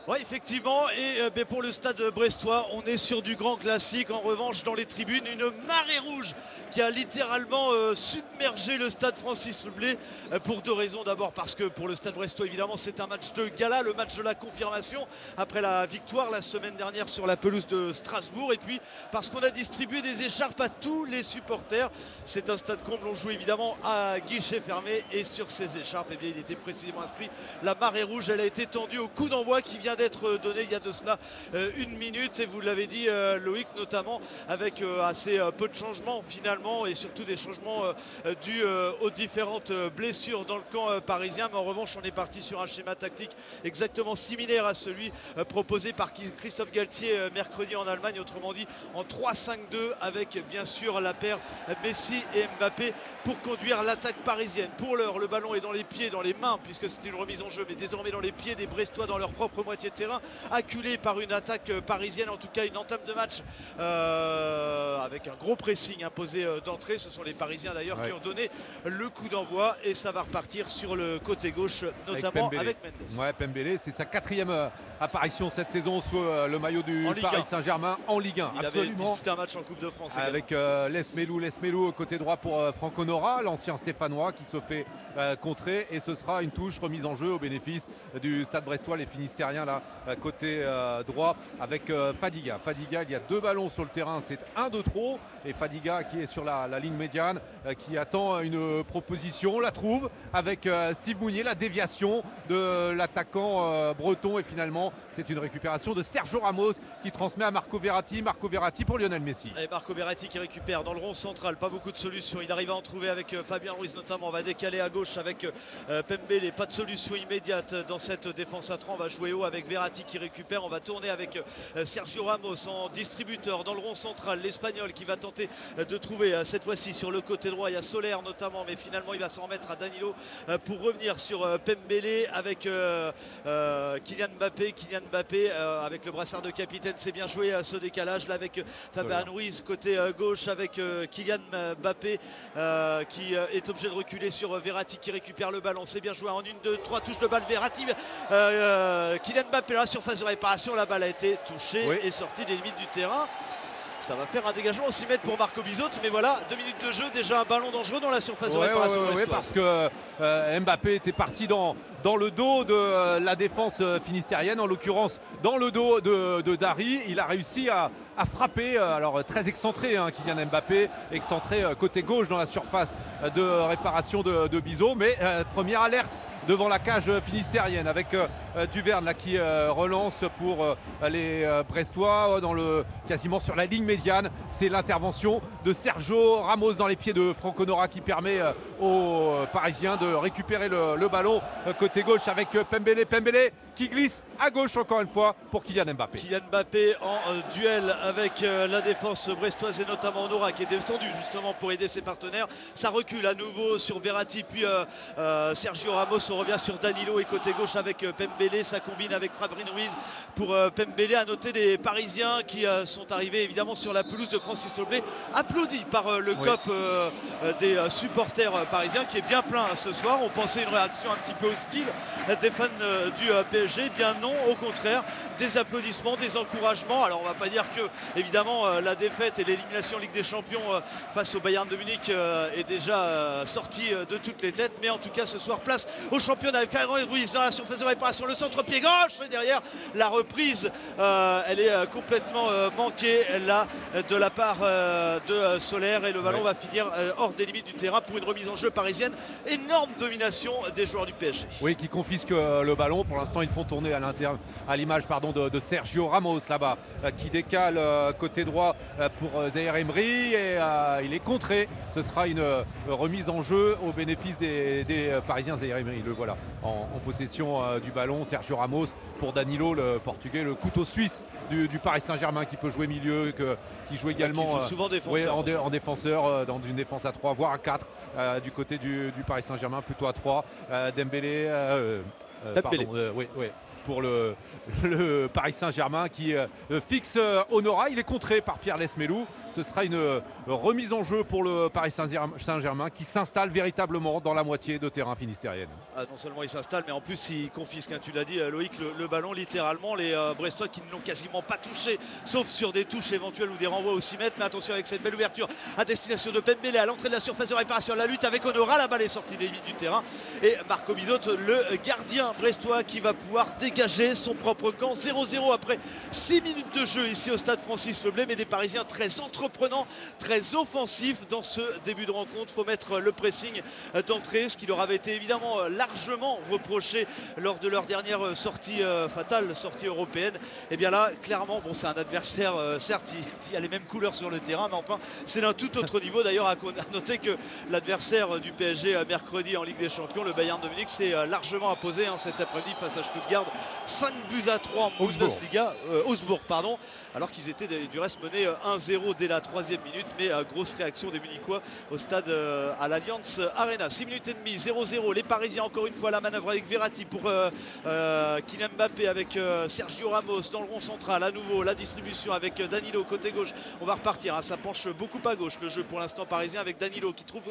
Oui, effectivement. Et euh, ben, pour le stade brestois, on est sur du grand classique. En revanche, dans les tribunes, une marée rouge qui a littéralement euh, submergé le stade Francis Blé euh, pour deux raisons. D'abord parce que pour le stade brestois, évidemment, c'est un match de gala, le match de la confirmation après la victoire la semaine dernière sur la pelouse de Strasbourg. Et puis parce qu'on a distribué des écharpes à tous les supporters. C'est un stade comble. On joue évidemment à guichet fermé et sur ces écharpes, eh bien, il était précisément inscrit la marée rouge. Elle a été tendue au coup d'envoi qui vient d'être donné il y a de cela euh, une minute. Et vous l'avez dit euh, Loïc notamment avec euh, assez peu de changements finalement et surtout des changements dus aux différentes blessures dans le camp parisien. Mais en revanche on est parti sur un schéma tactique exactement similaire à celui proposé par Christophe Galtier mercredi en Allemagne. Autrement dit en 3-5-2 avec bien sûr la paire Messi et Mbappé pour conduire l'attaque parisienne. Pour l'heure le ballon est dans les pieds dans les mains puisque c'est une remise en jeu mais désormais dans les pieds des Brestois dans leur propre moitié de terrain, acculé par une attaque euh, parisienne, en tout cas une entame de match euh, avec un gros pressing imposé euh, d'entrée. Ce sont les Parisiens d'ailleurs qui ont donné le coup d'envoi et ça va repartir sur le côté gauche, notamment avec, Mendes. Ouais, Pembele, c'est sa quatrième apparition cette saison sous le maillot du Paris Saint-Germain en Ligue 1. Il Absolument. avait un match en Coupe de France. Avec euh, Lesmelou, Lesmelou côté droit pour Franco Nora, l'ancien Stéphanois qui se fait contrer et ce sera une touche remise en jeu au bénéfice du Stade Brestois, les Finistériens euh, côté euh, droit avec euh, Fadiga. Fadiga, il y a deux ballons sur le terrain, c'est un de trop. Et Fadiga qui est sur la, ligne médiane, qui attend une proposition, la trouve avec Steve Mounier, la déviation de l'attaquant breton. Et finalement, c'est une récupération de Sergio Ramos qui transmet à Marco Verratti. Marco Verratti pour Lionel Messi. Marco Verratti qui récupère dans le rond central, pas beaucoup de solutions. Il arrive à en trouver avec Fabien Ruiz notamment. On va décaler à gauche avec Pembele. Pas de solution immédiate dans cette défense à 3. On va jouer haut avec Verratti qui récupère. On va tourner avec euh, Sergio Ramos en distributeur dans le rond central. L'Espagnol qui va tenter euh, de trouver euh, cette fois-ci sur le côté droit. Il y a Solaire notamment, mais finalement il va s'en remettre à Danilo pour revenir sur Pembele avec Kylian Mbappé. Kylian Mbappé avec le brassard de capitaine, c'est bien joué à ce décalage là avec Fabien Ruiz côté gauche avec Kylian Mbappé qui est obligé de reculer sur Verratti qui récupère le ballon. C'est bien joué en une, deux, trois touches de balle. Verratti, Kylian Mbappé la surface de réparation, la balle a été touchée et sortie des limites du terrain. Ça va faire un dégagement aussi mètre pour Marco Bizot, mais voilà, deux minutes de jeu, déjà un ballon dangereux dans la surface de réparation. Oui, parce que euh, Mbappé était parti dans, dans le dos de euh, la défense euh, finistérienne, en l'occurrence dans le dos de, Dari. Il a réussi à, frapper, alors très excentré, hein, Kylian Mbappé, excentré côté gauche dans la surface de réparation de, de Bizot, mais première alerte devant la cage finistérienne avec Duverne là, qui relance pour les Brestois dans le, quasiment sur la ligne médiane. C'est l'intervention de Sergio Ramos dans les pieds de Franco Nora qui permet aux Parisiens de récupérer le, le ballon côté gauche avec Pembele. Pembele qui glisse à gauche encore une fois pour Kylian Mbappé. Kylian Mbappé en euh, duel avec euh, la défense brestoise et notamment Nora qui est descendu justement pour aider ses partenaires. Ça recule à nouveau sur Verratti puis euh, Sergio Ramos. On revient sur Danilo et côté gauche avec Pembele. Ça combine avec Fabrine Ruiz pour Pembele. À noter les Parisiens qui sont arrivés évidemment sur la pelouse de Francis Loblé, applaudi par le COP des supporters parisiens qui est bien plein ce soir. On pensait une réaction un petit peu hostile des fans du PSG bien non, au contraire, des applaudissements, des encouragements. Alors on va pas dire que évidemment euh, la défaite et l'élimination Ligue des Champions euh, face au Bayern de Munich euh, est déjà sortie de toutes les têtes, mais en tout cas ce soir place au championnat avec et Ruiz dans la surface de réparation, le centre pied gauche et derrière la reprise, elle est complètement manquée là de la part de Solaire et le ballon va finir hors des limites du terrain pour une remise en jeu parisienne. Énorme domination des joueurs du PSG. Oui, qui confisque le ballon. Pour l'instant, ils font tourner à l'image pardon de, Sergio Ramos là-bas euh, qui décale euh, côté droit euh, pour Zaire Emery et il est contré. Ce sera une remise en jeu au bénéfice des, Parisiens. Zaire Emery, le voilà en, possession du ballon. Sergio Ramos pour Danilo, le portugais, le couteau suisse du, Paris Saint-Germain qui peut jouer milieu, qui joue également souvent défenseur, en, défenseur dans une défense à 3 voire à 4 du côté du, Paris Saint-Germain, plutôt à 3. Dembélé. pardon, oui, oui, pour le, le Paris Saint-Germain qui euh, fixe euh, Honora. Il est contré par Pierre Lesmelou. Ce sera une euh, remise en jeu pour le Paris Saint-Germain qui s'installe véritablement dans la moitié de terrain finistérienne. Ah, non seulement il s'installe, mais en plus il confisque, hein, tu l'as dit Loïc, le, ballon littéralement. Les Brestois qui ne l'ont quasiment pas touché, sauf sur des touches éventuelles ou des renvois au 6 mètres. Mais attention avec cette belle ouverture à destination de Pembele à l'entrée de la surface de réparation. La lutte avec Honora, la balle est sortie des limites du terrain. Et Marco Bizot, le gardien brestois qui va pouvoir dégager son propre camp. 0-0 après 6 minutes de jeu ici au stade Francis Leblay, mais des Parisiens très entreprenants, très offensifs dans ce début de rencontre. faut mettre le pressing d'entrée, ce qui leur avait été évidemment largement reproché lors de leur dernière sortie euh, fatale, sortie européenne. Et eh bien là, clairement, bon, c'est un adversaire, euh, certes, qui a les mêmes couleurs sur le terrain, mais enfin, c'est d'un tout autre niveau. D'ailleurs, à noter que l'adversaire du PSG euh, mercredi en Ligue des Champions, le Bayern de Munich, s'est largement imposé hein, cet après-midi face à Stuttgart. 5 buts à 3 en Bundesliga, euh, pardon, alors qu'ils étaient du reste menés 1-0 euh, dès la troisième minute, mais euh, grosse réaction des Munichois au stade à l'Alliance Arena. 6 minutes et demie, 0-0. Les Parisiens encore une fois la manœuvre avec Verratti pour Kylian Mbappé avec Sergio Ramos dans le rond central. À nouveau la distribution avec Danilo côté gauche. On va repartir, hein. ça penche beaucoup à gauche le jeu pour l'instant parisien avec Danilo qui trouve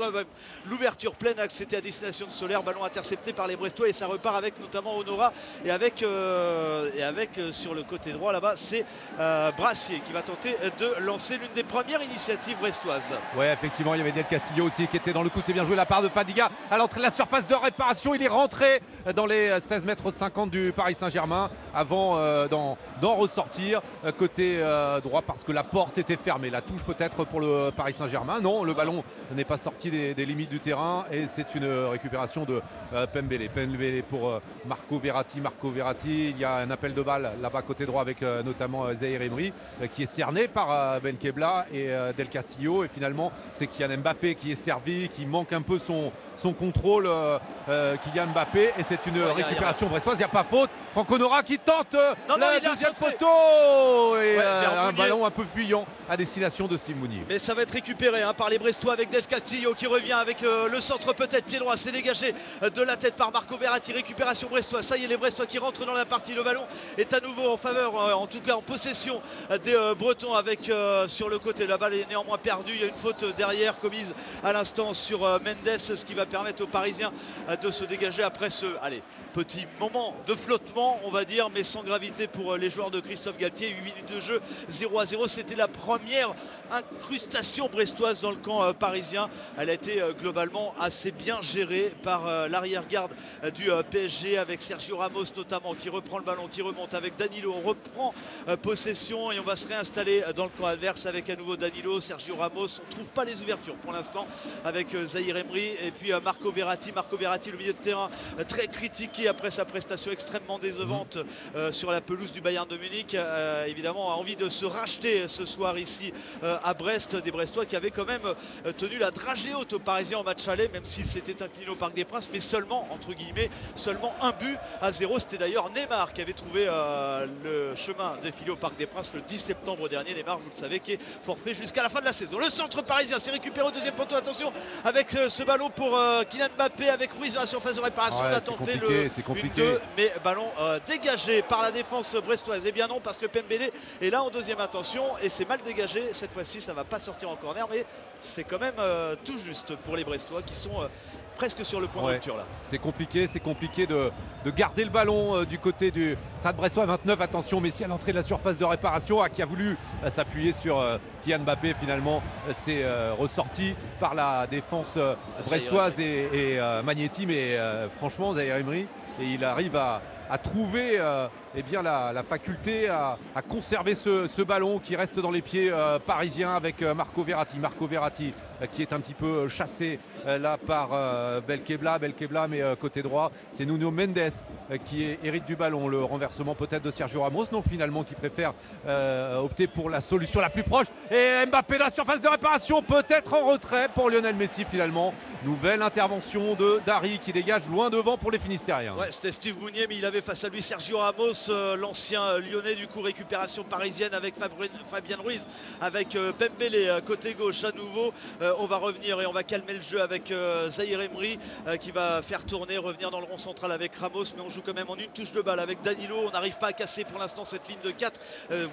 l'ouverture pleine c'était à destination de Solaire, ballon intercepté par les Brestois et ça repart avec notamment Honora et avec euh, et avec euh, sur le côté droit là-bas, c'est euh, Brassier qui va tenter de lancer l'une des premières initiatives brestoises. Ouais, effectivement, il y avait Del Castillo aussi qui était dans le coup. C'est bien joué la part de Fadiga à l'entrée de la surface de réparation. Il est rentré dans les 16 mètres 50 du Paris Saint-Germain avant d'en ressortir côté droit parce que la porte était fermée. La touche peut-être pour le Paris Saint-Germain. Non, le ballon n'est pas sorti des, limites du terrain et c'est une récupération de Pembele. Pembele pour Marco Verratti. Marco Verratti, il y a un appel de balle là-bas côté droit avec euh, notamment euh, Zahir Emery euh, qui est cerné par Ben Kebla et Del Castillo. Et finalement c'est Kylian Mbappé qui est servi, qui manque un peu son, son contrôle Kylian Mbappé. Et c'est une récupération brestoise, il n'y a pas faute. Franco Nora qui tente non, la deuxième poteau. Et un ballon un peu fuyant à destination de Simouni. Mais ça va être récupéré hein, par les Brestois avec Del Castillo qui revient avec le centre peut-être pied droit, c'est dégagé de la tête par Marco Verratti, récupération brestoise. Ça y est les Brestois qui rentrent dans la partie. Le ballon est à nouveau en faveur, euh, en tout cas en possession des euh, Bretons avec euh, sur le côté. La balle est néanmoins perdue. Il y a une faute derrière commise à l'instant sur Mendes, ce qui va permettre aux Parisiens de se dégager après ce allez, petit moment de flottement, on va dire, mais sans gravité pour les joueurs de Christophe Galtier. 8 minutes de jeu, 0 à 0. C'était la première incrustation brestoise dans le camp parisien. Elle a été globalement assez bien gérée par l'arrière-garde du PSG avec Sergio Ramos notamment qui reprend le ballon, qui remonte avec Danilo. On reprend possession et on va se réinstaller dans le camp adverse avec à nouveau Danilo, Sergio Ramos. On ne trouve pas les ouvertures pour l'instant avec Zahir Emery et puis Marco Verratti. Marco Verratti, le milieu de terrain, très critiqué après sa prestation extrêmement décevante sur la pelouse du Bayern de Munich. évidemment, a envie de se racheter ce soir ici à Brest. Des Brestois qui avaient quand même tenu la dragée haute aux Parisiens en match aller, même s'il s'était incliné au Parc des Princes, mais seulement, entre guillemets, seulement un but à zéro. C'était d'ailleurs Neymar qui avait trouvé euh, le chemin défilé au Parc des Princes le 10 septembre dernier. Neymar, vous le savez, qui est forfait jusqu'à la fin de la saison. Le centre parisien s'est récupéré au deuxième poteau. Attention avec euh, ce ballon pour euh, Kylian Mbappé avec Ruiz dans la surface de réparation. Ouais, tenté le c'est compliqué. mais ballon dégagé par la défense brestoise. Et eh bien non, parce que Pembele est là en deuxième intention et c'est mal dégagé. Cette fois-ci, ça va pas sortir en corner, mais c'est quand même tout juste pour les Brestois qui sont presque sur le point de rupture là. C'est compliqué, c'est compliqué de, garder le ballon euh, du côté du Stade Brestois 29. Attention, Messi à l'entrée de la surface de réparation, qui a voulu euh, s'appuyer sur euh, Kylian Mbappé. Finalement, c'est ressorti par la défense brestoise et, Magnetti. Mais franchement, Zahir Emery, et il arrive à, trouver eh bien, la, faculté à, conserver ce, ballon qui reste dans les pieds parisiens avec Marco Verratti. Marco Verratti qui est un petit peu chassé là par Belkebla. Belkebla, mais côté droit, c'est Nuno Mendes qui hérite du ballon. Le renversement peut-être de Sergio Ramos, donc finalement qui préfère opter pour la solution la plus proche. Et Mbappé, la surface de réparation, peut-être en retrait pour Lionel Messi finalement. Nouvelle intervention de Dari qui dégage loin devant pour les Finistériens. C'était Steve Mounier, mais il avait face à lui Sergio Ramos, l'ancien lyonnais. Du coup, récupération parisienne avec Fabien Ruiz, avec Pembele côté gauche à nouveau. on va revenir et on va calmer le jeu avec Zahir Emery qui va faire tourner, revenir dans le rond central avec Ramos. Mais on joue quand même en une touche de balle avec Danilo. On n'arrive pas à casser pour l'instant cette ligne de 4,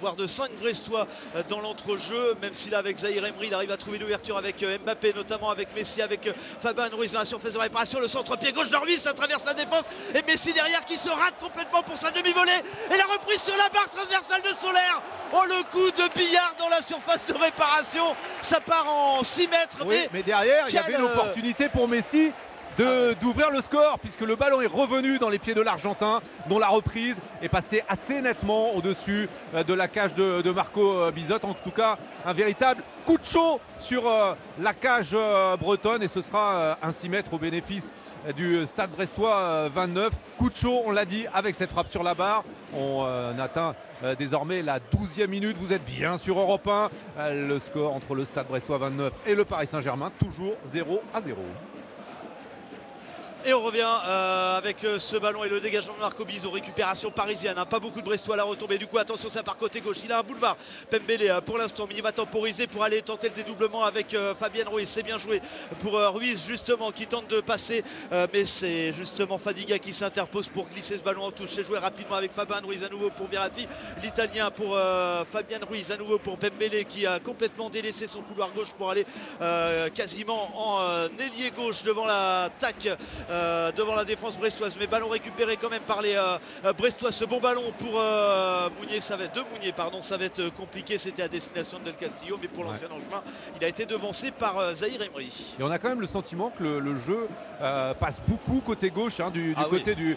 voire de 5 Brestois dans l'entrejeu. Même si là, avec Zahir Emery, il arrive à trouver l'ouverture avec Mbappé, notamment avec Messi, avec Fabien Ruiz dans la surface de réparation. Le centre-pied gauche de ça traverse la défense. Et Messi derrière qui se rate complètement pour sa demi-volée. Et la reprise sur la barre transversale de Solaire. Oh, le coup de billard dans la surface de réparation. Ça part en 6 mètres. Oui, mais, derrière, il y avait l'opportunité pour Messi d'ouvrir le score puisque le ballon est revenu dans les pieds de l'Argentin dont la reprise est passée assez nettement au-dessus euh, de la cage de, Marco euh, Bizot. En tout cas, un véritable coup de chaud sur euh, la cage bretonne et ce sera 6 mètres au bénéfice du stade brestois 29. Coup de chaud, on l'a dit, avec cette frappe sur la barre. On atteint désormais la 12e minute. Vous êtes bien sur Europe 1. le score entre le stade brestois 29 et le Paris Saint-Germain, toujours 0 à 0. Et on revient euh, avec euh, ce ballon et le dégagement de Marco Bizot. Récupération parisienne. Hein. Pas beaucoup de Brestois à la retombée. Du coup, attention, ça part côté gauche. Il a un boulevard. Pembele euh, pour l'instant. Mais il va temporiser pour aller tenter le dédoublement avec Fabien Ruiz. C'est bien joué pour Ruiz, justement, qui tente de passer. mais c'est justement Fadiga qui s'interpose pour glisser ce ballon en touche. C'est joué rapidement avec Fabien Ruiz à nouveau pour Verratti. L'Italien pour Fabien Ruiz à nouveau pour Pembele qui a complètement délaissé son couloir gauche pour aller quasiment en ailier gauche devant l'attaque euh, devant la défense brestoise. Mais ballon récupéré quand même par les euh, euh, brestois. Ce bon ballon pour Mounier, ça va être de Mounier, pardon, ça va être compliqué. C'était à destination de Del Castillo, mais pour l'ancien Angevin, il a été devancé par Zahir Emery. Et on a quand même le sentiment que le, jeu passe beaucoup côté gauche, hein, du, ah côté du,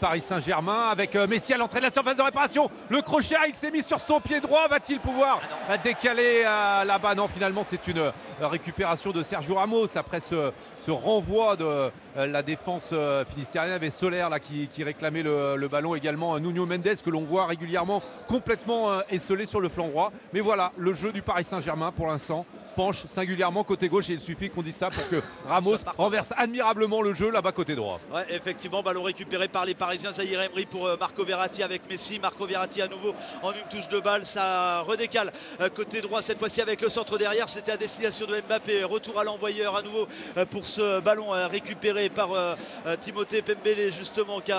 Paris Saint-Germain, avec Messi à l'entrée de la surface de réparation. Le crochet, il s'est mis sur son pied droit. Va-t-il pouvoir ah décaler là-bas? Non, finalement, c'est une récupération de Sergio Ramos après ce, ce renvoi de euh, la défense euh, finistérienne avec Solaire qui, réclamait le, ballon également Nuno Mendes que l'on voit régulièrement complètement euh, esselé sur le flanc droit. Mais voilà, le jeu du Paris Saint-Germain pour l'instant penche singulièrement côté gauche et il suffit qu'on dise ça pour que Ramos renverse admirablement le jeu là-bas côté droit. Ouais, effectivement, ballon récupéré par les Parisiens. Zahir Emery pour euh, Marco Verratti avec Messi. Marco Verratti à nouveau en une touche de balle. Ça redécale euh, côté droit cette fois-ci avec le centre derrière. C'était à destination de Mbappé. Retour à l'envoyeur à nouveau euh, pour ce ballon récupéré par Timothée Pembele justement qui,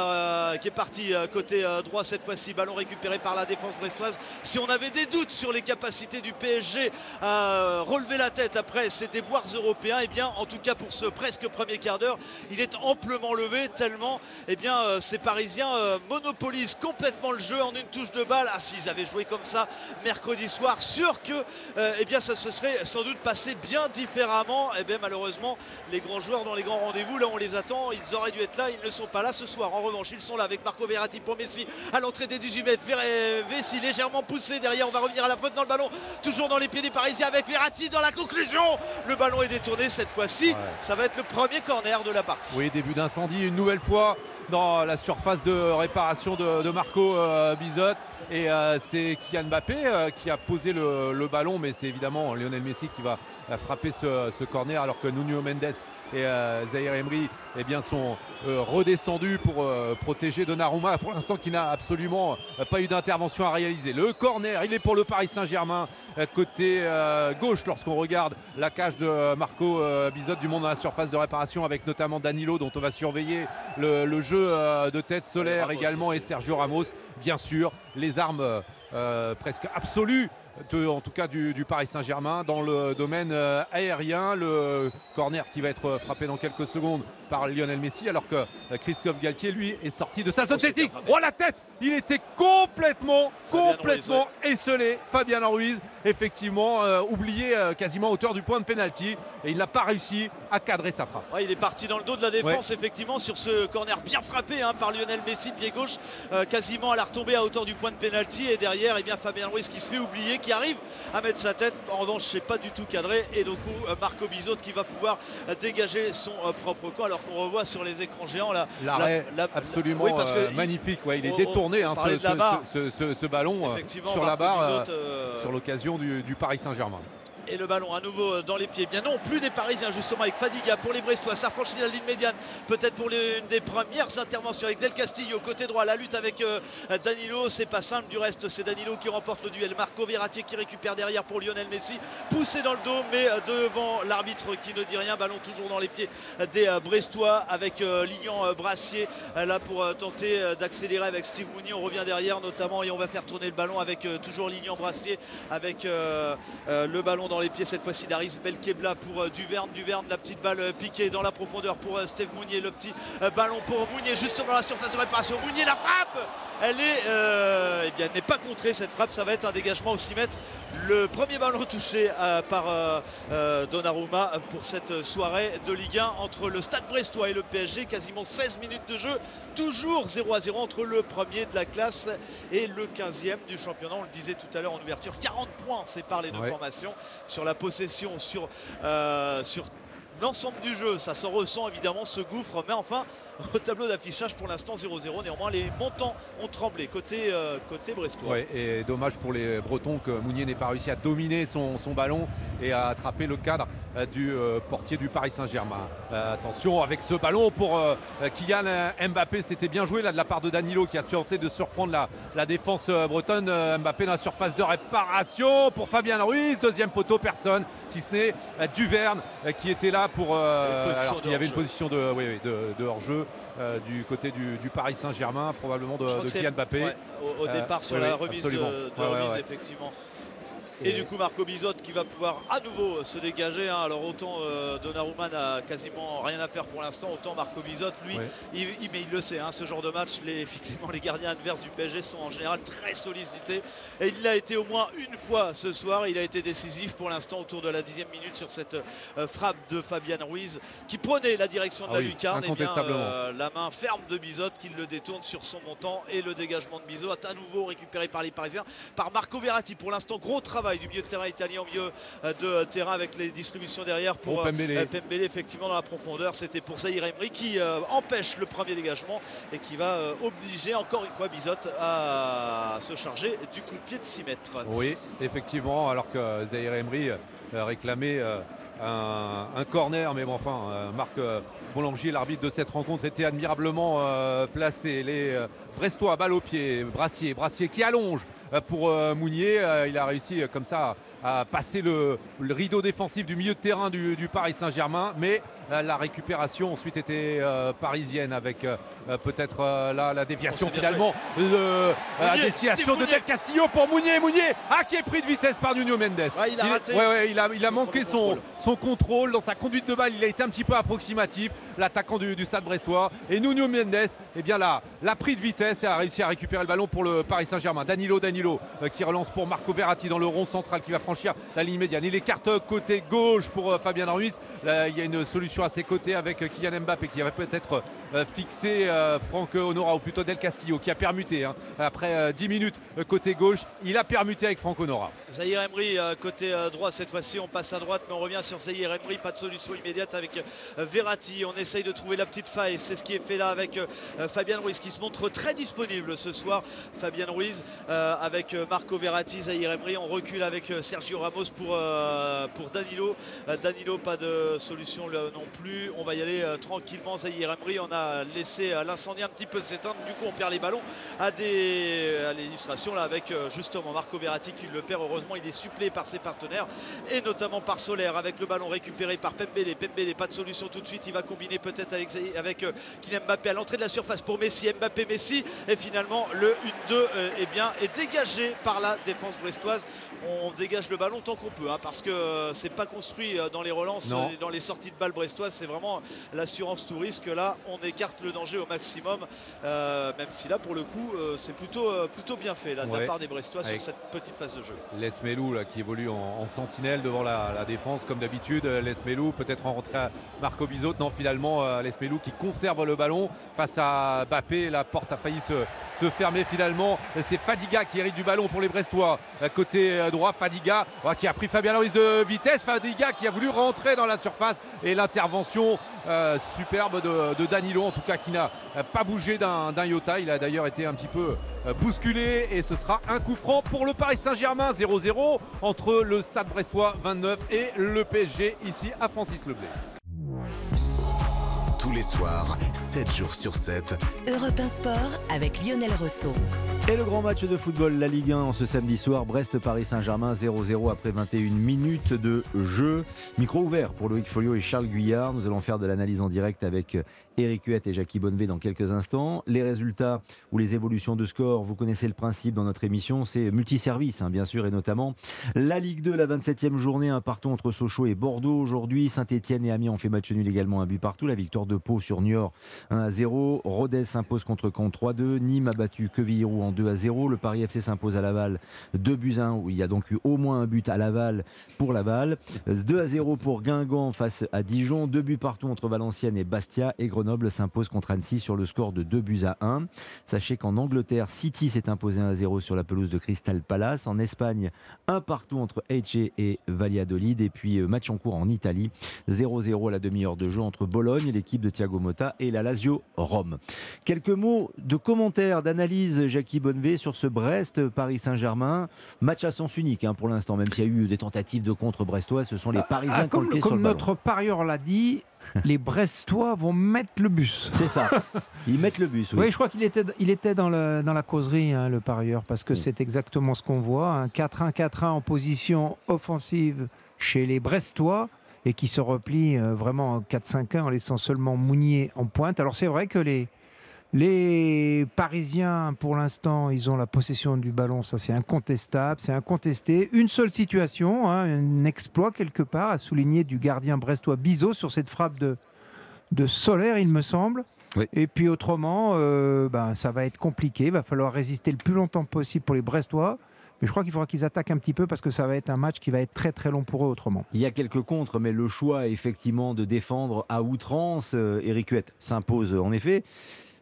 qui est parti côté droit cette fois-ci. Ballon récupéré par la défense brestoise. Si on avait des doutes sur les capacités du PSG à relever la tête après ces déboires européens. Et eh bien, en tout cas pour ce presque premier quart d'heure, il est amplement levé tellement, eh bien, euh, ces Parisiens euh, monopolisent complètement le jeu en une touche de balle. Ah, s'ils avaient joué comme ça mercredi soir, sûr que, eh bien, ça se serait sans doute passé bien différemment. Et bien, malheureusement, les grands joueurs dans les grands rendez-vous, là, on les attend. Ils auraient dû être là. Ils ne sont pas là ce soir. En revanche, ils sont là avec Marco Verratti pour Messi à l'entrée des 18 mètres. Messi légèrement poussé derrière. On va revenir à la faute dans le ballon. Toujours dans les pieds des Parisiens avec Verratti dans la conclusion. Le ballon est détourné cette fois-ci. Ça va être le premier corner de la partie. Oui, début d'incendie une nouvelle fois dans la surface de réparation de, Marco euh, Bizot. Et euh, c'est Kylian Mbappé euh, qui a posé le, ballon, mais c'est évidemment Lionel Messi qui va frapper ce, ce corner alors que Nuno Mendes et euh, Zahir Emery eh bien, sont euh, redescendus pour euh, protéger Donnarumma pour l'instant qui n'a absolument pas eu d'intervention à réaliser. Le corner, il est pour le Paris Saint-Germain côté gauche lorsqu'on regarde la cage de Marco Bizot du monde dans la surface de réparation avec notamment Danilo dont on va surveiller le, jeu de tête solaire également et Sergio Ramos bien sûr les armes presque absolues en tout cas du, Paris Saint-Germain dans le domaine euh, aérien. Le corner qui va être frappé dans quelques secondes par Lionel Messi alors que euh, Christophe Galtier lui est sorti de sa zone technique. Oh la tête Il était complètement, complètement esselé. Fabien Ruiz, effectivement, euh, oublié quasiment à hauteur du point de pénalty et il n'a pas réussi à cadrer sa frappe. il est parti dans le dos de la défense effectivement sur ce corner bien frappé hein, par Lionel Messi, pied gauche, quasiment à la retombée à hauteur du point de pénalty et derrière et eh bien, Fabien Ruiz qui se fait oublier qui arrive à mettre sa tête. En revanche, c'est pas du tout cadré. Et donc, euh, Marco Bizot qui va pouvoir euh, dégager son euh, propre. Alors qu'on revoit sur les écrans géants là. L'arrêt absolument magnifique. Ouais, il est détourné hein, ce, ballon sur la barre sur l'occasion du Paris Saint-Germain et le ballon à nouveau dans les pieds. Bien non, plus des Parisiens justement avec Fadiga pour les Brestois. Ça franchit la ligne médiane, peut-être pour une des premières interventions avec Del Castillo côté droit. La lutte avec euh, Danilo, c'est pas simple. Du reste, c'est Danilo qui remporte le duel. Marco Verratti qui récupère derrière pour Lionel Messi, poussé dans le dos, mais euh, devant l'arbitre qui ne dit rien. Ballon toujours dans les pieds des euh, Brestois avec Lignan Brassier là pour tenter d'accélérer avec Steve Mounier. On revient derrière notamment et on va faire tourner le ballon avec toujours Lignan Brassier avec le ballon dans dans les pieds cette fois-ci d'Aris Belkebla pour euh, Duverne. Duverne, la petite balle euh, piquée dans la profondeur pour euh, Steve Mounier. Le petit ballon pour Mounier juste dans la surface de réparation. Mounier la frappe Elle est, eh bien, n'est pas contrée cette frappe. Ça va être un dégagement au 6 mètres. Le premier ballon touché par Donnarumma pour cette soirée de Ligue 1 entre le Stade Brestois et le PSG. Quasiment 16 minutes de jeu. Toujours 0 à 0 entre le premier de la classe et le 15e du championnat. On le disait tout à l'heure en ouverture. 40 points séparent les deux formations sur la possession, sur, euh, sur l'ensemble du jeu. Ça se ressent évidemment ce gouffre, mais enfin au tableau d'affichage pour l'instant 0-0. Néanmoins, les montants ont tremblé côté, euh, côté brestois. Ouais, et dommage pour les Bretons que Mounier n'ait pas réussi à dominer son, son, ballon et à attraper le cadre euh, du euh, portier du Paris Saint-Germain. attention avec ce ballon pour Kylian Mbappé. C'était bien joué là de la part de Danilo qui a tenté de surprendre la, la défense bretonne. Mbappé dans la surface de réparation pour Fabien Ruiz. Deuxième poteau, personne, si ce n'est Duverne qui était là pour. alors qu'il y avait une position de, oui, de, de hors-jeu. Euh, du côté du, Paris Saint-Germain, probablement de, de Kylian Mbappé. au, départ, sur la remise, de, remise effectivement. Et, du coup, Marco Bizot qui va pouvoir à nouveau se dégager. Hein. Alors, autant euh, Donnarumma n'a quasiment rien à faire pour l'instant, autant Marco Bizot, lui, il, mais il le sait, hein, ce genre de match, les, effectivement, les gardiens adverses du PSG sont en général très sollicités. Et il l'a été au moins une fois ce soir. Il a été décisif pour l'instant autour de la dixième minute sur cette euh, frappe de Fabian Ruiz qui prenait la direction de ah la lucarne. Et bien, euh, la main ferme de Bizot qui le détourne sur son montant et le dégagement de Bizot à nouveau récupéré par les Parisiens, par Marco Verratti. Pour l'instant, gros travail du milieu de terrain italien au milieu euh, de terrain avec les distributions derrière pour euh, Pembele. effectivement dans la profondeur. C'était pour Zahir Emery qui euh, empêche le premier dégagement et qui va obliger encore une fois Bizot à se charger du coup de pied de 6 mètres. Oui, effectivement, alors que Zahir Emery réclamait un, corner, mais bon, enfin, Marc Boulanger, l'arbitre de cette rencontre, était admirablement placé. Les Brestois, balle au pied, Brassier, Brassier qui allonge euh, pour euh, Mounier. Euh, il a réussi comme ça à passer le, rideau défensif du milieu de terrain du, Paris Saint-Germain. Mais la récupération ensuite était parisienne avec peut-être la déviation finalement. la déviation de Del Castillo pour Mounier. Mounier ah, qui est pris de vitesse par Nuno Mendes. il, a raté. il, a, il a manqué son, son contrôle dans sa conduite de balle. Il a été un petit peu approximatif, l'attaquant du, stade brestois. Et Nuno Mendes, eh bien là, l'a pris de vitesse et a réussi à récupérer le ballon pour le Paris Saint-Germain. Danilo, Danilo qui relance pour Marco Verratti dans le rond central qui va franchir la ligne médiane. Il écarte côté gauche pour Fabien Ruiz. Il y a une solution à ses côtés avec Kylian Mbappé qui avait peut-être fixé Franck Honora ou plutôt Del Castillo qui a permuté hein. après 10 minutes côté gauche. Il a permuté avec Franck Honora. Zahir Emery côté droit cette fois-ci on passe à droite mais on revient sur Zahir Emery pas de solution immédiate avec Verratti on essaye de trouver la petite faille c'est ce qui est fait là avec Fabien Ruiz qui se montre très disponible ce soir Fabien Ruiz avec Marco Verratti Zahir Emery on recule avec Sergio Ramos pour, pour Danilo Danilo pas de solution non plus on va y aller tranquillement Zahir Emery on a laissé l'incendie un petit peu s'éteindre. Du coup on perd les ballons à, des, à là avec justement Marco Verratti qui le perd. Heureusement il est suppléé par ses partenaires et notamment par Solaire avec le ballon récupéré par Pembele. Pembele pas de solution tout de suite. Il va combiner peut-être avec, avec Kylian Mbappé à l'entrée de la surface pour Messi. Mbappé Messi. Et finalement le 1-2 eh bien, est dégagé par la défense brestoise on dégage le ballon tant qu'on peut hein, parce que c'est pas construit dans les relances et dans les sorties de balles brestoises c'est vraiment l'assurance tout risque là on écarte le danger au maximum euh, même si là pour le coup euh, c'est plutôt, euh, plutôt bien fait là, de la part des brestois sur cette petite phase de jeu. Lesmelou là qui évolue en, sentinelle devant la, défense comme d'habitude Lesmelou peut-être en rentrée à Marco Bizot. Non finalement Lesmelou qui conserve le ballon face à Bappé la porte a failli se, se fermer finalement. C'est Fadiga qui hérite du ballon pour les brestois côté droit Fadiga qui a pris Fabien Ruiz de vitesse. Fadiga qui a voulu rentrer dans la surface. Et l'intervention superbe de, Danilo en tout cas qui n'a pas bougé d'un iota. Il a d'ailleurs été un petit peu bousculé. Et ce sera un coup franc pour le Paris Saint-Germain. 0-0 entre le Stade Brestois 29 et le PSG ici à Francis Leblay tous les soirs, 7 jours sur 7. Europe 1 Sport avec Lionel Rousseau. Et le grand match de football, la Ligue 1 en ce samedi soir, Brest-Paris Saint-Germain 0-0 après 21 minutes de jeu. Micro ouvert pour Loïc Folio et Charles Guyard. Nous allons faire de l'analyse en direct avec Eric Huette et Jackie Bonnevé dans quelques instants. Les résultats ou les évolutions de score, vous connaissez le principe dans notre émission, c'est multiservice, hein, bien sûr, et notamment la Ligue 2, la 27e journée, un partout entre Sochaux et Bordeaux aujourd'hui. Saint-Etienne et Amiens ont fait match nul également, un but partout. La victoire de Pau sur Niort 1 à 0. Rodez s'impose contre Caen 3-2. Nîmes a battu Quevillерou en 2 à 0. Le Paris FC s'impose à Laval 2 buts 1, où il y a donc eu au moins un but à Laval pour Laval. 2 à 0 pour Guingamp face à Dijon. Deux buts partout entre Valenciennes et Bastia et Grenoble Grenoble s'impose contre Annecy sur le score de 2 buts à 1. Sachez qu'en Angleterre, City s'est imposé 1 à 0 sur la pelouse de Crystal Palace. En Espagne, un partout entre Elche et Valladolid. Et puis euh, match en cours en Italie, 0-0 à la demi-heure de jeu entre Bologne, l'équipe de Thiago Motta, et la Lazio Rome. Quelques mots de commentaires, d'analyse, Jackie Bonnevé, sur ce Brest-Paris Saint-Germain. Match à sens unique hein, pour l'instant, même s'il y a eu des tentatives de contre brestois, ce sont les ah, Parisiens ah, qui ont le pied sur le ballon. notre parieur l'a dit, les Brestois vont mettre le bus. C'est ça. Ils mettent le bus. Oui, je crois qu'il était, il était dans, le, dans la causerie, hein, le parieur, parce que c'est exactement ce qu'on voit. 4-1, 4-1 en position offensive chez les Brestois et qui se replient euh, vraiment 4-5-1 en laissant seulement Mounier en pointe. Alors c'est vrai que les, les Parisiens, pour l'instant, ils ont la possession du ballon, ça c'est incontestable, c'est incontesté. Une seule situation, hein, un exploit quelque part, à souligner du gardien brestois Bizot sur cette frappe de, de Solaire, il me semble. Et puis autrement, euh, ben, ça va être compliqué, il va falloir résister le plus longtemps possible pour les Brestois. Mais je crois qu'il faudra qu'ils attaquent un petit peu parce que ça va être un match qui va être très très long pour eux autrement. Il y a quelques contres, mais le choix effectivement de défendre à outrance, euh, Eric Huette s'impose en effet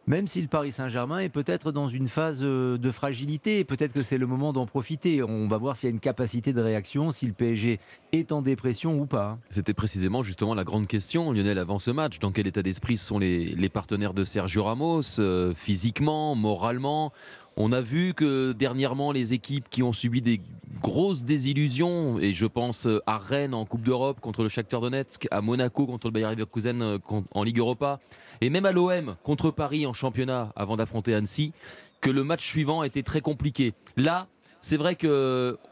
même si le Paris Saint-Germain est peut-être dans une phase euh, de fragilité, peut-être que c'est le moment d'en profiter. On va voir s'il y a une capacité de réaction, si le PSG est en dépression ou pas. C'était précisément justement la grande question, Lionel, avant ce match. Dans quel état d'esprit sont les, partenaires de Sergio Ramos, euh, physiquement, moralement? On a vu que dernièrement, les équipes qui ont subi des grosses désillusions, et je pense à Rennes en Coupe d'Europe contre le Shakhtar Donetsk, à Monaco contre le Bayer Leverkusen euh, en Ligue Europa, et même à l'OM contre Paris en championnat avant d'affronter Annecy, que le match suivant était très compliqué. Là, c'est vrai qu'il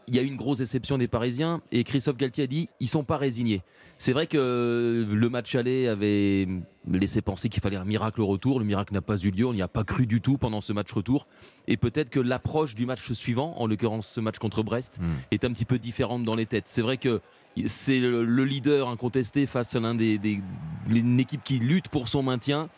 il y a eu une grosse déception des Parisiens et Christophe Galtier a dit ils sont pas résignés. C'est vrai que le match aller avait laissé penser qu'il fallait un miracle au retour. Le miracle n'a pas eu lieu, on n'y a pas cru du tout pendant ce match retour. Et peut-être que l'approche du match suivant, en l'occurrence ce match contre Brest, Hmm. est un petit peu différente dans les têtes. C'est vrai que c'est le le leader incontesté face à l'un des, des- une équipe qui lutte pour son maintien.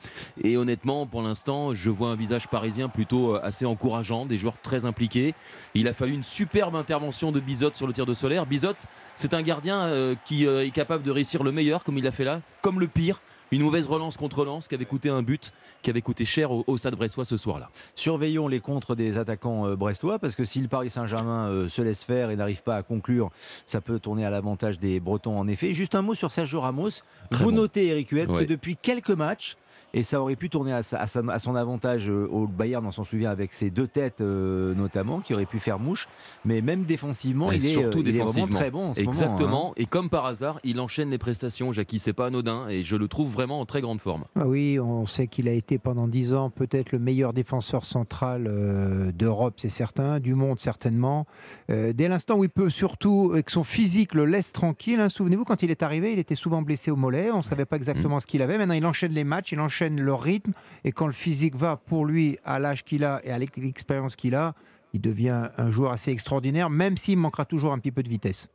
Et honnêtement, pour l'instant, je vois un visage parisien plutôt euh, assez encourageant, des joueurs très impliqués. Il a fallu une superbe intervention de Bizot sur le tir de Solaire. Bizot, c'est un gardien euh, qui euh, est capable de réussir le meilleur, comme il l'a fait là, comme le pire. Une mauvaise relance contre Lens qui avait coûté un but, qui avait coûté cher au, au Stade Brestois ce soir-là. Surveillons les contres des attaquants euh, brestois parce que si le Paris Saint-Germain euh, se laisse faire et n'arrive pas à conclure, ça peut tourner à l'avantage des Bretons en effet. Juste un mot sur Sergio Ramos. Vous bon. notez, Eric Huette, Ouais. que depuis quelques matchs, et ça aurait pu tourner à, sa- à sa- à son avantage euh, au Bayern, on s'en souvient, avec ses deux têtes euh, notamment, qui auraient pu faire mouche. Mais même défensivement, Et il, est, surtout euh, il est vraiment défensivement. très bon en ce Exactement. moment. hein. Et comme par hasard, il enchaîne les prestations. Jackie, c'est pas anodin et je le trouve vraiment en très grande forme. Ah oui, on sait qu'il a été pendant 10 ans peut-être le meilleur défenseur central euh, d'Europe, c'est certain, du monde certainement. Euh, dès l'instant où il peut surtout, et que son physique le laisse tranquille, hein, souvenez-vous, quand il est arrivé, il était souvent blessé au mollet, on ne savait pas Mm. exactement ce qu'il avait. Maintenant, il enchaîne les matchs, il enchaîne le rythme, et quand le physique va pour lui à l'âge qu'il a et à l'expérience qu'il a, il devient un joueur assez extraordinaire, même s'il manquera toujours un petit peu de vitesse.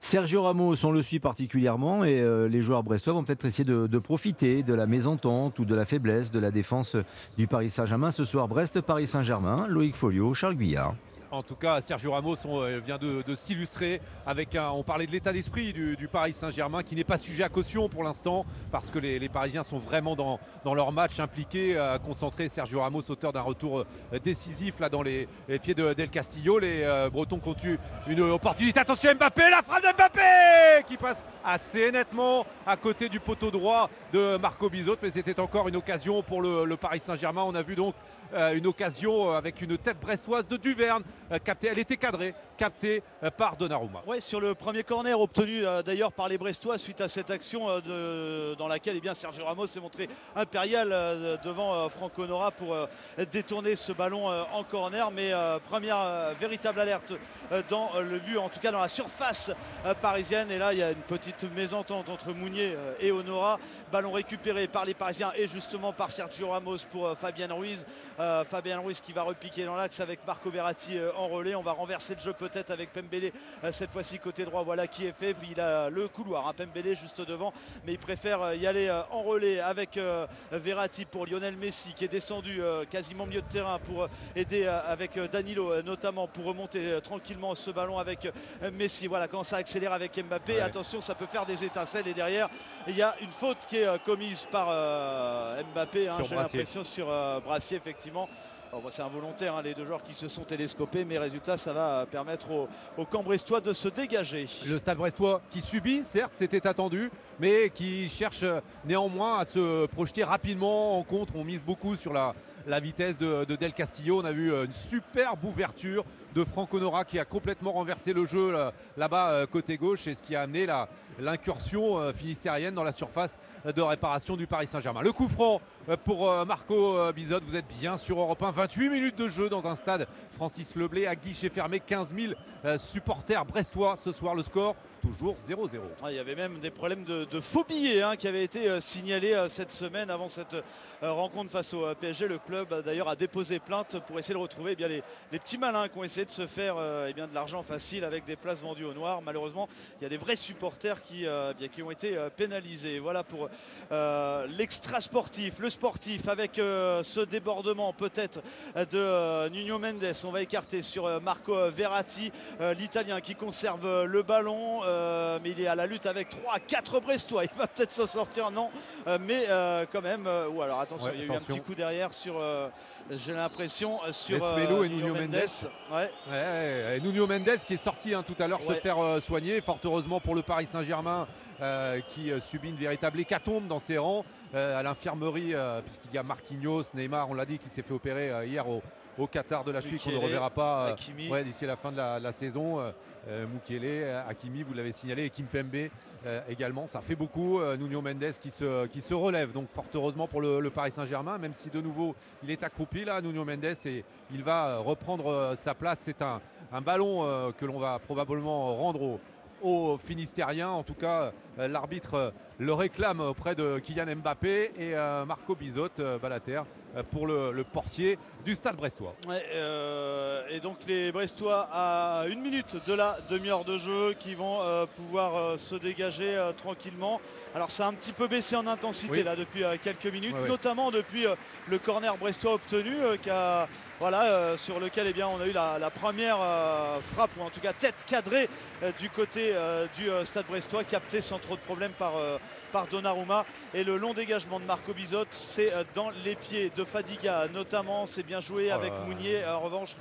Sergio Ramos, on le suit particulièrement et euh, les joueurs brestois vont peut-être essayer de, de profiter de la mésentente ou de la faiblesse de la défense du Paris Saint-Germain. Ce soir, Brest-Paris Saint-Germain, Loïc Folio, Charles Guyard. En tout cas, Sergio Ramos euh, vient de, s'illustrer avec un. On parlait de l'état d'esprit du, Paris Saint-Germain qui n'est pas sujet à caution pour l'instant parce que les, Parisiens sont vraiment dans, leur match impliqués, concentrés. Sergio Ramos, auteur d'un retour euh, décisif là dans les, pieds de Del Castillo. Les euh, Bretons ont eu une opportunité. Attention Mbappé, la frappe de Mbappé qui passe assez nettement à côté du poteau droit de Marco Bizot, mais c'était encore une occasion pour le, Paris Saint-Germain. On a vu donc une occasion euh, avec une tête brestoise de Duverne euh, captée. Elle était cadrée, captée euh, par Donnarumma. Ouais, sur le premier corner obtenu euh, d'ailleurs par les Brestois suite à cette action euh, dans laquelle eh bien, Sergio Ramos s'est montré impérial euh, devant euh, Franco Nora pour euh, détourner ce ballon euh, en corner. Mais euh, première euh, véritable alerte euh, dans euh, le but, en tout cas dans la surface euh, parisienne. Et là, il y a une petite mésentente entre Mounier euh, et Honora. Ballon récupéré par les Parisiens et justement par Sergio Ramos pour euh, Fabien Ruiz. Euh, Fabien Ruiz qui va repiquer dans l'axe avec Marco Verratti euh, en relais. On va renverser le jeu peut-être avec Pembele euh, cette fois-ci côté droit. Voilà qui est fait. Puis il a le couloir, hein, Pembele juste devant, mais il préfère y aller en relais avec Verratti pour Lionel Messi qui est descendu quasiment milieu de terrain pour aider avec Danilo notamment pour remonter tranquillement ce ballon avec Messi. Voilà quand ça accélère avec Mbappé. Ouais. Attention, ça peut faire des étincelles et derrière il y a une faute qui est commise par Mbappé. hein, J'ai l'impression sur Brassier effectivement. Alors, bon, c'est involontaire, hein, les deux joueurs qui se sont télescopés, mais résultat, ça va permettre au, au camp de se dégager. Le stade brestois qui subit, certes, c'était attendu, mais qui cherche néanmoins à se projeter rapidement en contre. On mise beaucoup sur la, la vitesse de, de Del Castillo. On a vu euh, une superbe ouverture de Franco Nora qui a complètement renversé le jeu là- là-bas euh, côté gauche et ce qui a amené l'incursion euh, finistérienne dans la surface de réparation du Paris Saint-Germain. Le coup franc pour Marco Bizot. Vous êtes bien sur Europe 1. 28 minutes de jeu dans un stade Francis Leblé à guichet fermé. 15 000 euh, supporters brestois ce soir. Le score toujours 0-0. Ah, il y avait même des problèmes de, de faux billets hein, qui avaient été signalés cette semaine avant cette rencontre face au PSG. D'ailleurs a déposé plainte pour essayer de retrouver eh bien, les, les petits malins qui ont essayé de se faire euh, eh bien, de l'argent facile avec des places vendues au noir. Malheureusement, il y a des vrais supporters qui, euh, eh bien, qui ont été euh, pénalisés. Voilà pour euh, l'extra sportif, le sportif avec euh, ce débordement peut-être de euh, Nuno Mendes. On va écarter sur Marco Verratti, l'Italien qui conserve le ballon, mais il est à la lutte avec 3 4 Brestois. Il va peut-être s'en sortir, non, mais quand même. ou alors attention, Ouais, il y a eu un petit coup derrière sur, euh, j'ai l'impression, euh, sur Mesmelo euh, et Nuno Mendes. Ouais. Ouais, et Nuno Mendes qui est sorti hein, tout à l'heure se faire euh, soigner, fort heureusement pour le Paris Saint-Germain euh, qui subit une véritable hécatombe dans ses rangs à l'infirmerie puisqu'il y a Marquinhos, Neymar, on l'a dit, qui s'est fait opérer hier au, au Qatar de la cheville qu'on ne reverra pas euh, ouais, d'ici la fin de la, la saison. Euh, euh, Mukiele, euh, Hakimi, vous l'avez signalé, et Kimpembe euh, également. Ça fait beaucoup. Nuno Mendes qui se, relève, donc fort heureusement pour le, Paris Saint-Germain, même si de nouveau il est accroupi là, Nuno Mendes, et il va reprendre sa place. C'est un, un ballon que l'on va probablement rendre au, aux Finistériens. En tout cas, euh, l'arbitre euh, le réclame auprès de Kylian Mbappé et euh, Marco Bizot, Balater, pour le, portier du stade brestois. et donc les Brestois à une minute de la demi-heure de jeu qui vont pouvoir se dégager tranquillement. Alors ça a un petit peu baissé en intensité là depuis quelques minutes, notamment depuis le corner brestois obtenu qui a voilà, euh, sur lequel eh bien, on a eu la, première euh, frappe, ou en tout cas tête cadrée euh, du côté du stade brestois, capté sans trop de problèmes par, par Donnarumma. Et le long dégagement de Marco Bizot, c'est dans les pieds de Fadiga, notamment. C'est bien joué avec Mounier. En revanche,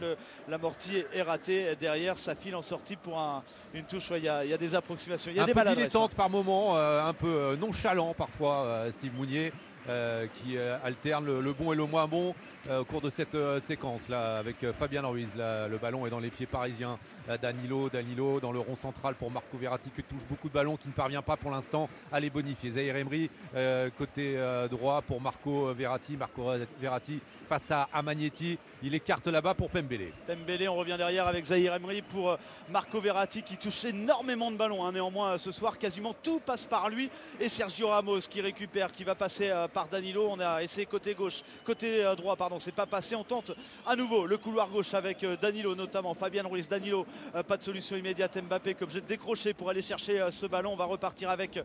l'amorti est raté. Derrière, ça file en sortie pour une touche. Il y, a, des approximations. Il y a un des peu dilettante par moment, un peu nonchalant parfois, Steve Mounier. qui alterne le, bon et le moins bon. Euh, au cours de cette euh, séquence là avec euh, Fabien Ruiz. le ballon est dans les pieds parisiens. Danilo, Danilo dans le rond central pour Marco Verratti qui touche beaucoup de ballons, qui ne parvient pas pour l'instant à les bonifier. Zahir Emery côté droit pour Marco Verratti. Marco Verratti face à, Magnetti. Il écarte là-bas pour Pembele. Pembele, on revient derrière avec Zahir Emery pour Marco Verratti qui touche énormément de ballons. Hein. Néanmoins, ce soir, quasiment tout passe par lui. Et Sergio Ramos qui récupère, qui va passer par Danilo. On a essayé côté gauche, côté droit, pardon c'est pas passé. On tente à nouveau le couloir gauche avec euh, Danilo notamment. Fabien Ruiz, Danilo, euh, pas de solution immédiate. Mbappé comme j'ai décroché pour aller chercher euh, ce ballon. On va repartir avec.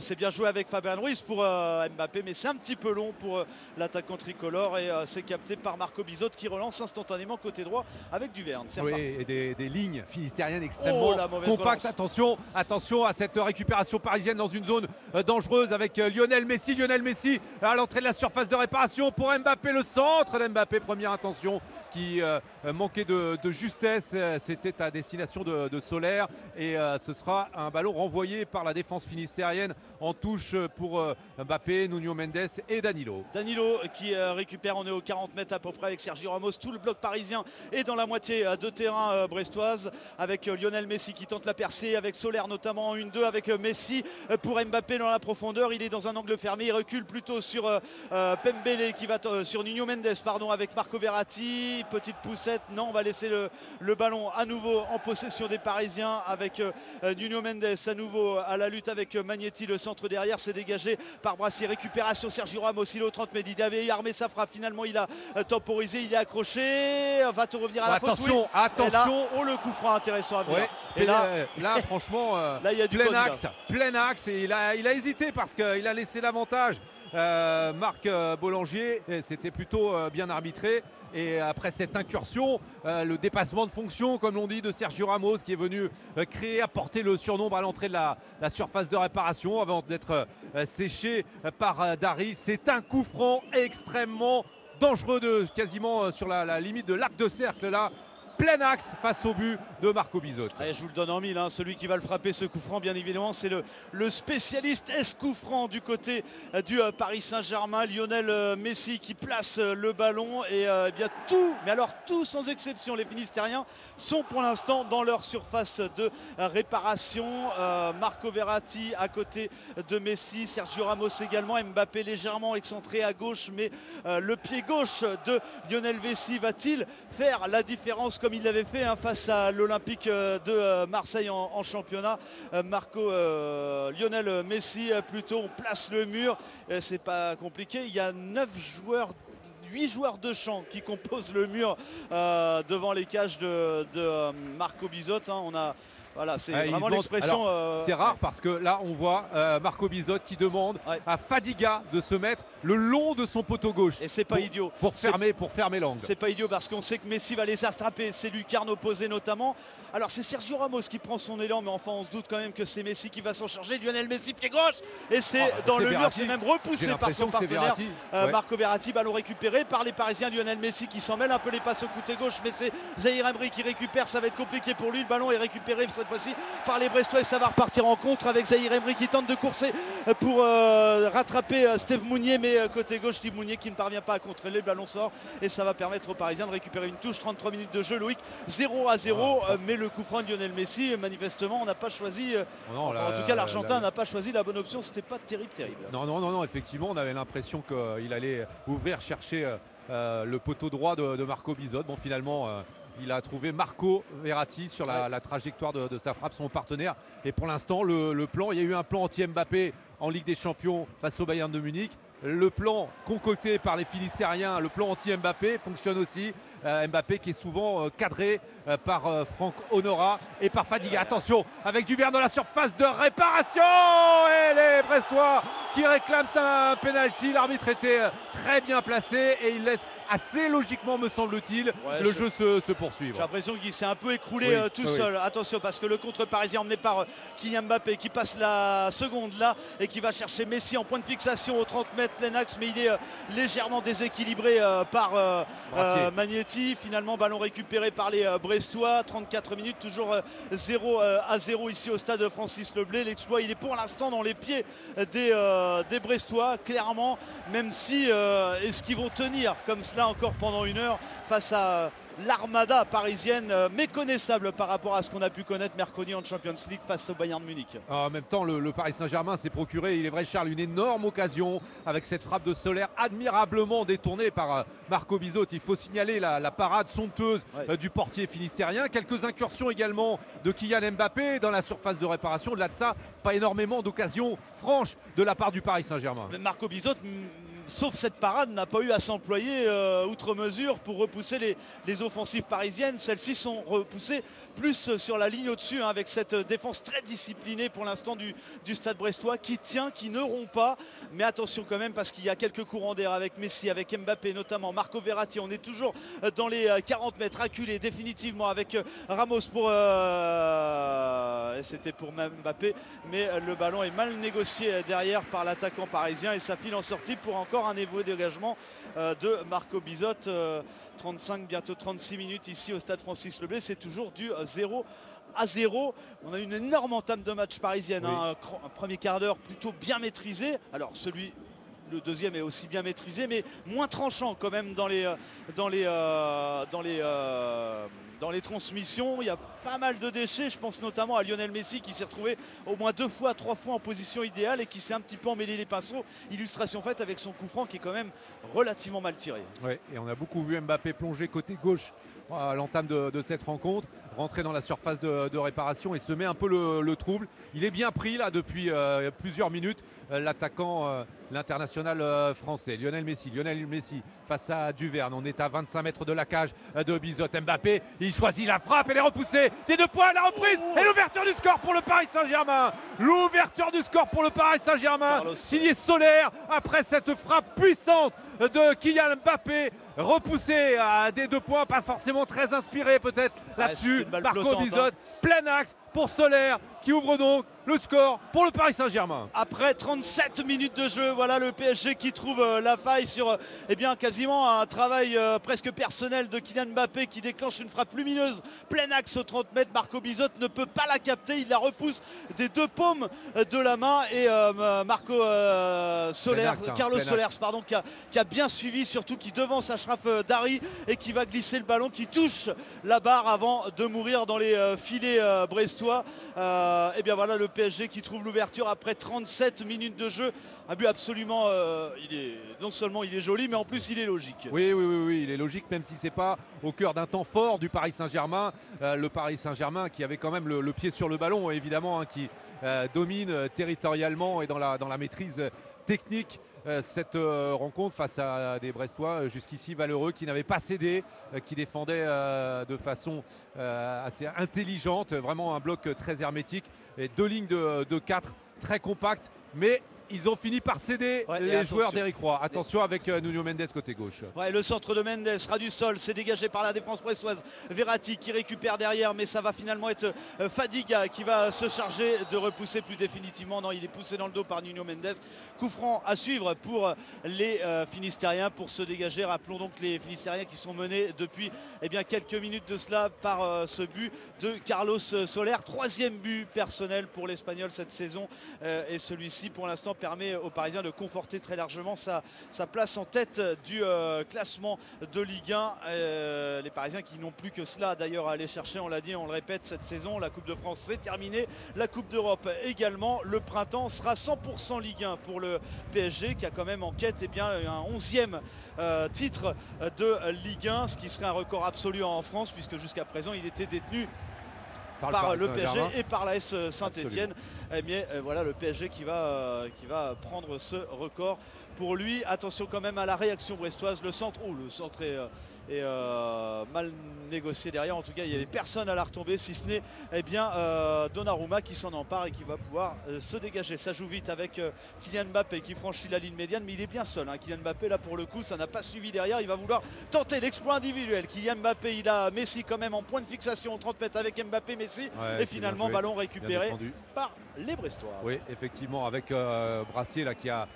c'est bien joué avec Fabien Ruiz pour Mbappé, mais c'est un petit peu long pour l'attaquant tricolore et c'est capté par Marco Bizot qui relance instantanément côté droit avec Duverne. Oui, et des, lignes finistériennes extrêmement oh, compactes. Attention, attention à cette récupération parisienne dans une zone dangereuse avec Lionel Messi. Lionel Messi à l'entrée de la surface de réparation pour Mbappé le centre centre d'Mbappé, première intention qui euh, manquait de, justesse. C'était à destination de, Solaire et euh, ce sera un ballon renvoyé par la défense finistérienne en touche pour euh, Mbappé, Nuno Mendes et Danilo. Danilo qui récupère, on est aux 40 mètres à peu près avec Sergio Ramos. Tout le bloc parisien est dans la moitié de terrain brestoise avec Lionel Messi qui tente la percée, avec Solaire notamment en 1-2 avec Messi pour Mbappé dans la profondeur. Il est dans un angle fermé, il recule plutôt sur Pembele qui va sur Nuno Mendes pardon, avec Marco Verratti. Petite poussette. Non, on va laisser le, ballon à nouveau en possession des Parisiens avec euh, Nuno Mendes à nouveau à la lutte avec Magnetti. Le centre derrière c'est dégagé par Brassier. Récupération Sergio Ramos. Il est au 30 mètres. Il avait armé sa frappe. Finalement, il a euh, temporisé. Il est accroché. Va te revenir à la attention, Attention, oh, le coup franc intéressant à voir. Et là, là, franchement, euh, là, il y a du plein axe, plein axe. Et il a, il a hésité parce qu'il a laissé l'avantage euh, Marc euh, Bollangier. C'était plutôt euh, bien arbitré. Et après cette incursion, le dépassement de fonction, comme l'on dit, de Sergio Ramos, qui est venu créer, apporter le surnombre à l'entrée de la, surface de réparation avant d'être séché par Dari. C'est un coup franc extrêmement dangereux, quasiment sur la, la limite de l'arc de cercle là plein axe face au but de Marco Bizot. Allez, je vous le donne en mille, hein. celui qui va le frapper ce coup franc, bien évidemment, c'est le, spécialiste S coup franc du côté euh, du euh, Paris Saint-Germain, Lionel euh, Messi qui place le ballon et eh bien tout, mais alors tout sans exception, les Finistériens sont pour l'instant dans leur surface de réparation. Marco Verratti à côté de Messi, Sergio Ramos également, Mbappé légèrement excentré à gauche, mais le pied gauche de Lionel Messi va-t-il faire la différence il l'avait fait hein, face à l'Olympique euh, de euh, Marseille en, championnat. Euh, Marco Lionel Messi plutôt, on place le mur, c'est pas compliqué. Il y a 9 joueurs 8 joueurs de champ qui composent le mur devant les cages de, Marco Bizot. Hein. On a voilà, c'est ah, vraiment l'expression. c'est rare parce que là, on voit Marco Bizot qui demande à Fadiga de se mettre le long de son poteau gauche. Et c'est pas idiot. Pour fermer, pour fermer l'angle. C'est pas idiot parce qu'on sait que Messi va les attraper, c'est lucarne opposé notamment. Alors c'est Sergio Ramos qui prend son élan, mais enfin on se doute quand même que c'est Messi qui va s'en charger. Lionel Messi pied gauche et c'est ah, bah, dans le mur, c'est même repoussé par son partenaire euh, Marco Verratti. Ballon récupéré par les Parisiens. Lionel Messi qui s'en mêle un peu les passes au côté gauche, mais c'est Zahir Emery qui récupère. Ça va être compliqué pour lui. Le ballon est récupéré cette fois-ci par les Brestois. Et ça va repartir en contre avec Zahir Emery qui tente de courser pour euh, rattraper euh, Steve Mounier, mais côté gauche Mounier qui ne parvient pas à contrôler le ballon sort et ça va permettre aux Parisiens de récupérer une touche. 33 minutes de jeu Loïc 0 à 0 ah, euh, mais le coup franc de Lionel Messi manifestement on n'a pas choisi euh, en tout cas l'Argentin n'a pas choisi la bonne option. C'était pas terrible terrible. Non non non non effectivement on avait l'impression qu'il allait ouvrir chercher euh, le poteau droit de, Marco Bizot bon finalement Il a trouvé Marco Verratti sur la, trajectoire de, sa frappe, son partenaire. Et pour l'instant, le, plan, il y a eu un plan anti-Mbappé en Ligue des Champions face au Bayern de Munich. Le plan concocté par les Philistériens, le plan anti-Mbappé fonctionne aussi. Euh, Mbappé qui est souvent euh, cadré euh, par Franck Honora et par Fadiga. Attention, avec du verre dans la surface de réparation Et les Brestois qui réclament un penalty. L'arbitre était très bien placé et il laisse assez logiquement, me semble-t-il, le jeu se, poursuivre. J'ai l'impression qu'il s'est un peu écroulé euh, tout seul. Attention, parce que le contre parisien emmené par euh, Kylian Mbappé qui passe la seconde là et qui va chercher Messi en point de fixation au 30 mètres plein axe, mais il est euh, légèrement déséquilibré par Magnetti. Finalement, ballon récupéré par les Brestois. 34 minutes, toujours 0 à 0 ici au stade Francis Leblé. L'exploit, il est pour l'instant dans les pieds des, des Brestois, clairement, même si est-ce qu'ils vont tenir comme cela encore pendant une heure face à l'armada parisienne euh, méconnaissable par rapport à ce qu'on a pu connaître mercredi en Champions League face au Bayern de Munich. Ah, en même temps, le, Paris Saint-Germain s'est procuré, il est vrai Charles, une énorme occasion avec cette frappe de Solaire admirablement détournée par euh, Marco Bizot. Il faut signaler la, parade sompteuse euh, du portier finistérien. Quelques incursions également de Kylian Mbappé dans la surface de réparation. Au-delà de ça, pas énormément d'occasions franches de la part du Paris Saint-Germain. Marco Bizot sauf cette parade, n'a pas eu à s'employer euh, outre mesure pour repousser les, offensives parisiennes. Celles-ci sont repoussées plus sur la ligne au-dessus, hein, avec cette défense très disciplinée pour l'instant du, stade brestois, qui tient, qui ne rompt pas. Mais attention quand même, parce qu'il y a quelques courants d'air avec Messi, avec Mbappé notamment, Marco Verratti. On est toujours dans les 40 euh, mètres, acculés définitivement avec euh, Ramos pour. C'était pour Mbappé, mais le ballon est mal négocié derrière par l'attaquant parisien et ça file en sortie pour encore un niveau d'engagement euh, de Marco Bizot. 35, euh, bientôt 36 minutes ici au stade Francis Leblé. C'est toujours du 0 à 0. On a une énorme entame de match parisienne. Hein. un premier quart d'heure plutôt bien maîtrisé. Alors celui le deuxième est aussi bien maîtrisé, mais moins tranchant quand même dans les, euh, dans les, dans les, dans les transmissions. Il y a pas mal de déchets. Je pense notamment à Lionel Messi qui s'est retrouvé au moins deux fois, trois fois en position idéale et qui s'est un petit peu emmêlé les pinceaux. Illustration faite avec son coup franc qui est quand même relativement mal tiré. Oui, et on a beaucoup vu Mbappé plonger côté gauche à l'entame de, cette rencontre, rentrer dans la surface de, réparation et semer un peu le, trouble. Il est bien pris là depuis euh, plusieurs minutes, euh, l'attaquant, euh, l'international français, Lionel Messi. Lionel Messi face à Duverne, on est à 25 mètres de la cage de Bizot. Mbappé, il choisit la frappe, elle est repoussée, des deux points, la reprise et l'ouverture du score pour le Paris Saint-Germain. L'ouverture du score pour le Paris Saint-Germain, signé Solaire après cette frappe puissante de Kylian Mbappé repoussé à des deux points, pas forcément très inspiré peut-être là-dessus. Marco Bizot, hein. plein axe pour Solaire qui ouvre donc le score pour le Paris Saint-Germain. Après 37 minutes de jeu, voilà le PSG qui trouve euh, la faille sur eh bien, quasiment un travail euh, presque personnel de Kylian Mbappé qui déclenche une frappe lumineuse, plein axe au 30 mètres. Marco Bizot ne peut pas la capter, il la repousse des deux paumes de la main et euh, Marco Soler, hein, Carlos Soler, pardon, qui a, bien suivi, surtout qui devance Ashraf Dari et qui va glisser le ballon, qui touche la barre avant de mourir dans les filets brestois. Et eh bien voilà le PSG qui trouve l'ouverture après 37 minutes de jeu. Un but absolument, euh, il est, non seulement il est joli, mais en plus il est logique. Oui, oui, oui, il est logique, même si c'est pas au cœur d'un temps fort du Paris Saint-Germain. Euh, le Paris Saint-Germain qui avait quand même le, pied sur le ballon, évidemment, hein, qui euh, domine territorialement et dans la maîtrise technique cette rencontre face à des Brestois jusqu'ici valeureux qui n'avaient pas cédé, qui défendaient de façon assez intelligente, vraiment un bloc très hermétique. Et deux lignes de, de 4 très compactes mais ils ont fini par céder les joueurs d'Eric Roy. Attention avec euh, Nuno Mendes côté gauche. Ouais, le centre de Mendes, ras du sol, c'est dégagé par la défense brestoise. Verratti qui récupère derrière, mais ça va finalement être euh, Fadiga qui va se charger de repousser plus définitivement. Non, il est poussé dans le dos par Nuno Mendes. Coup franc à suivre pour les euh, Finistériens pour se dégager. Rappelons donc les Finistériens qui sont menés depuis eh bien, quelques minutes de cela par ce but de Carlos Soler. Troisième but personnel pour l'Espagnol cette saison et celui-ci pour l'instant permet aux Parisiens de conforter très largement sa, place en tête du classement de Ligue 1. les Parisiens qui n'ont plus que cela d'ailleurs à aller chercher, on l'a dit, on le répète cette saison, la Coupe de France c'est terminé, la Coupe d'Europe également, le printemps sera 100% Ligue 1 pour le PSG qui a quand même en quête eh un 11e titre de Ligue 1, ce qui serait un record absolu en France puisque jusqu'à présent il était détenu par, le PSG et par la S Saint-Etienne. Eh bien voilà le PSG qui va, qui va prendre ce record pour lui. Attention quand même à la réaction brestoise. Le centre, oh, le centre est, et euh, mal négocié derrière. En tout cas, il n'y avait personne à la retomber, si ce n'est eh bien, euh, Donnarumma qui s'en empare et qui va pouvoir euh, se dégager. Ça joue vite avec Kylian Mbappé qui franchit la ligne médiane, mais il est bien seul. Hein. Kylian Mbappé, là pour le coup, ça n'a pas suivi derrière. Il va vouloir tenter l'exploit individuel. Kylian Mbappé, il a Messi quand même en point de fixation, 30 mètres avec Mbappé, Messi. et finalement, ballon récupéré par les Brestois. Oui, effectivement, avec Brassier là, qui a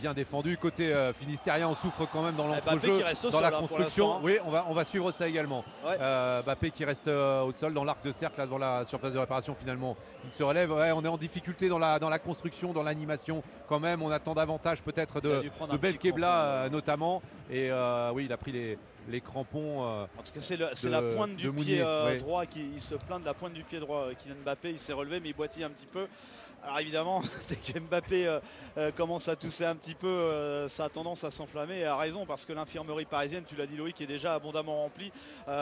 bien défendu. Côté Finistérien, on souffre quand même dans l'entrejeu, dans la hein, construction. Oui, on va, on va suivre ça également. Euh, Bappé qui reste euh, au sol dans l'arc de cercle, là, devant la surface de réparation finalement. Il se relève. on est en difficulté dans la, dans la construction, dans l'animation quand même. On attend davantage peut-être de, de Belkebla euh, notamment. Et oui, il a pris les, les crampons. en tout cas, c'est la pointe du pied droit qui il se plaint de la pointe du pied droit. Kylian Mbappé, il s'est relevé, mais il boitille un petit peu. Alors évidemment, dès que Mbappé euh, euh, commence à tousser un petit peu, euh, ça a tendance à s'enflammer et a raison parce que l'infirmerie parisienne, tu l'as dit Loïc, est déjà abondamment remplie. il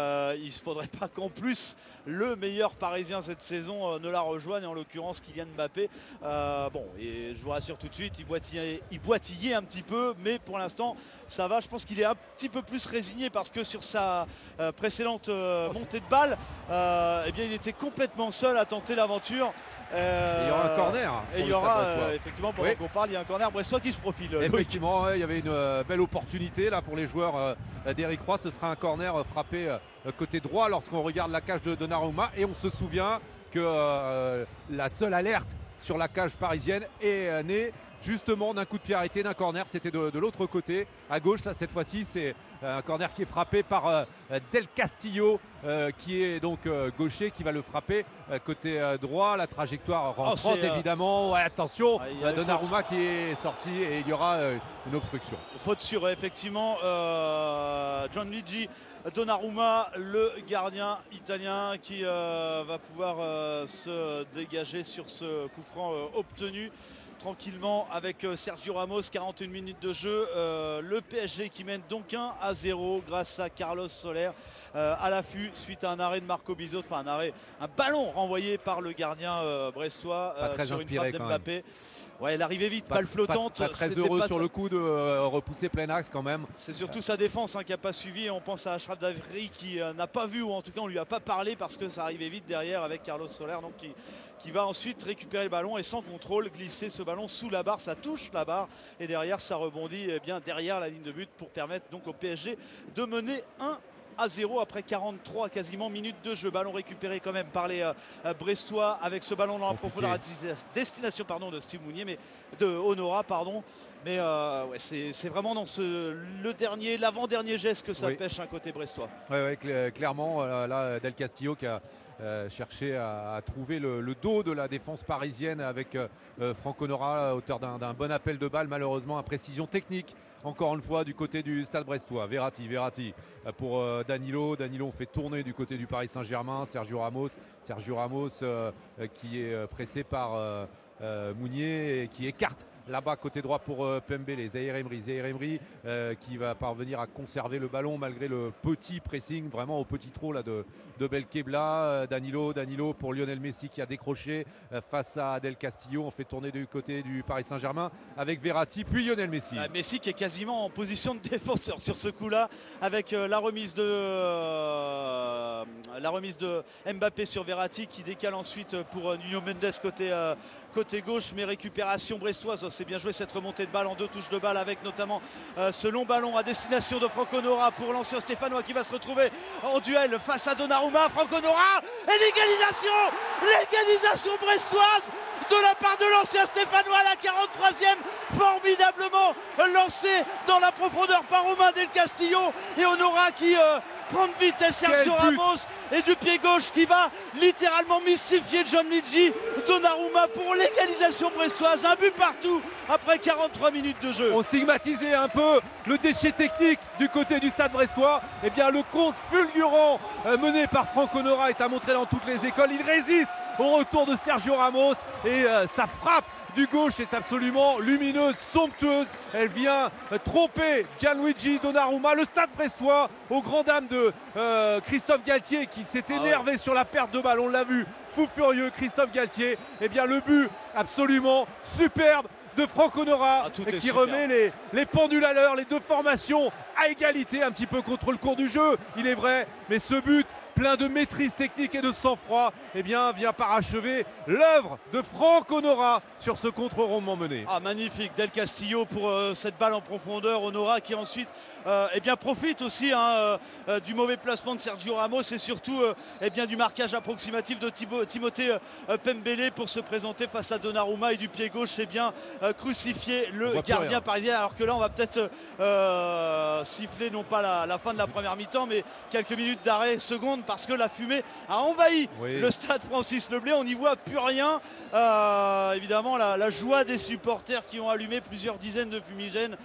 ne faudrait pas qu'en plus le meilleur parisien cette saison ne la rejoigne, en l'occurrence Kylian Mbappé. bon, et je vous rassure tout de suite, il boitillait, il boitillait un petit peu, mais pour l'instant ça va. Je pense qu'il est un petit peu plus résigné parce que sur sa précédente montée de balle, eh bien, il était complètement seul à tenter l'aventure il y aura un corner. Et il y aura, euh, effectivement, pendant qu'on parle, il y a un corner brestois qui se profile. Effectivement, il y avait une euh, belle opportunité là pour les joueurs euh, d'Eric Roy. Ce sera un corner frappé côté droit lorsqu'on regarde la cage de Donnarumma. Et on se souvient que la seule alerte sur la cage parisienne est née justement d'un coup de pied arrêté, d'un corner. C'était de, l'autre côté, à gauche. Là, cette fois-ci, c'est euh, un corner qui est frappé par euh, Del Castillo, euh, qui est donc gaucher, qui va le frapper côté droit. La trajectoire oh, rentrante, évidemment. attention, ah, Donnarumma qui est sorti et il y aura une obstruction. Faute sur, effectivement, John Luigi. Donnarumma, le gardien italien qui va pouvoir se dégager sur ce coup franc obtenu tranquillement avec euh, Sergio Ramos, 41 minutes de jeu. Euh, le PSG qui mène donc 1 à 0 grâce à Carlos Soler euh, à l'affût suite à un arrêt de Marco Bizot, enfin un arrêt, un ballon renvoyé par le gardien brestois sur une frappe d'Mbappé. Ouais, elle arrivait vite, balle flottante. Pas, très heureux sur le coup de repousser plein axe quand même. C'est surtout sa défense hein, qui n'a pas suivi. On pense à Ashraf Davri qui n'a pas vu, ou en tout cas on lui a pas parlé parce que ça arrivait vite derrière avec Carlos Soler, donc qui, qui va ensuite récupérer le ballon et sans contrôle glisser ce ballon sous la barre. Ça touche la barre et derrière ça rebondit eh bien derrière la ligne de but pour permettre donc au PSG de mener 1 à 0 après 43 quasiment minutes de jeu. Ballon récupéré quand même par les euh, euh, Brestois avec ce ballon dans la profondeur à destination pardon, de Steve Mounier, mais de Honora, pardon. Mais euh, ouais, c'est vraiment dans ce, le dernier, l'avant-dernier geste que ça pêche un côté brestois. Oui, ouais, clairement, là, Del Castillo qui a euh, chercher à, trouver le, dos de la défense parisienne avec euh, euh, Franck Honora, auteur d'un bon appel de balle, malheureusement, imprécision technique. Encore une fois du côté du Stade Brestois. Verratti, Verratti pour Danilo. Danilo on fait tourner du côté du Paris Saint-Germain. Sergio Ramos. Sergio Ramos qui est pressé par Mounier et qui écarte Là-bas, côté droit pour euh, Pembele, Zahir Emery. Zahir Emery euh, qui va parvenir à conserver le ballon malgré le petit pressing, vraiment au petit trot là, de, de Belkebla. Euh, Danilo, Danilo pour Lionel Messi qui a décroché face à Del Castillo. On fait tourner du côté du Paris Saint-Germain avec Verratti, puis Lionel Messi. Messi qui est quasiment en position de défenseur sur ce coup-là avec la remise de la remise de Mbappé sur Verratti qui décale ensuite pour Nuno Mendes côté, côté gauche mais récupération brestoise. C'est bien joué cette remontée de balle en deux touches de balle avec notamment euh, ce long ballon à destination de Franco Nora pour l'ancien Stéphanois qui va se retrouver en duel face à Donnarumma. Franco Nora et l'égalisation L'égalisation brestoise de la part de l'ancien Stéphanois à la 43e formidablement lancé dans la profondeur par Romain Del Castillo. Et Honora qui euh, prendre vitesse Sergio Ramos et du pied gauche qui va littéralement mystifier Gianluigi Donnarumma pour l'égalisation brestoise. Un but partout après 43 minutes de jeu. On stigmatisait un peu le déchet technique du côté du stade brestois. Eh bien, le compte fulgurant euh, mené par Franck Honora est à montrer dans toutes les écoles. Il résiste au retour de Sergio Ramos et euh, sa frappe du gauche est absolument lumineuse, somptueuse. Elle vient tromper Gianluigi Donnarumma. Le stade brestois, au grand dame de euh, Christophe Galtier qui s'est Ah énervé sur la perte de balle. On l'a vu, fou furieux Christophe Galtier. Eh bien, le but absolument superbe de Franck Honora Ah, qui remet les, les pendules à l'heure, les deux formations à égalité un petit peu contre le cours du jeu, il est vrai, mais ce but plein de maîtrise technique et de sang-froid, eh bien, vient parachever l'œuvre de Franck Honora sur ce contre-rondement mené. Ah magnifique. Del Castillo pour euh, cette balle en profondeur. Honora qui ensuite euh, eh bien, profite aussi hein, euh, du mauvais placement de Sergio Ramos et surtout eh bien, du marquage approximatif de Thibaut- Timothée Pembele pour se présenter face à Donnarumma et du pied gauche eh bien, crucifier le gardien parisien. Alors que là on va peut-être siffler non pas la, la fin de la première mi-temps mais quelques minutes d'arrêt parce que la fumée a envahi Oui. le stade Francis Leblé on n'y voit plus rien Euh, évidemment la, la joie des supporters qui ont allumé plusieurs dizaines de fumigènes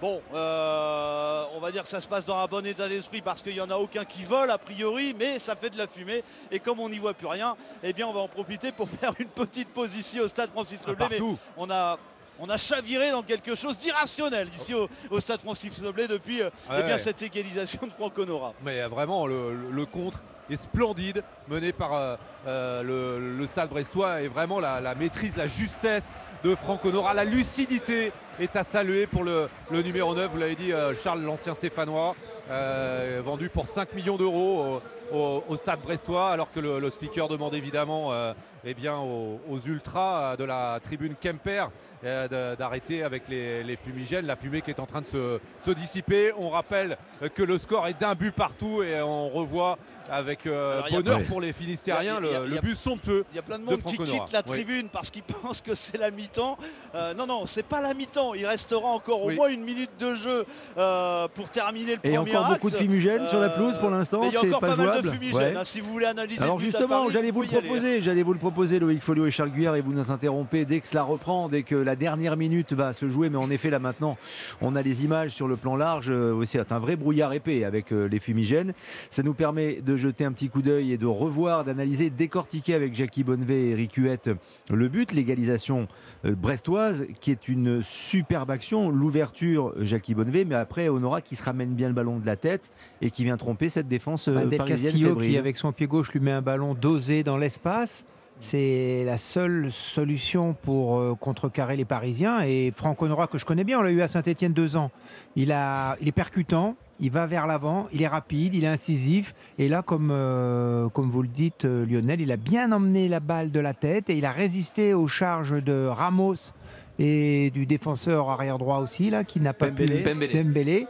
Bon, euh, on va dire que ça se passe dans un bon état d'esprit parce qu'il n'y en a aucun qui vole a priori, mais ça fait de la fumée. Et comme on n'y voit plus rien, eh bien on va en profiter pour faire une petite pause ici au stade Francis Leblé. Mais on a, on a chaviré dans quelque chose d'irrationnel ici au, au stade Francis Leblé depuis euh, Ouais, eh bien, ouais. cette égalisation de Franck Honora. Mais euh, vraiment, le, le- le contre est splendide, mené par euh, le, le stade brestois et vraiment la, la maîtrise, la justesse de Franck Honora, la lucidité est à saluer pour le, le numéro 9, vous l'avez dit, euh, Charles l'ancien Stéphanois, euh, vendu pour 5 millions d'euros au, au- au stade brestois, alors que le, le speaker demande évidemment euh, eh bien, aux, aux ultras de la tribune Kemper d'arrêter avec les, les fumigènes, la fumée qui est en train de se, se dissiper. On rappelle que le score est d'un but partout et on revoit avec bonheur pour les Finistériens y a- le, but somptueux. Il y a plein de de monde qui quitte la Oui. tribune parce qu'ils pensent que c'est la mi-temps. Euh, non, non, c'est pas la mi-temps. Il restera encore au Oui. moins une minute de jeu euh, pour terminer le Et premier encore beaucoup de fumigènes sur la pelouse pour l'instant, mais il y a encore pas pas, mal de jouable. fumigènes. Ouais. hein, si vous voulez analyser Alors justement, j'allais vous le proposer, j'allais vous le proposer, Loïc Folio et Charles Guyard, et vous nous interrompez dès que cela reprend, dès que la dernière minute va se jouer. Mais en effet, là maintenant, on a les images sur le plan large. euh, C'est un vrai brouillard épais avec euh, les fumigènes. Ça nous permet de jeter un petit coup d'œil et de revoir, d'analyser, décortiquer avec Jackie Bonnevet et Eric Huette le but, l'égalisation euh, brestoise, qui est une superbe action. L'ouverture, Jackie Bonnevet, mais après, Honora qui se ramène bien le ballon de la tête et qui vient tromper cette défense euh, Bah, Del parisienne Castillo qui avec son pied gauche lui met un ballon dosé dans l'espace. C'est la seule solution pour euh, contrecarrer les Parisiens. Et Franck Honora, que je connais bien, on l'a eu à Saint-Etienne deux ans. Il, a, il est percutant, il va vers l'avant, il est rapide, il est incisif. Et là, comme, euh, comme vous le dites, euh, Lionel, il a bien emmené la balle de la tête et il a résisté aux charges de Ramos et du défenseur arrière droit aussi, là, qui n'a pas pu. Dembélé.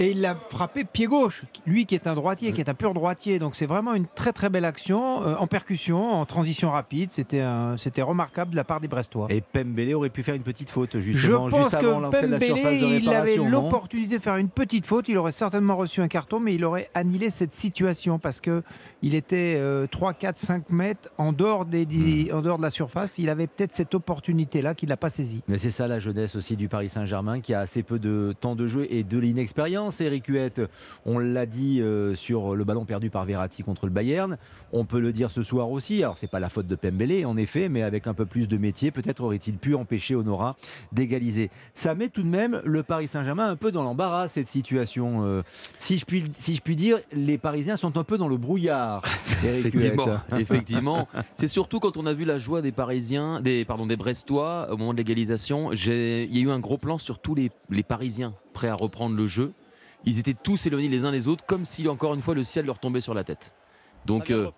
Et il l'a frappé pied gauche, lui qui est un droitier, qui est un pur droitier. Donc c'est vraiment une très très belle action euh, en percussion, en transition rapide. C'était remarquable de la part des Brestois. Et Pembele aurait pu faire une petite faute Je justement pense juste avant que de la surface Pembele, de il avait l'opportunité de faire une petite faute. Il aurait certainement reçu un carton, mais il aurait annihilé cette situation parce que il était euh, 3, 4, 5 mètres en dehors, des, Hmm. en dehors de la surface. Il avait peut-être cette opportunité-là qu'il n'a pas saisie. Mais c'est ça la jeunesse aussi du Paris Saint-Germain qui a assez peu de temps de jeu et de l'inexpérience. Eric Huette, on l'a dit euh, sur le ballon perdu par Verratti contre le Bayern. On peut le dire ce soir aussi. Alors c'est pas la faute de Pembele en effet, mais avec un peu plus de métier, peut-être aurait-il pu empêcher Honora d'égaliser. Ça met tout de même le Paris Saint-Germain un peu dans l'embarras cette situation. Euh, si je puis si je puis dire, les Parisiens sont un peu dans le brouillard. Eric Effectivement, effectivement. C'est surtout quand on a vu la joie des Parisiens, des pardon, des Brestois au moment de l'égalisation. Il y a eu un gros plan sur tous les, les Parisiens prêts à reprendre le jeu. Ils étaient tous éloignés les uns des autres, comme si encore une fois le ciel leur tombait sur la tête. Donc, euh,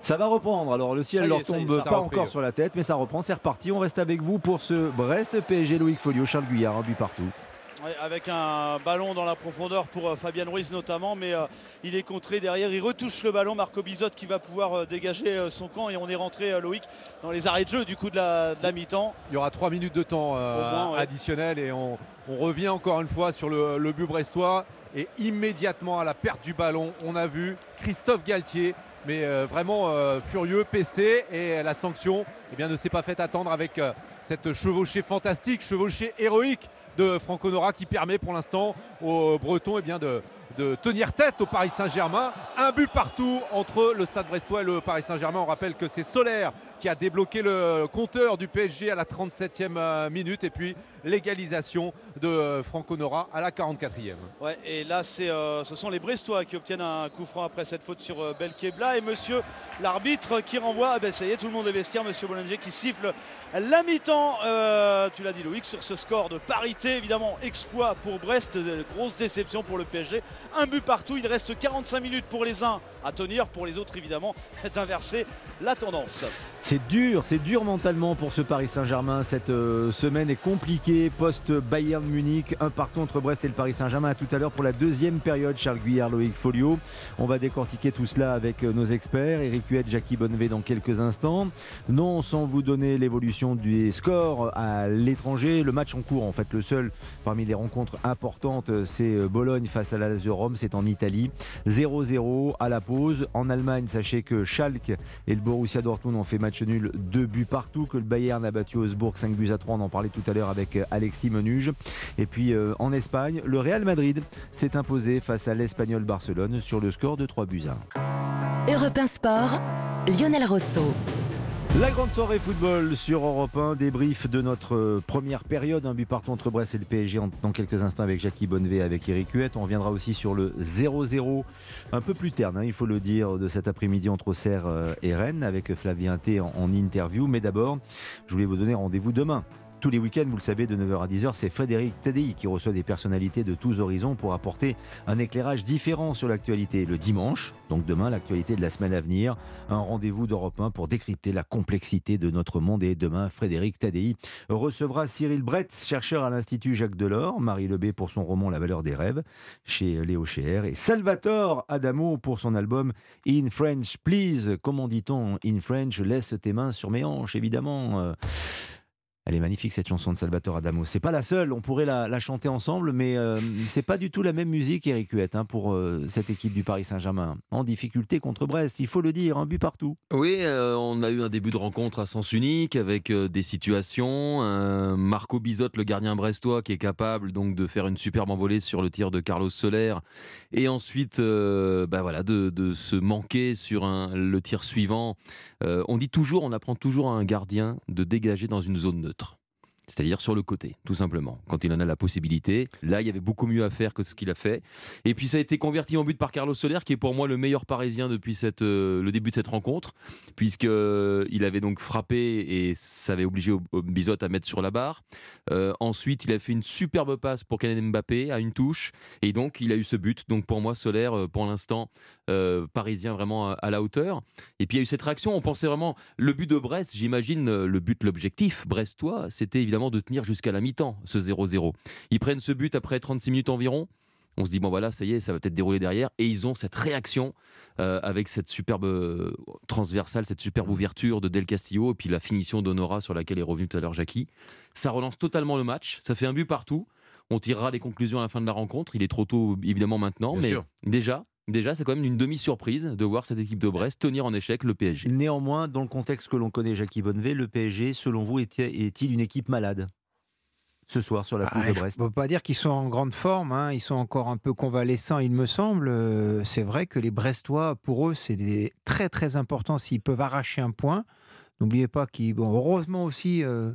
Ça va reprendre. Alors le ciel y leur est, tombe pas repris, encore ouais. sur la tête, mais ça reprend. C'est reparti. On reste avec vous pour ce Brest PSG Loïc Folio, Charles Guyard, un but partout. Avec un ballon dans la profondeur pour euh, Fabien Ruiz notamment, mais euh, il est contré derrière. Il retouche le ballon. Marco Bizot qui va pouvoir euh, dégager son camp et on est rentré, Loïc, dans les arrêts de jeu du coup de la, mi-temps. Il y aura trois minutes de temps additionnel et on, revient encore une fois sur le, le but brestois. Et immédiatement à la perte du ballon, on a vu Christophe Galtier mais vraiment furieux, pesté et la sanction eh bien, ne s'est pas fait attendre avec cette chevauchée fantastique, chevauchée héroïque de Franco Nora qui permet pour l'instant aux Bretons eh de, de tenir tête au Paris Saint-Germain. Un but partout entre le Stade Brestois et le Paris Saint-Germain. On rappelle que c'est Solaire qui a débloqué le compteur du PSG à la 37e euh, minute et puis l'égalisation de euh, Franco Nora à la 44e. Ouais, et là, euh, ce sont les Brestois qui obtiennent un coup franc après cette faute sur Belkebla et monsieur l'arbitre qui renvoie. Ah ben, ça y est, tout le monde est vestiaire, monsieur Bollinger qui siffle la mi-temps. tu l'as dit, Loïc, sur ce score de parité, évidemment, exploit pour Brest, grosse déception pour le PSG. Un but partout, il reste 45 minutes pour les uns à tenir, pour les autres, évidemment, d'inverser la tendance. C'est dur, c'est dur mentalement pour ce Paris Saint-Germain. Cette euh, semaine est compliquée post-Bayern Munich, un partout entre Brest et le Paris Saint-Germain. À tout à l'heure pour la deuxième période, Charles Guyard, Loïc Folio. On va décortiquer tout cela avec euh, nos experts, Eric Huet, Jackie Bonnevé dans quelques instants. Non sans vous donner l'évolution des scores à l'étranger. Le match en cours, en fait, le seul parmi les rencontres importantes, c'est euh, Bologne face à la Rome, c'est en Italie. 0-0 à la pause. En Allemagne, sachez que Schalke et le Borussia Dortmund ont fait match nul, deux buts partout, que le Bayern a battu Augsbourg 5 buts à 3, on en parlait tout à l'heure avec euh, Alexis Menuge. Et puis euh, en Espagne, le Real Madrid s'est imposé face à l'Espagnol Barcelone sur le score de 3 buts à 1. Europe 1 Sport, Lionel Rosso. La grande soirée football sur Europe 1, débrief de notre euh, première période, un but partout entre Brest et le PSG dans quelques instants avec Jackie Bonnevet, avec Eric Huette. On reviendra aussi sur le 0-0, un peu plus terne, hein, il faut le dire, de cet après-midi entre Auxerre euh, et Rennes avec Flavien T en interview. Mais d'abord, je voulais vous donner rendez-vous demain tous les week-ends, vous le savez, de 9h à 10h, c'est Frédéric Tadei qui reçoit des personnalités de tous horizons pour apporter un éclairage différent sur l'actualité. Le dimanche, donc demain, l'actualité de la semaine à venir, un rendez-vous d'Europe 1 pour décrypter la complexité de notre monde. Et demain, Frédéric Tadei recevra Cyril Brett, chercheur à l'Institut Jacques Delors, Marie Lebé pour son roman La valeur des rêves chez Léo Cher et Salvatore Adamo pour son album In French Please. Comment dit-on In French? Laisse tes mains sur mes hanches, évidemment. Elle est magnifique cette chanson de Salvatore Adamo. C'est pas la seule, on pourrait la, chanter ensemble, mais euh, c'est pas du tout la même musique, Eric Huette, hein, pour euh, cette équipe du Paris Saint-Germain. En difficulté contre Brest, il faut le dire, un but partout. Oui, euh, on a eu un début de rencontre à sens unique avec des situations. Marco Bizot, le gardien brestois, qui est capable donc de faire une superbe envolée sur le tir de Carlos Soler, et ensuite, bah voilà, de, se manquer sur le tir suivant. on dit toujours, on apprend toujours à un gardien de dégager dans une zone neutre c'est-à-dire sur le côté, tout simplement, quand il en a la possibilité. Là, il y avait beaucoup mieux à faire que ce qu'il a fait. Et puis ça a été converti en but par Carlos Soler, qui est pour moi le meilleur parisien depuis euh, le début de cette rencontre, puisqu'il euh, il avait donc frappé et ça avait obligé Bizot à mettre sur la barre. Euh, ensuite, il a fait une superbe passe pour Kylian Mbappé à une touche, et donc il a eu ce but. Donc pour moi, Soler, pour l'instant, parisien vraiment à, la hauteur. Et puis il y a eu cette réaction, on pensait vraiment, le but de Brest, j'imagine, le but, l'objectif brestois, c'était évidemment de tenir jusqu'à la mi-temps, ce 0-0. Ils prennent ce but après 36 minutes environ. On se dit, bon voilà, ça y est, ça va peut-être dérouler derrière. Et ils ont cette réaction euh, avec cette superbe euh, transversale, cette superbe ouverture de Del Castillo, et puis la finition d'Honora sur laquelle est revenu tout à l'heure Jackie. Ça relance totalement le match, ça fait un but partout. On tirera les conclusions à la fin de la rencontre. Il est trop tôt, évidemment, maintenant, mais déjà, Déjà, c'est quand même une demi-surprise de voir cette équipe de Brest tenir en échec le PSG. Néanmoins, dans le contexte que l'on connaît, Jackie Bonnevet, le PSG, selon vous, est-il une équipe malade ce soir sur la pelouse de Brest On ne peut pas dire qu'ils sont en grande forme, hein. ils sont encore un peu convalescents, il me semble. Euh, c'est vrai que les Brestois, pour eux, c'est très très important s'ils peuvent arracher un point. N'oubliez pas qu'ils, bon, heureusement aussi, euh,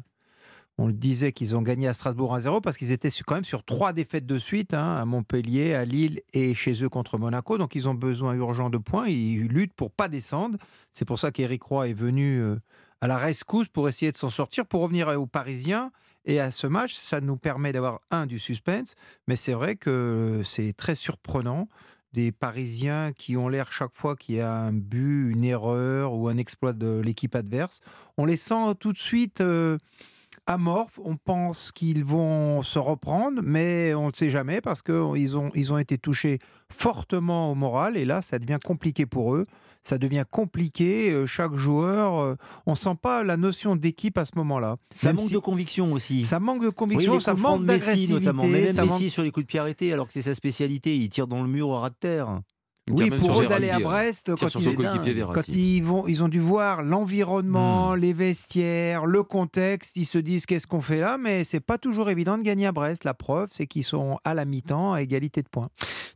on le disait qu'ils ont gagné à Strasbourg 1-0 parce qu'ils étaient quand même sur trois défaites de suite, hein, à Montpellier, à Lille et chez eux contre Monaco. Donc ils ont besoin urgent de points. Ils luttent pour pas descendre. C'est pour ça qu'Éric Roy est venu euh, à la rescousse pour essayer de s'en sortir, pour revenir aux Parisiens. Et à ce match, ça nous permet d'avoir un du suspense. Mais c'est vrai que c'est très surprenant des Parisiens qui ont l'air chaque fois qu'il y a un but, une erreur ou un exploit de l'équipe adverse. On les sent tout de suite. Euh, amorphes. On pense qu'ils vont se reprendre, mais on ne sait jamais parce qu'ils ont, ils ont été touchés fortement au moral. Et là, ça devient compliqué pour eux. Ça devient compliqué. Euh, chaque joueur, euh, on ne sent pas la notion d'équipe à ce moment-là. Ça manque de conviction aussi. Ça manque de conviction, ça manque d'agressivité. notamment. Mais même Messi sur les coups de pied arrêtés, alors que c'est sa spécialité. Il tire dans le mur au ras de terre. Oui, pour eux d'aller à Brest, quand, ils, quand ils, vont, ils ont dû voir l'environnement, hmm. les vestiaires, le contexte, ils se disent qu'est-ce qu'on fait là, mais c'est pas toujours évident de gagner à Brest. La preuve, c'est qu'ils sont à la mi-temps à égalité de points.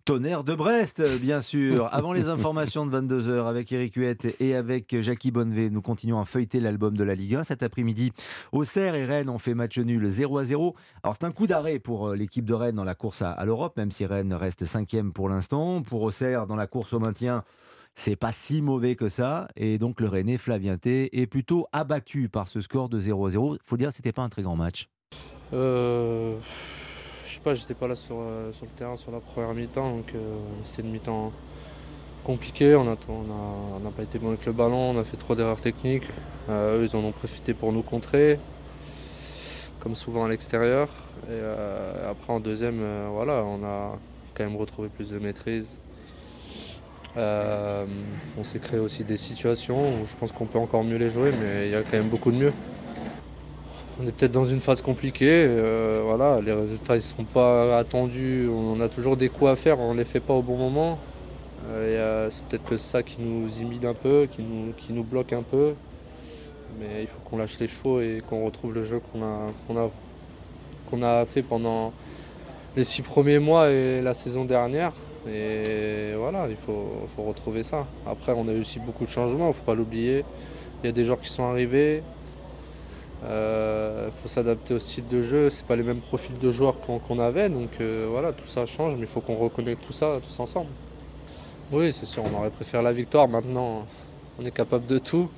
Tonnerre de Brest, bien sûr. Avant les informations de 22h avec Eric Huette et avec Jackie Bonnevé, nous continuons à feuilleter l'album de la Ligue 1. Cet après-midi, Auxerre et Rennes ont fait match nul 0 à 0. Alors c'est un coup d'arrêt pour euh, l'équipe de Rennes dans la course à, à l'Europe, même si Rennes reste cinquième pour l'instant. Pour Auxerre, dans la course au maintien, c'est pas si mauvais que ça. Et donc le René Flavien T est plutôt abattu par ce score de 0-0. Faut dire que c'était pas un très grand match. Euh, je sais pas, j'étais pas là sur, euh, sur, le terrain sur la première mi-temps, donc euh, c'était une mi-temps compliquée. On n'a on a, pas été bon avec le ballon, on a fait trop d'erreurs techniques. eux, ils en ont profité pour nous contrer, comme souvent à l'extérieur. Et après en deuxième, voilà, on a quand même retrouvé plus de maîtrise. Euh, on s'est créé aussi des situations où je pense qu'on peut encore mieux les jouer, mais il y a quand même beaucoup de mieux. On est peut-être dans une phase compliquée, euh, voilà, les résultats ne sont pas attendus, on a toujours des coups à faire, on ne les fait pas au bon moment. Euh, c'est peut-être que ça qui nous imite un peu, qui nous, bloque un peu. Mais il faut qu'on lâche les chevaux et qu'on retrouve le jeu qu'on a fait pendant les six premiers mois et la saison dernière. Et voilà, il faut, retrouver ça. Après, on a eu aussi beaucoup de changements, il ne faut pas l'oublier. Il y a des joueurs qui sont arrivés. Il euh, faut s'adapter au style de jeu. Ce pas les mêmes profils de joueurs qu'on avait. Donc euh, voilà, tout ça change, mais il faut qu'on reconnecte tout ça tous ensemble. Oui, c'est sûr, on aurait préféré la victoire. Maintenant, on est capable de tout.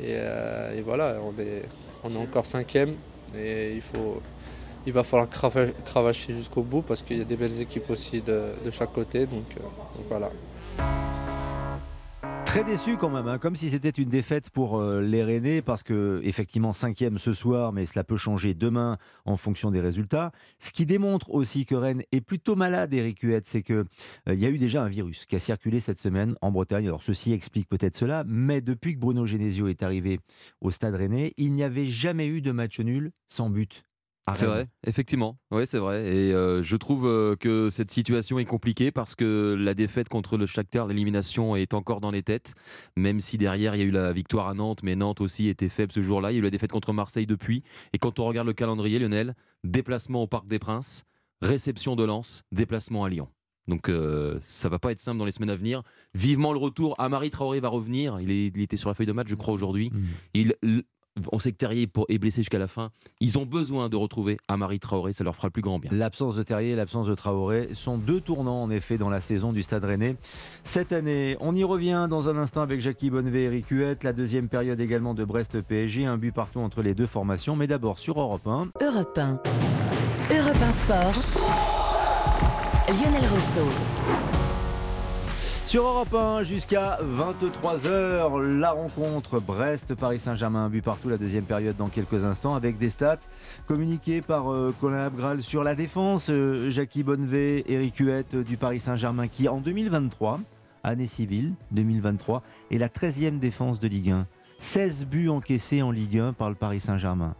Et, euh, voilà, on est, on est encore cinquième. Et il faut, il va falloir cravacher jusqu'au bout parce qu'il y a des belles équipes aussi de, chaque côté. Donc, euh, voilà. Très déçu quand même, hein, comme si c'était une défaite pour euh, les Rennais, parce que effectivement cinquième ce soir, mais cela peut changer demain en fonction des résultats. Ce qui démontre aussi que Rennes est plutôt malade, Eric Huette, c'est qu'il euh, y a eu déjà un virus qui a circulé cette semaine en Bretagne. Alors ceci explique peut-être cela, mais depuis que Bruno Genesio est arrivé au Stade Rennais, il n'y avait jamais eu de match nul sans but c'est vrai, effectivement. Oui, c'est vrai. Et euh, je trouve euh, que cette situation est compliquée parce que la défaite contre le Shakhtar, l'élimination est encore dans les têtes. Même si derrière il y a eu la victoire à Nantes, mais Nantes aussi était faible ce jour-là. Il y a eu la défaite contre Marseille depuis. Et quand on regarde le calendrier, Lionel, déplacement au Parc des Princes, réception de Lens, déplacement à Lyon. Donc euh, ça va pas être simple dans les semaines à venir. Vivement le retour. Amari Traoré va revenir. Il, est, il était sur la feuille de match, je crois, aujourd'hui. Mmh. Il, on sait que Terrier est blessé jusqu'à la fin. Ils ont besoin de retrouver Amari Traoré, ça leur fera le plus grand bien. L'absence de Terrier et l'absence de Traoré sont deux tournants en effet dans la saison du Stade Rennais cette année. On y revient dans un instant avec Jackie Bonnevet et Eric Huette. La deuxième période également de Brest PSG, un but partout entre les deux formations. Mais d'abord sur Europe 1. Europe 1. Europe 1 Sport. Lionel Rousseau. Sur Europe 1 jusqu'à 23h, la rencontre Brest-Paris Saint-Germain, but partout la deuxième période dans quelques instants avec des stats communiquées par euh, Colin Abgral sur la défense, euh, Jackie Bonnevet, Eric Huette du Paris Saint-Germain qui en 2023, année civile 2023, est la 13e défense de Ligue 1. 16 buts encaissés en Ligue 1 par le Paris Saint-Germain.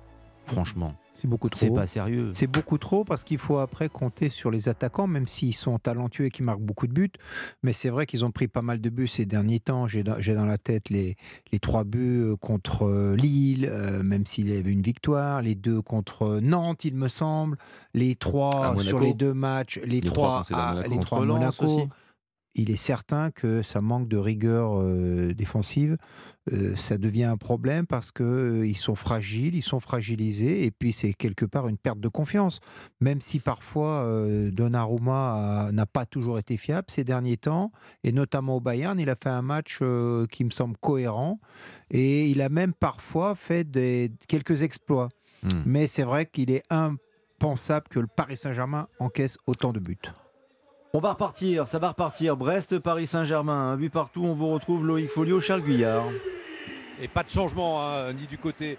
Franchement. C'est beaucoup trop. C'est pas sérieux. C'est beaucoup trop parce qu'il faut après compter sur les attaquants, même s'ils sont talentueux et qui marquent beaucoup de buts. Mais c'est vrai qu'ils ont pris pas mal de buts ces derniers temps. J'ai dans, la tête les, les trois buts euh, contre euh, Lille, euh, même s'il y avait une victoire. Les deux contre Nantes, il me semble. Les trois sur les deux matchs. Les, trois, à, les trois Monaco. Aussi il est certain que ça manque de rigueur euh, défensive. Euh, ça devient un problème parce qu'ils euh, sont fragiles, ils sont fragilisés, et puis c'est quelque part une perte de confiance. Même si parfois Donnarumma n'a pas toujours été fiable ces derniers temps, et notamment au Bayern, il a fait un match qui me semble cohérent, et il a même parfois fait des, quelques exploits. Hmm. Mais c'est vrai qu'il est impensable que le Paris Saint-Germain encaisse autant de buts. On va repartir, ça va repartir. Brest, Paris Saint-Germain, un but partout. On vous retrouve Loïc Folio, Charles Guyard. Et pas de changement, hein, ni du côté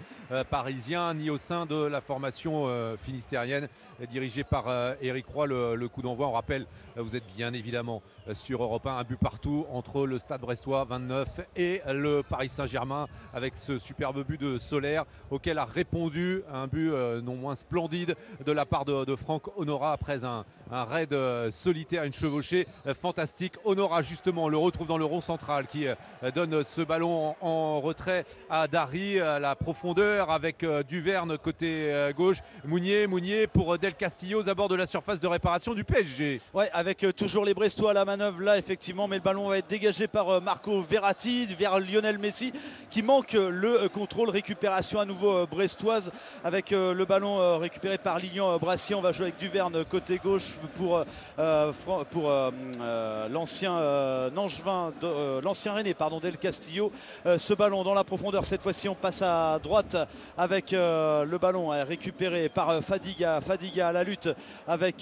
parisien ni au sein de la formation finistérienne dirigée par Eric Roy. Le, coup d'envoi, on rappelle, vous êtes bien évidemment sur Europe 1, un but partout entre le Stade Brestois 29 et le Paris Saint-Germain avec ce superbe but de Solaire auquel a répondu un but non moins splendide de la part de, Franck Honora après un, raid solitaire, une chevauchée fantastique. Honora justement le retrouve dans le rond central qui donne ce ballon en, retrait à Dari, la profondeur avec Duverne côté gauche. Mounier, Mounier pour Del Castillo à bord de la surface de réparation du PSG. Ouais, avec toujours les Brestois à la manœuvre là effectivement, mais le ballon va être dégagé par Marco Verratti vers Lionel Messi qui manque le contrôle, récupération à nouveau brestoise avec le ballon récupéré par Lignon Brassier. On va jouer avec Duverne côté gauche pour, pour l'ancien Nangevin, l'ancien René pardon, Del Castillo. ce ballon dans la profondeur, cette fois-ci on passe à droite avec le ballon récupéré par Fadiga. Fadiga à la lutte avec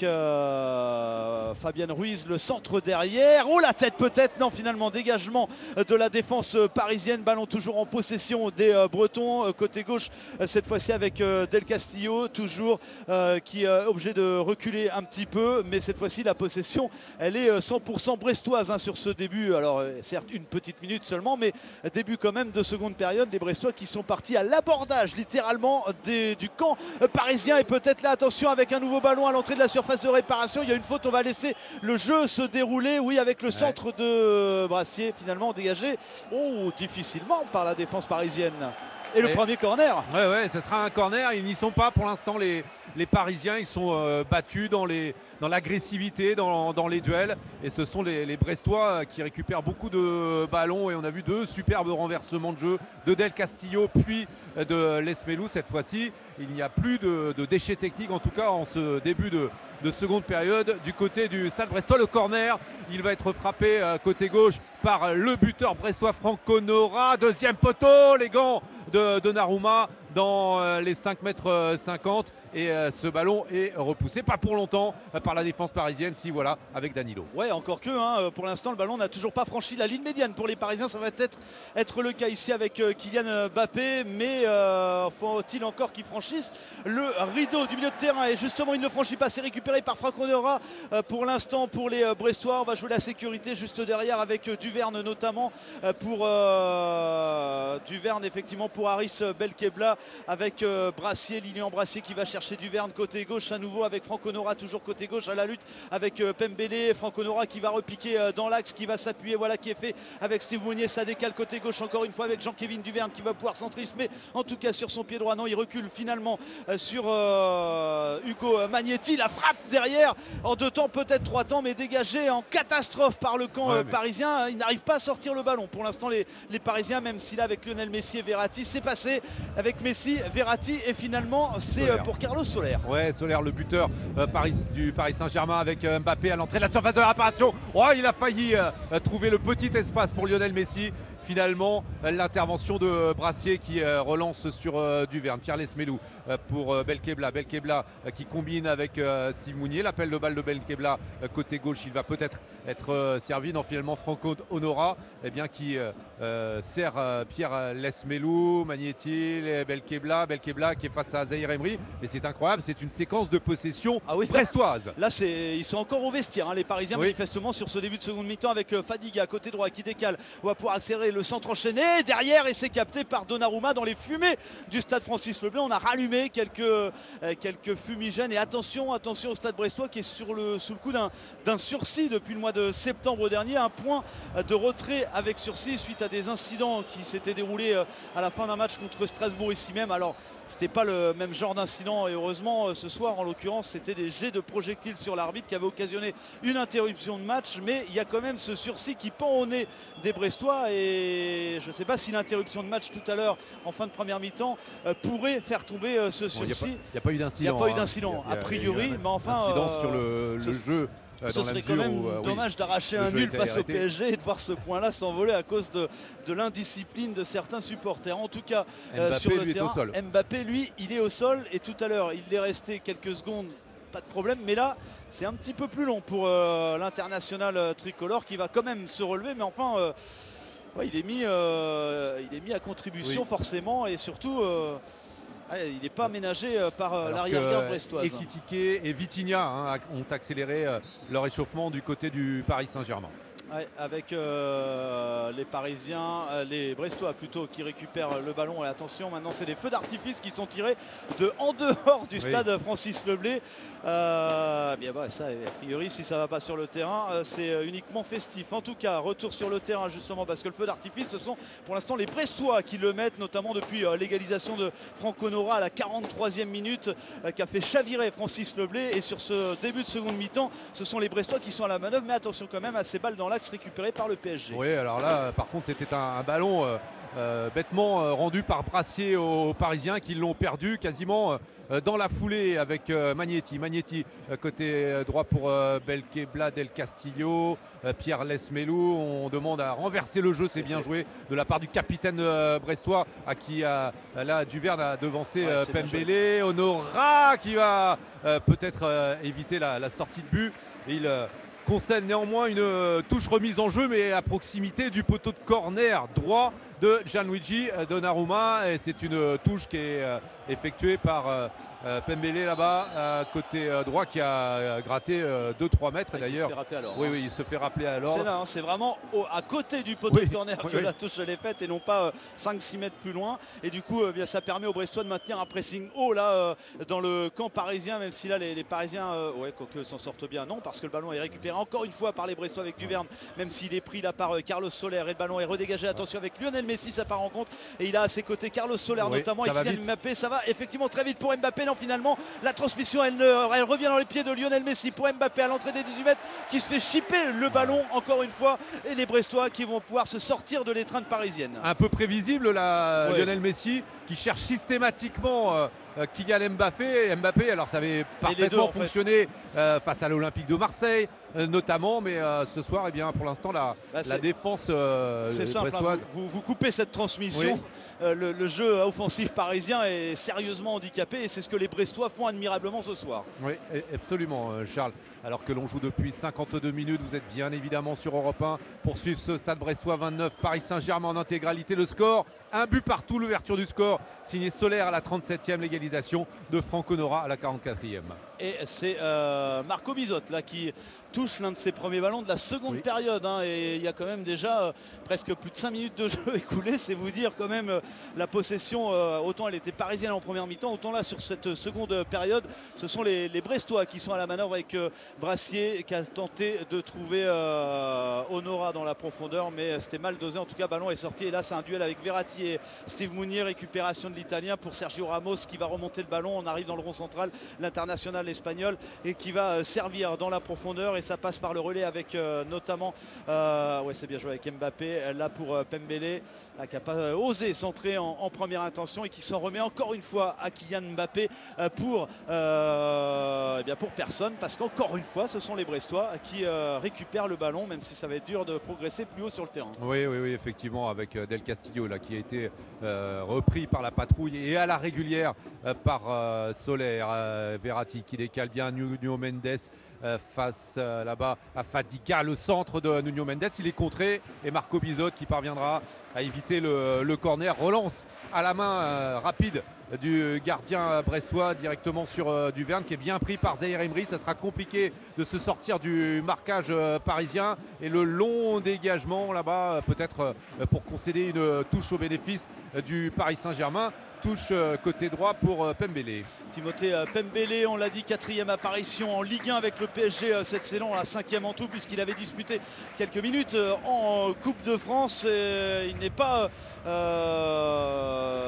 Fabienne Ruiz, le centre derrière. Oh la tête peut-être, non finalement dégagement de la défense parisienne. Ballon toujours en possession des Bretons côté gauche, cette fois-ci avec Del Castillo, toujours qui est obligé de reculer un petit peu, mais cette fois-ci la possession elle est 100% brestoise hein, sur ce début. Alors certes une petite minute seulement, mais début quand même de seconde période. Les Brestois qui sont partis à l'abordage littéralement du camp parisien et peut-être là attention avec un nouveau ballon à l'entrée de la surface de réparation. Il y a une faute, on va laisser le jeu se dérouler. Oui avec le centre de Brassier finalement dégagé. Oh difficilement par la défense parisienne. Et le premier corner Ouais, ouais, ce sera un corner. Ils n'y sont pas pour l'instant, les, les Parisiens. Ils sont euh, battus dans l'agressivité, dans, les duels. Et ce sont les, Brestois qui récupèrent beaucoup de ballons. Et on a vu deux superbes renversements de jeu de Del Castillo, puis de Lesmelou cette fois-ci. Il n'y a plus de, déchets techniques, en tout cas en ce début de, de seconde période du côté du Stade Brestois. Le corner, il va être frappé côté gauche par le buteur brestois Franco Nora. Deuxième poteau, les gants de Donnarumma dans les 5 mètres 50 et ce ballon est repoussé pas pour longtemps par la défense parisienne. Si voilà avec Danilo. Ouais encore que hein, pour l'instant le ballon n'a toujours pas franchi la ligne médiane. Pour les Parisiens ça va peut-être être le cas ici avec Kylian Mbappé. Mais faut-il encore qu'il franchisse le rideau du milieu de terrain? Et justement il ne franchit pas c'est récupéré par Franck Nora pour l'instant pour les Brestois. On va jouer la sécurité juste derrière avec Duverne notamment pour Duverne effectivement pour Harris Belkebla avec Brassier, Lilian Brassier qui va chercher Duverne côté gauche. À nouveau avec Franck Honora toujours côté gauche à la lutte avec Pembele, Franck Honora qui va repiquer dans l'axe, qui va s'appuyer, voilà qui est fait avec Steve Mounier, ça décale côté gauche encore une fois avec Jean-Kévin Duverne qui va pouvoir centrer, mais en tout cas sur son pied droit, non il recule finalement sur Hugo Magnetti, la frappe derrière en deux temps, peut-être trois temps, mais dégagé en catastrophe par le camp Ouais, mais- parisien, il n'arrive pas à sortir le ballon. Pour l'instant les, les Parisiens, même si là avec Lionel Messi et Verratti, c'est passé avec Messi, Verratti et finalement c'est euh, pour Carlos Soler. Ouais, Solaire, le buteur euh, Paris, du Paris Saint-Germain avec euh, Mbappé à l'entrée de la surface de la réparation. Oh, il a failli euh, trouver le petit espace pour Lionel Messi. Finalement, l'intervention de Brassier qui euh, relance sur euh, Duverne. Pierre Lesmelou euh, pour Belkebla. Belkebla qui combine avec Steve Mounier. L'appel de balle de Belkebla côté gauche, il va peut-être être servi. Non, finalement, Franco Honora eh bien, qui sert Pierre Lesmelou, Magnetti, et Belkebla. Belkebla qui est face à Zahir Emery. Et c'est incroyable, c'est une séquence de possession brestoise. Là, ils sont encore au vestiaire, hein, les Parisiens, Oui. manifestement, sur ce début de seconde mi-temps avec Fadiga côté droit qui décale. On va pouvoir accélérer le centre enchaîné derrière et c'est capté par Donnarumma dans les fumées du stade Francis Leblanc. On a rallumé quelques, euh, fumigènes et attention, attention au stade brestois qui est sous le coup d'un, sursis depuis le mois de septembre dernier. Un point de retrait avec sursis suite à des incidents qui s'étaient déroulés euh, à la fin d'un match contre Strasbourg ici même. Alors, c'était pas le même genre d'incident et heureusement euh, ce soir en l'occurrence c'était des jets de projectiles sur l'arbitre qui avaient occasionné une interruption de match mais il y a quand même ce sursis qui pend au nez des Brestois et je ne sais pas si l'interruption de match tout à l'heure en fin de première mi-temps euh, pourrait faire tomber euh, ce Bon, Il n'y a, sursis. pas- a eu d'incident. Il n'y a pas eu hein. d'incident, a- a il y a eu priori, mais enfin. Incident euh, sur le jeu. Euh, ce la serait quand même où, euh, oui, dommage d'arracher un nul face au. PSG et de voir ce point-là s'envoler à cause de, de l'indiscipline de certains supporters. En tout cas, euh, Mbappé, sur le lui, est au terrain, sol. Mbappé, lui, il est au sol et tout à l'heure, il est resté quelques secondes, pas de problème, mais là, c'est un petit peu plus long pour euh, l'international euh, tricolore qui va quand même se relever, mais enfin. euh, ouais, il, est mis, euh, il est mis à contribution Oui. forcément et surtout euh, Ah, il n'est pas aménagé par l'arrière-garde brestoise. Ekitike et Vitinha hein, ont accéléré leur échauffement du côté du Paris Saint-Germain avec euh, les Parisiens, euh, les Brestois plutôt, qui récupèrent le ballon. Et attention, maintenant c'est des feux d'artifice qui sont tirés de en dehors du stade Francis Leblé. Euh, bien bah, ça, a priori, si ça va pas sur le terrain, c'est uniquement festif. En tout cas, retour sur le terrain justement parce que le feu d'artifice, ce sont pour l'instant les Brestois qui le mettent, notamment depuis l'égalisation de Franco Nora à la 43e minute, qui a fait chavirer Francis Leblé. Et sur ce début de seconde mi-temps, ce sont les Brestois qui sont à la manœuvre. Mais attention quand même à ces balles dans la récupéré par le PSG. Oui, alors là, par contre, c'était un, ballon euh, euh, bêtement euh, rendu par Brassier aux Parisiens qui l'ont perdu quasiment dans la foulée avec Magnetti. Magnetti côté droit pour Belkebla Del Castillo, Pierre Lesmelou. On demande à renverser le jeu, c'est bien joué de la part du capitaine brestois à qui a, là Duverne a devancé Pembele. Honora qui va peut-être éviter la, la, sortie de but. il concerne néanmoins une euh, touche remise en jeu, mais à proximité du poteau de corner droit de Gianluigi Donnarumma. Et c'est une touche qui est euh, effectuée par euh, Pembele là-bas, côté euh, droit, qui a euh, gratté 2-3 mètres d'ailleurs. Oui, oui, il se fait rappeler alors. C'est là, hein, c'est vraiment à côté du poteau de corner que la touche elle est faite et non pas 5-6 mètres plus loin. Et du coup, bien, ça permet aux Brestois de maintenir un pressing haut là dans le camp parisien, même si là les, Parisiens, ouais, quoique s'en sortent bien, non, parce que le ballon est récupéré encore une fois par les Brestois avec Duverne, même s'il est pris là par Carlos Soler et le ballon est redégagé. Attention avec Lionel Messi, ça part en compte et il a à ses côtés Carlos Soler notamment et Kylian Mbappé. Ça va effectivement très vite pour Mbappé finalement la transmission elle, revient dans les pieds de Lionel Messi pour Mbappé à l'entrée des 18 mètres qui se fait chipper le ballon encore une fois et les Brestois qui vont pouvoir se sortir de l'étreinte parisienne. Un peu prévisible là, Lionel Messi qui cherche systématiquement euh, euh, Kylian Mbappé. Mbappé, alors ça avait parfaitement fonctionné euh, face à l'Olympique de Marseille notamment, mais ce soir, eh bien, pour l'instant, la, bah, la défense c'est simple, hein, vous, coupez cette transmission. Euh, le, jeu offensif parisien est sérieusement handicapé et c'est ce que les Brestois font admirablement ce soir. Oui, absolument, euh, Charles. Alors que l'on joue depuis 52 minutes, vous êtes bien évidemment sur Europe 1 pour suivre ce stade brestois 29, Paris Saint-Germain en intégralité. Le score, un but partout, l'ouverture du score, signé Solaire à la 37e, l'égalisation de Franco Nora à la 44e. Et c'est euh, Marco Bizot là qui touche l'un de ses premiers ballons de la seconde période. Hein, et il y a quand même déjà euh, presque plus de 5 minutes de jeu écoulées. C'est vous dire quand même euh, la possession, autant elle était parisienne en première mi-temps, autant là sur cette seconde période, ce sont les, Brestois qui sont à la manœuvre avec Brassier qui a tenté de trouver Honora dans la profondeur, mais c'était mal dosé. En tout cas, ballon est sorti. Et là, c'est un duel avec Verratti et Steve Mounier. Récupération de l'Italien pour Sergio Ramos qui va remonter le ballon. On arrive dans le rond central. L'international espagnol et qui va euh, servir dans la profondeur et ça passe par le relais avec euh, notamment euh, ouais c'est bien joué avec Mbappé là pour Pembele qui n'a pas osé centrer en, première intention et qui s'en remet encore une fois à Kylian Mbappé pour, eh bien pour personne parce qu'encore une fois ce sont les Brestois qui récupèrent le ballon même si ça va être dur de progresser plus haut sur le terrain. Oui oui oui effectivement avec Del Castillo là qui a été repris par la patrouille et à la régulière par Soler Verratti qui décale bien Nuno Mendes euh, face euh, là-bas à Fadiga, le centre de Nuno Mendes. Il est contré et Marco Bizot qui parviendra à éviter le, corner. Relance à la main euh, rapide du gardien brestois directement sur Duverne qui est bien pris par Zahir Emery. Ça sera compliqué de se sortir du marquage parisien et le long dégagement là-bas peut-être pour concéder une touche au bénéfice du Paris Saint-Germain touche euh, côté droit pour euh, Pembele. Timothée euh, Pembele, on l'a dit, quatrième apparition en Ligue 1 avec le PSG cette saison, la cinquième en tout, puisqu'il avait disputé quelques minutes en Coupe de France. il n'est pas euh,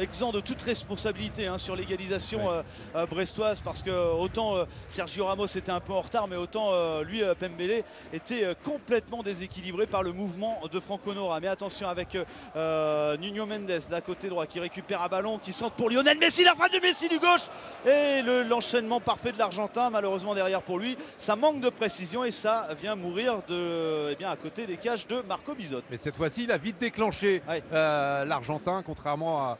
exempt de toute responsabilité hein, sur l'égalisation euh, euh, brestoise parce que autant Sergio Ramos était un peu en retard mais autant lui Pembele était complètement déséquilibré par le mouvement de Franco Nora. Mais attention avec Nuno Mendes d'un côté droit qui récupère un ballon qui centre pour Lionel Messi la frappe de Messi du gauche et l'enchaînement parfait de l'Argentin malheureusement derrière pour lui. Ça manque de précision et ça vient mourir de, eh bien, à côté des cages de Marco Bizot. Mais cette fois-ci il a vite déclenché euh, l'Argentin, contrairement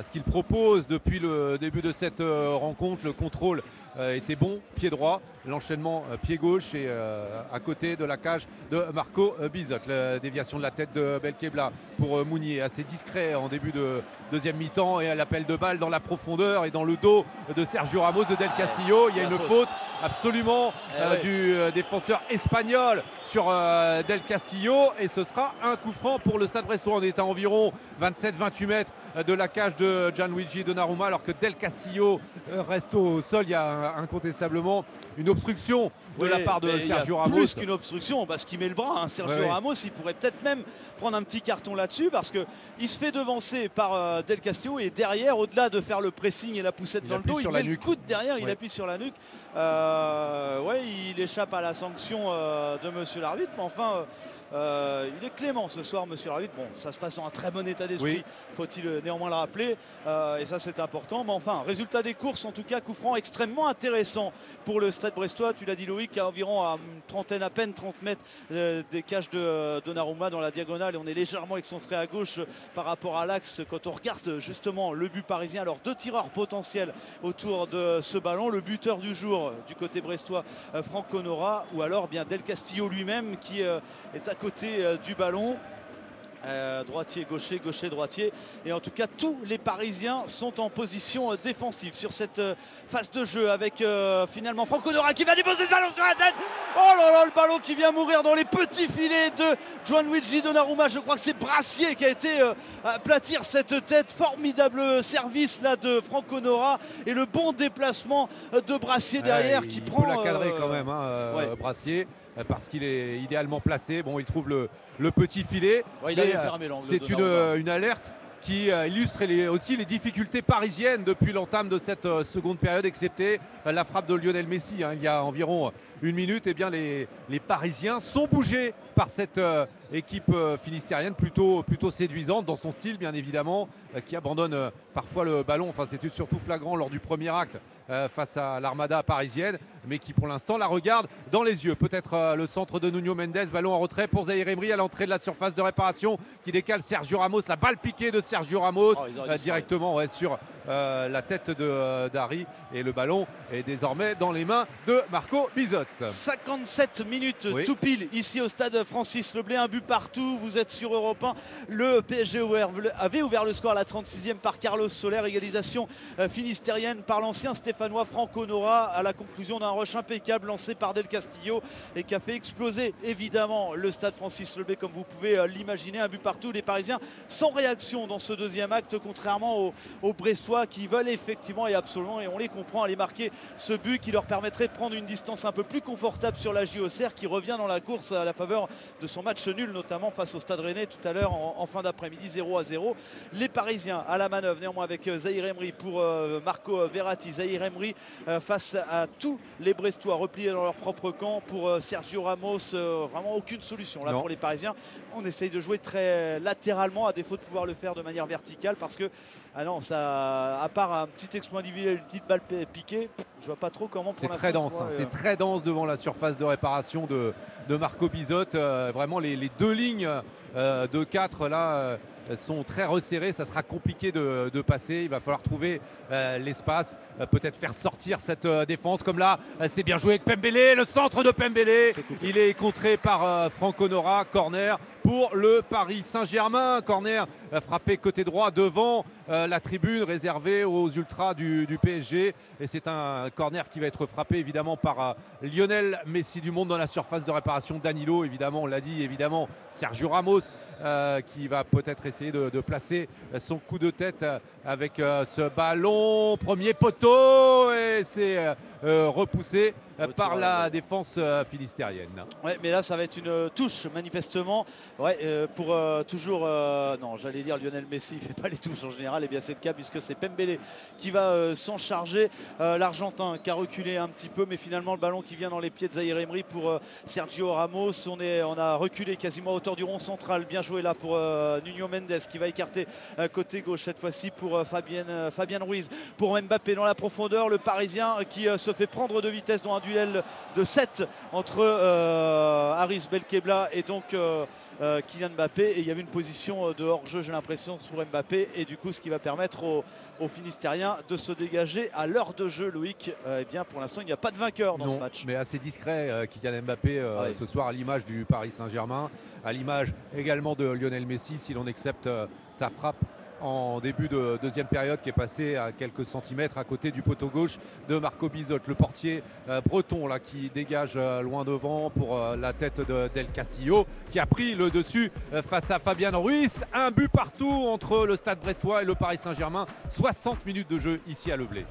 ce qu'il propose depuis le début de cette rencontre. Le contrôle était bon, pied droit, l'enchaînement pied gauche et à côté de la cage de Marco Bizot. La déviation de la tête de Belkebla pour Mounier, assez discret en début de deuxième mi-temps et à l'appel de balle dans la profondeur et dans le dos de Sergio Ramos de Del Castillo. Il y a une faute absolument eh du défenseur espagnol sur Del Castillo. Et ce sera un coup franc pour le Stade Brestois. On est à environ 27-28 mètres de la cage de Gianluigi Donnarumma alors que Del Castillo reste au sol. Il y a incontestablement une obstruction de la part de Sergio Ramos. Plus qu'une obstruction, parce qu'il met le bras. Hein. Sergio Ramos, il pourrait peut-être même prendre un petit carton là-dessus parce qu'il se fait devancer par euh, Del Castillo et derrière, au-delà de faire le pressing et la poussette dans le dos, il met le coude derrière, il appuie sur la nuque. Euh, ouais, il échappe à la sanction euh, de Monsieur l'arbitre, mais enfin. Euh, il est clément ce soir, monsieur l'arbitre. Bon, ça se passe dans un très bon état d'esprit, faut-il néanmoins le rappeler. Euh, et ça, c'est important. Mais enfin, résultat des courses, en tout cas, coup franc extrêmement intéressant pour le Stade Brestois. Tu l'as dit, Loïc, à environ à une trentaine à peine, 30 mètres euh, des cages de Donnarumma dans la diagonale. Et on est légèrement excentré à gauche par rapport à l'axe quand on regarde justement le but parisien. Alors, deux tireurs potentiels autour de ce ballon. Le buteur du jour du côté brestois, Franck Nora, ou alors bien Del Castillo lui-même qui est à côté euh, du ballon. Euh, droitier, gaucher, gaucher, droitier. Et en tout cas, tous les Parisiens sont en position euh, défensive sur cette phase de jeu avec finalement Franco Dora qui va déposer le ballon sur la tête. Oh là là, le ballon qui vient mourir dans les petits filets de Gianluigi Donnarumma. Je crois que c'est Brassier qui a été aplatir cette tête. Formidable service là de Franco Nora et le bon déplacement de Brassier derrière qui prend. la cadrer quand même, hein, Brassier. Euh, parce qu'il est idéalement placé. Bon, il trouve le, petit filet. Euh, c'est une, une, alerte qui euh, illustre aussi les difficultés parisiennes depuis l'entame de cette seconde période, excepté la frappe de Lionel Messi hein, il y a environ une minute. Eh bien, les, les Parisiens sont bougés par cette équipe finistérienne plutôt, plutôt séduisante dans son style, bien évidemment, qui abandonne parfois le ballon. Enfin, c'était surtout flagrant lors du premier acte euh, face à l'armada parisienne, mais qui pour l'instant la regarde dans les yeux. Peut-être euh, le centre de Nuno Mendes, ballon en retrait pour Zahir Emery à l'entrée de la surface de réparation qui décale Sergio Ramos, la balle piquée de Sergio Ramos oh, euh, directement sur la tête de d'Harry et le ballon est désormais dans les mains de Marco Bizot. 57 minutes tout pile ici au stade Francis Leblé, un but partout, vous êtes sur Europe 1. Le PSG avait ouvert le score à la 36e par Carlos Soler, égalisation finistérienne par l'ancien Stéphane Franco Nora à la conclusion d'un rush impeccable lancé par Del Castillo et qui a fait exploser évidemment le stade Francis Lebé comme vous pouvez euh, l'imaginer. Un but partout, les Parisiens sans réaction dans ce deuxième acte, contrairement aux, Brestois qui veulent effectivement et absolument, et on les comprend, aller marquer ce but qui leur permettrait de prendre une distance un peu plus confortable sur la JOCR qui revient dans la course à la faveur de son match nul, notamment face au Stade Rennais tout à l'heure en, fin d'après-midi 0 à 0. Les Parisiens à la manœuvre, néanmoins avec euh, Zahir Emery pour euh, Marco Verratti. Zahir euh, face à tous les Brestois repliés dans leur propre camp. Pour euh, Sergio Ramos, euh, vraiment aucune solution là pour les Parisiens. On essaye de jouer très latéralement à défaut de pouvoir le faire de manière verticale parce que, ah non, ça, à part un petit exploit individuel, une petite balle piquée, je vois pas trop comment C'est très dense, hein. c'est très dense devant la surface de réparation de, Marco Bizot. vraiment les, les, deux lignes de 4 là sont très resserrés. Ça sera compliqué de, passer. Il va falloir trouver euh, l'espace, euh, peut-être faire sortir cette euh, défense. Comme là, c'est bien joué avec Pembele, le centre de Pembele. Il est contré par Franco Nora, corner pour le Paris Saint-Germain. Corner frappé côté droit devant la tribune réservée aux ultras du, PSG. Et c'est un corner qui va être frappé évidemment par Lionel Messi du monde dans la surface de réparation. Danilo, évidemment, on l'a dit, évidemment, Sergio Ramos qui va peut-être essayer de, placer son coup de tête avec euh, ce ballon. Premier poteau et c'est euh, euh, repoussé par la défense finistérienne. Ouais, mais là ça va être une touche manifestement. Ouais, pour toujours, non, j'allais dire Lionel Messi, il fait pas les touches en général. Et bien c'est le cas puisque c'est Pembele qui va s'en charger. L'Argentin qui a reculé un petit peu, mais finalement le ballon qui vient dans les pieds de Zahir Emery pour Sergio Ramos. On, est, on a reculé quasiment à hauteur du rond central. Bien joué là pour Nuno Mendes qui va écarter côté gauche cette fois-ci pour Fabien, Fabien Ruiz. Pour Mbappé dans la profondeur, le Parisien qui se fait prendre de vitesse dans un duel de 7 entre Haris Belkebla et donc Kylian Mbappé et il y avait une position de hors-jeu, j'ai l'impression, sur Mbappé et du coup ce qui va permettre aux, Finistériens de se dégager à l'heure de jeu, Loïc. eh bien, pour l'instant, il n'y a pas de vainqueur dans ce match. Mais assez discret, Kylian Mbappé ce soir à l'image du Paris Saint-Germain, à l'image également de Lionel Messi, si l'on accepte sa frappe en début de deuxième période qui est passé à quelques centimètres à côté du poteau gauche de Marco Bizot, le portier euh, breton qui dégage euh, loin devant pour euh, la tête de Del Castillo qui a pris le dessus face à Fabien Ruiz. Un but partout entre le Stade Brestois et le Paris Saint-Germain. 60 minutes de jeu ici à Leblé.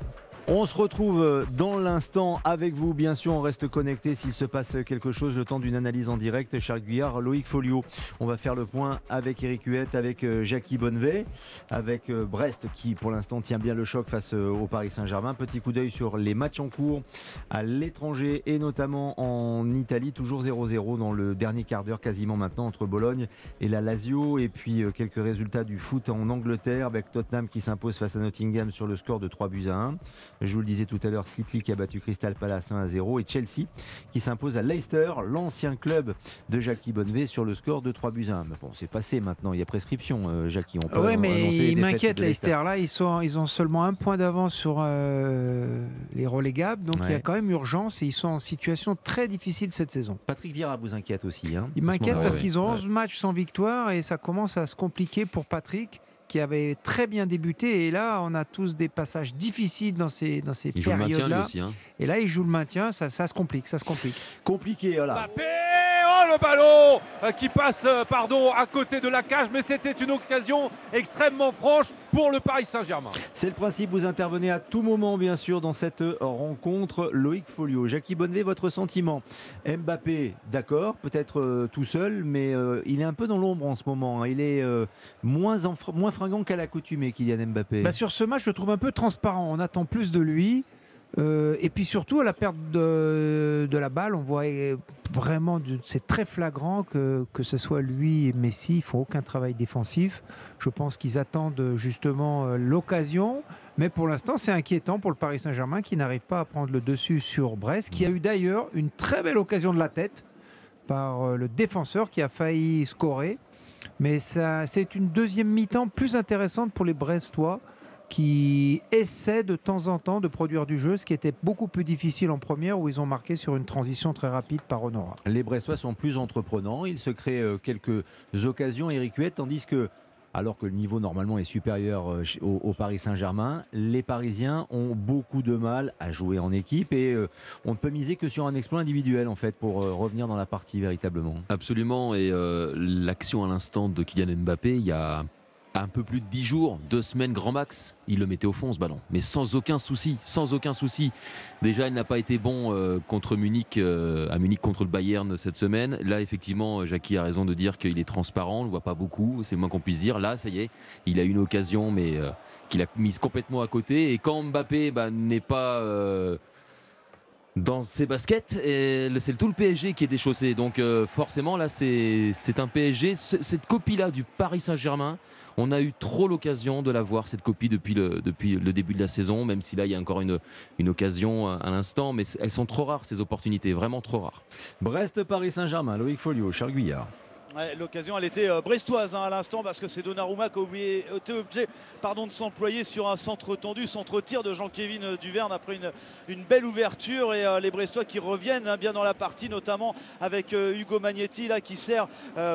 On se retrouve dans l'instant avec vous. Bien sûr, on reste connecté s'il se passe quelque chose le temps d'une analyse en direct. Charles Guyard, Loïc Folio. On va faire le point avec Eric Huette, avec euh, Jackie Bonnevet, avec euh, Brest qui pour l'instant tient bien le choc face euh, au Paris Saint-Germain. Petit coup d'œil sur les matchs en cours à l'étranger et notamment en Italie. Toujours 0-0 dans le dernier quart d'heure quasiment maintenant entre Bologne et la Lazio. Et puis quelques résultats du foot en Angleterre avec Tottenham qui s'impose face à Nottingham sur le score de 3 buts à 1. Je vous le disais tout à l'heure, City qui a battu Crystal Palace 1 à 0 et Chelsea qui s'impose à Leicester, l'ancien club de Jackie Bonnevet sur le score de 3 buts à 1. Mais bon, c'est passé maintenant, il y a prescription, euh, Jackie. Oui, mais il m'inquiète Leicester. Là, ils, sont, ils ont seulement un point d'avance sur euh, les relégables, donc il y a quand même urgence et ils sont en situation très difficile cette saison. Patrick Vieira vous inquiète aussi. Hein, il m'inquiète parce qu'ils ont 11 matchs sans victoire et ça commence à se compliquer pour Patrick qui avait très bien débuté. Et là, on a tous des passages difficiles dans ces, dans ces périodes-là. Hein. Et là, il joue le maintien, ça, ça se complique, ça se complique. Compliqué, voilà le ballon euh, qui passe euh, pardon, à côté de la cage, mais c'était une occasion extrêmement franche pour le Paris Saint-Germain. C'est le principe, vous intervenez à tout moment bien sûr dans cette rencontre. Loïc Folio, Jackie Bonnevet, votre sentiment? Mbappé, d'accord, peut-être euh, tout seul, mais il est un peu dans l'ombre en ce moment. Hein. Il est moins, moins fringant qu'à l'accoutumée, Kylian Mbappé. Bah sur ce match, je le trouve un peu transparent. On attend plus de lui. Euh, et puis surtout, à la perte de, la balle, on voit vraiment, c'est très flagrant que, que ce soit lui et Messi, ils font aucun travail défensif. Je pense qu'ils attendent justement euh, l'occasion. Mais pour l'instant, c'est inquiétant pour le Paris Saint-Germain qui n'arrive pas à prendre le dessus sur Brest, qui a eu d'ailleurs une très belle occasion de la tête par euh, le défenseur qui a failli scorer. Mais c'est une deuxième mi-temps plus intéressante pour les Brestois qui essaient de temps en temps de produire du jeu, ce qui était beaucoup plus difficile en première où ils ont marqué sur une transition très rapide par Honora. Les Brestois sont plus entreprenants, ils se créent euh, quelques occasions, Eric Huet, tandis que alors que le niveau normalement est supérieur euh, au, Paris Saint-Germain, les Parisiens ont beaucoup de mal à jouer en équipe et euh, on ne peut miser que sur un exploit individuel en fait pour revenir dans la partie véritablement. Absolument et l'action à l'instant de Kylian Mbappé, il y a un peu plus de 10 jours, deux semaines grand max, il le mettait au fond ce ballon. Mais sans aucun souci, sans aucun souci. Déjà, il n'a pas été bon euh, contre Munich, euh, à Munich contre le Bayern cette semaine. Là, effectivement, Jackie a raison de dire qu'il est transparent, on ne le voit pas beaucoup, c'est le moins qu'on puisse dire. Là, ça y est, il a une occasion, mais euh, qu'il a mise complètement à côté. Et quand Mbappé bah, n'est pas dans ses baskets, c'est tout le PSG qui est déchaussé. Donc forcément, là, c'est un PSG, cette copie-là du Paris Saint-Germain, on a eu trop l'occasion de la voir, cette copie, depuis le, début de la saison, même si là, il y a encore une, une occasion à l'instant, mais elles sont trop rares, ces opportunités, vraiment trop rares. Brest-Paris Saint-Germain, Loïc Folio, Charles Guyard. L'occasion, elle était euh, brestoise hein, à l'instant parce que c'est Donnarumma qui a été obligé pardon, de s'employer sur un centre tendu, centre tir de Jean-Kévin euh, Duverne après une, une, belle ouverture et euh, les Brestois qui reviennent hein, bien dans la partie, notamment avec Hugo Magnetti là qui sert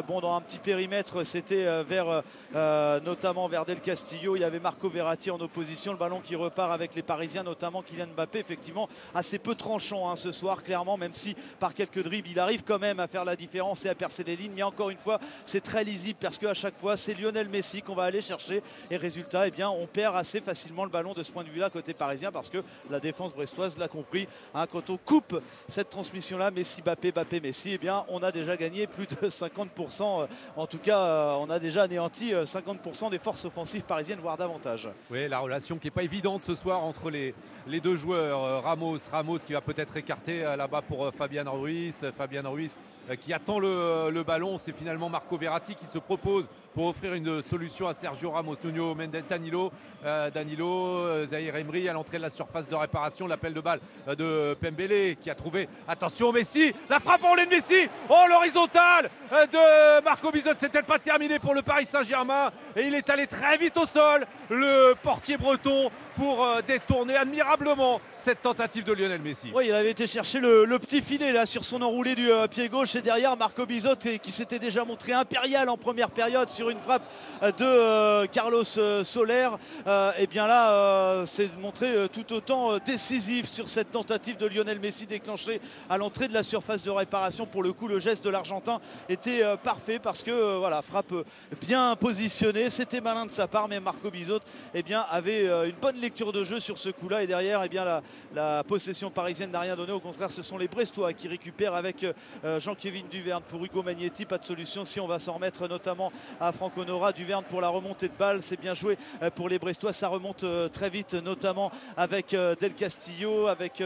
bon, dans un petit périmètre, c'était vers notamment vers Del Castillo. Il y avait Marco Verratti en opposition, le ballon qui repart avec les Parisiens, notamment Kylian Mbappé, effectivement assez peu tranchant hein, ce soir, clairement, même si par quelques dribbles il arrive quand même à faire la différence et à percer les lignes. Encore une fois, c'est très lisible parce qu'à chaque fois, c'est Lionel Messi qu'on va aller chercher. Et résultat, eh bien, on perd assez facilement le ballon de ce point de vue-là, côté parisien, parce que la défense brestoise l'a compris. Hein, quand on coupe cette transmission-là, Messi, Bappé, Bappé, Messi, eh bien, on a déjà gagné plus de 50%. Euh, en tout cas, euh, on a déjà anéanti 50% euh, des forces offensives parisiennes, voire davantage. Oui, la relation qui n'est pas évidente ce soir entre les, les deux joueurs. Ramos, Ramos qui va peut-être écarter là-bas pour Fabien Ruiz. Fabien Ruiz qui attend le, le ballon. C'est finalement Marco Verratti qui se propose pour offrir une solution à Sergio Ramos, Nuno Mendes, Danilo, euh, Danilo, euh, Zahir Emery à l'entrée de la surface de réparation, l'appel de balle euh, de Pembele qui a trouvé, attention Messi, la frappe en de Messi, oh l'horizontale de Marco Bizot, peut-être pas terminé pour le Paris Saint-Germain et il est allé très vite au sol, le portier breton pour détourner admirablement cette tentative de Lionel Messi. Oui, il avait été chercher le, petit filet là sur son enroulé du pied gauche et derrière Marco Bizot qui, s'était déjà montré impérial en première période sur une frappe euh, de Carlos Soler. et eh bien là, c'est montré tout autant décisif sur cette tentative de Lionel Messi déclenchée à l'entrée de la surface de réparation. Pour le coup, le geste de l'Argentin était parfait parce que voilà, frappe bien positionnée, c'était malin de sa part, mais Marco Bizot eh bien, avait une bonne lecture de jeu sur ce coup-là. Et derrière, eh bien, la, possession parisienne n'a rien donné. Au contraire, ce sont les Brestois qui récupèrent avec euh, Jean-Kévin Duverne pour Hugo Magnetti. Pas de solution si on va s'en remettre notamment à Franck Honora. Duverne pour la remontée de balle. C'est bien joué euh, pour les Brestois. Ça remonte euh, très vite, notamment avec Del Castillo, avec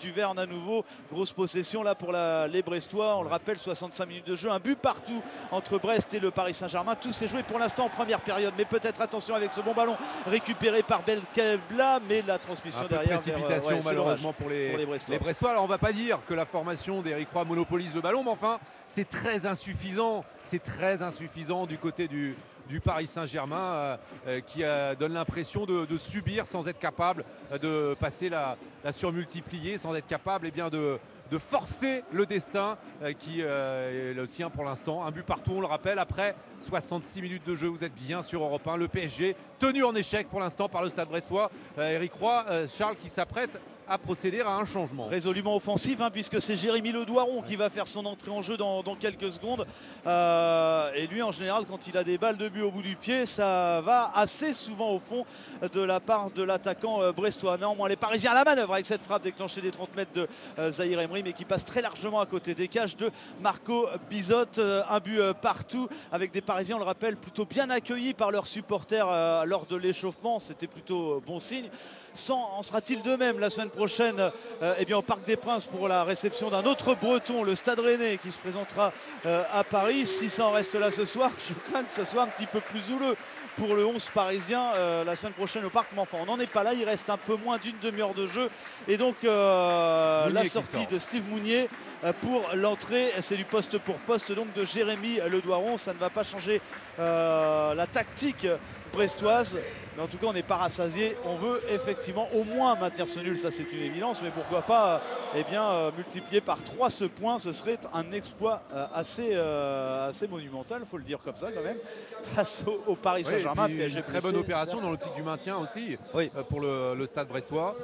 Duverne à nouveau. Grosse possession là pour les Brestois. On le rappelle, 65 minutes de jeu. Un but partout entre Brest et le Paris Saint-Germain. Tout s'est joué pour l'instant en première période. Mais peut-être attention avec ce bon ballon récupéré par Bel là, mais la transmission derrière. précipitation malheureusement pour les, les, Brestois. Alors on va pas dire que la formation d'Eric Roy monopolise le ballon, mais enfin c'est très insuffisant. C'est très insuffisant du côté du, Paris Saint-Germain euh, euh, qui euh, donne l'impression de, subir sans être capable de passer la, surmultiplier, sans être capable eh bien, de, forcer le destin qui est le sien pour l'instant. Un but partout, on le rappelle, après 66 minutes de jeu, vous êtes bien sur Europe 1. Le PSG tenu en échec pour l'instant par le Stade Brestois. Eric Roy, Charles qui s'apprête à procéder à un changement. Résolument offensif, hein, puisque c'est Jérémy Ledoiron qui va faire son entrée en jeu dans, quelques secondes. Euh, et lui, en général, quand il a des balles de but au bout du pied, ça va assez souvent au fond de la part de l'attaquant euh, brestois. Néanmoins, les Parisiens à la manœuvre avec cette frappe déclenchée des 30 mètres de euh, Zahir Emery, mais qui passe très largement à côté des cages de Marco Bizot. un but partout avec des Parisiens, on le rappelle, plutôt bien accueillis par leurs supporters lors de l'échauffement. C'était plutôt bon signe. En sera-t-il de même la semaine prochaine euh, eh bien, au Parc des Princes pour la réception d'un autre Breton, le Stade Rennais, qui se présentera euh, à Paris Si ça en reste là ce soir, je crains que ce soit un petit peu plus houleux pour le 11 parisien euh, la semaine prochaine au Parc. Mais enfin, on n'en est pas là. Il reste un peu moins d'une demi-heure de jeu. Et donc, la sortie de Steve Mounier pour l'entrée, c'est du poste pour poste donc de Jérémy Ledoiron. Ça ne va pas changer la tactique brestoise. Mais en tout cas, on n'est pas rassasié. On veut effectivement au moins maintenir ce nul, ça c'est une évidence. Mais pourquoi pas eh bien, euh, multiplier par 3 ce point Ce serait un exploit euh, assez, euh, assez monumental, il faut le dire comme ça quand même, face au, Paris Saint-Germain. une très bonne opération dans l'optique du maintien aussi pour le, stade brestois.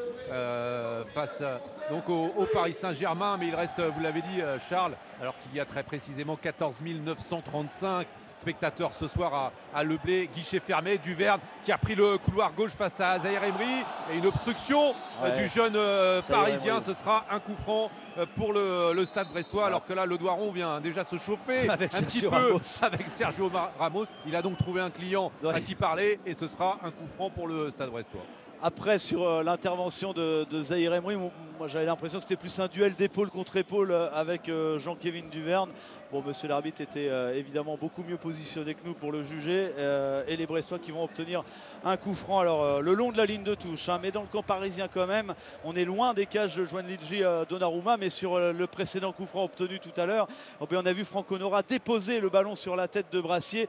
face donc au, au Paris Saint-Germain, mais il reste, vous l'avez dit Charles, alors qu'il y a très précisément 14 935 spectateurs ce soir à, Le Blé, guichet fermé, Duverne qui a pris le couloir gauche face à Zahir Emery et une obstruction euh, du jeune euh, parisien. Ce sera un coup franc euh, pour le, stade brestois, alors que là, le Doiron vient déjà se chauffer un petit peu avec Sergio Ramos. Il a donc trouvé un client à qui parler et ce sera un coup franc pour le stade brestois. Après, sur l'intervention de, de Zahir Emery, moi j'avais l'impression que c'était plus un duel d'épaule contre épaule avec Jean-Kévin Duverne. Bon, monsieur l'arbitre était euh, évidemment beaucoup mieux positionné que nous pour le juger. Euh, et les Brestois qui vont obtenir un coup franc. Alors, euh, le long de la ligne de touche, hein, mais dans le camp parisien quand même, on est loin des cages de Ligi Donnarumma. Mais sur le précédent coup franc obtenu tout à l'heure, oh, ben, on a vu Franck Honora déposer le ballon sur la tête de Brassier,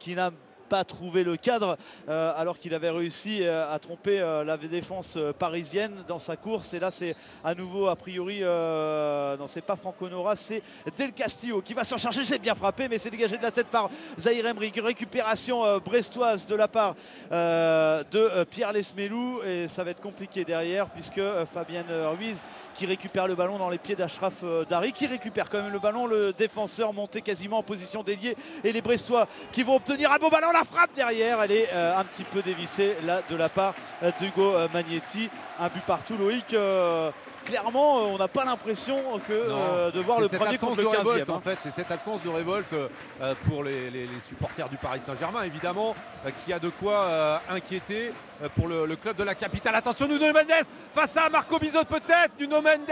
qui n'a pas trouvé le cadre euh, alors qu'il avait réussi euh, à tromper euh, la défense parisienne dans sa course. Et là c'est à nouveau a priori non c'est pas Franco Nora c'est Del Castillo qui va s'en charger. C'est bien frappé mais c'est dégagé de la tête par Zahir Emery. Récupération brestoise de la part de Pierre Lesmelou. Et ça va être compliqué derrière puisque Fabienne Ruiz qui récupère le ballon dans les pieds d'Ashraf Dari qui récupère quand même le ballon le défenseur monté quasiment en position déliée et les Brestois qui vont obtenir un beau ballon la frappe derrière, elle est euh, un petit peu dévissée là de la part euh, d'Hugo euh, Magnetti. Un but partout, Loïc. Clairement, on n'a pas l'impression que de voir le premier contre le 15e. En fait, c'est cette absence de révolte pour les, les, supporters du Paris Saint-Germain, évidemment, qui a de quoi inquiéter pour le, club de la capitale. Attention, Nuno Mendes face à Marco Bizot peut-être. Nuno Mendes,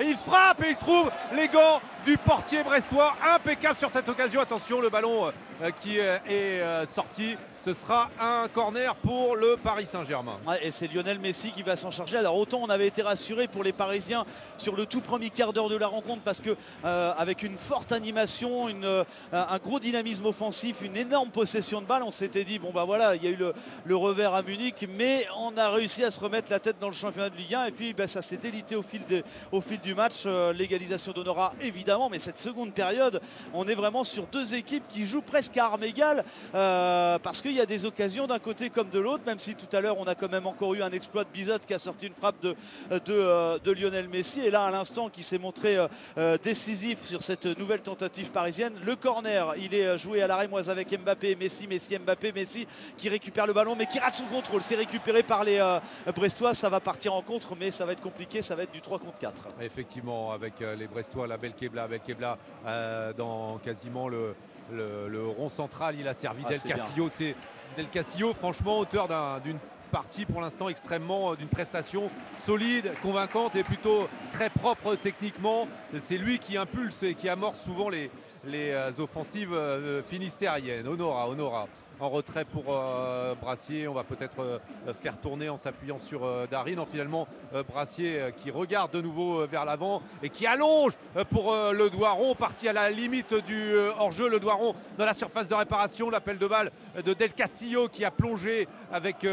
et il frappe et il trouve les gants du portier brestois. Impeccable sur cette occasion. Attention, le ballon qui est sorti ce sera un corner pour le Paris Saint-Germain. et c'est Lionel Messi qui va s'en charger. Alors autant on avait été rassuré pour les Parisiens sur le tout premier quart d'heure de la rencontre parce que euh, avec une forte animation, euh, un gros dynamisme offensif, une énorme possession de balle, on s'était dit bon bah voilà, il y a eu le, revers à Munich, mais on a réussi à se remettre la tête dans le championnat de Ligue 1 et puis bah, ça s'est délité au fil, du match. Euh, l'égalisation d'Honora évidemment, mais cette seconde période, on est vraiment sur deux équipes qui jouent presque à armes égales parce qu'il y a des occasions d'un côté comme de l'autre, même si tout à l'heure on a quand même encore eu un exploit de Bizot qui a sorti une frappe de, de, euh, Lionel Messi. Et là, à l'instant, qui s'est montré euh, euh, décisif sur cette nouvelle tentative parisienne. Le corner, il est joué à la rémoise avec Mbappé, Messi, Messi, Mbappé, Messi qui récupère le ballon mais qui rate son contrôle. C'est récupéré par les Brestois. Ça va partir en contre, mais ça va être compliqué. Ça va être du 3 contre 4. Effectivement, avec les Brestois, la belle Kebla, belle Kebla dans quasiment le le, rond central, il a servi ah, Del Castillo. C'est Del Castillo, franchement, auteur d'une partie pour l'instant extrêmement euh, d'une prestation solide, convaincante et plutôt très propre techniquement. C'est lui qui impulse et qui amorce souvent les, les euh, offensives euh, finistériennes. Honora, Honora en retrait pour euh, Brassier. On va peut-être euh, faire tourner en s'appuyant sur euh, Darin. Non, finalement, Brassier qui regarde de nouveau vers l'avant et qui allonge pour le Doiron, parti à la limite du hors-jeu. Le Doiron dans la surface de réparation. L'appel de balle de Del Castillo qui a plongé avec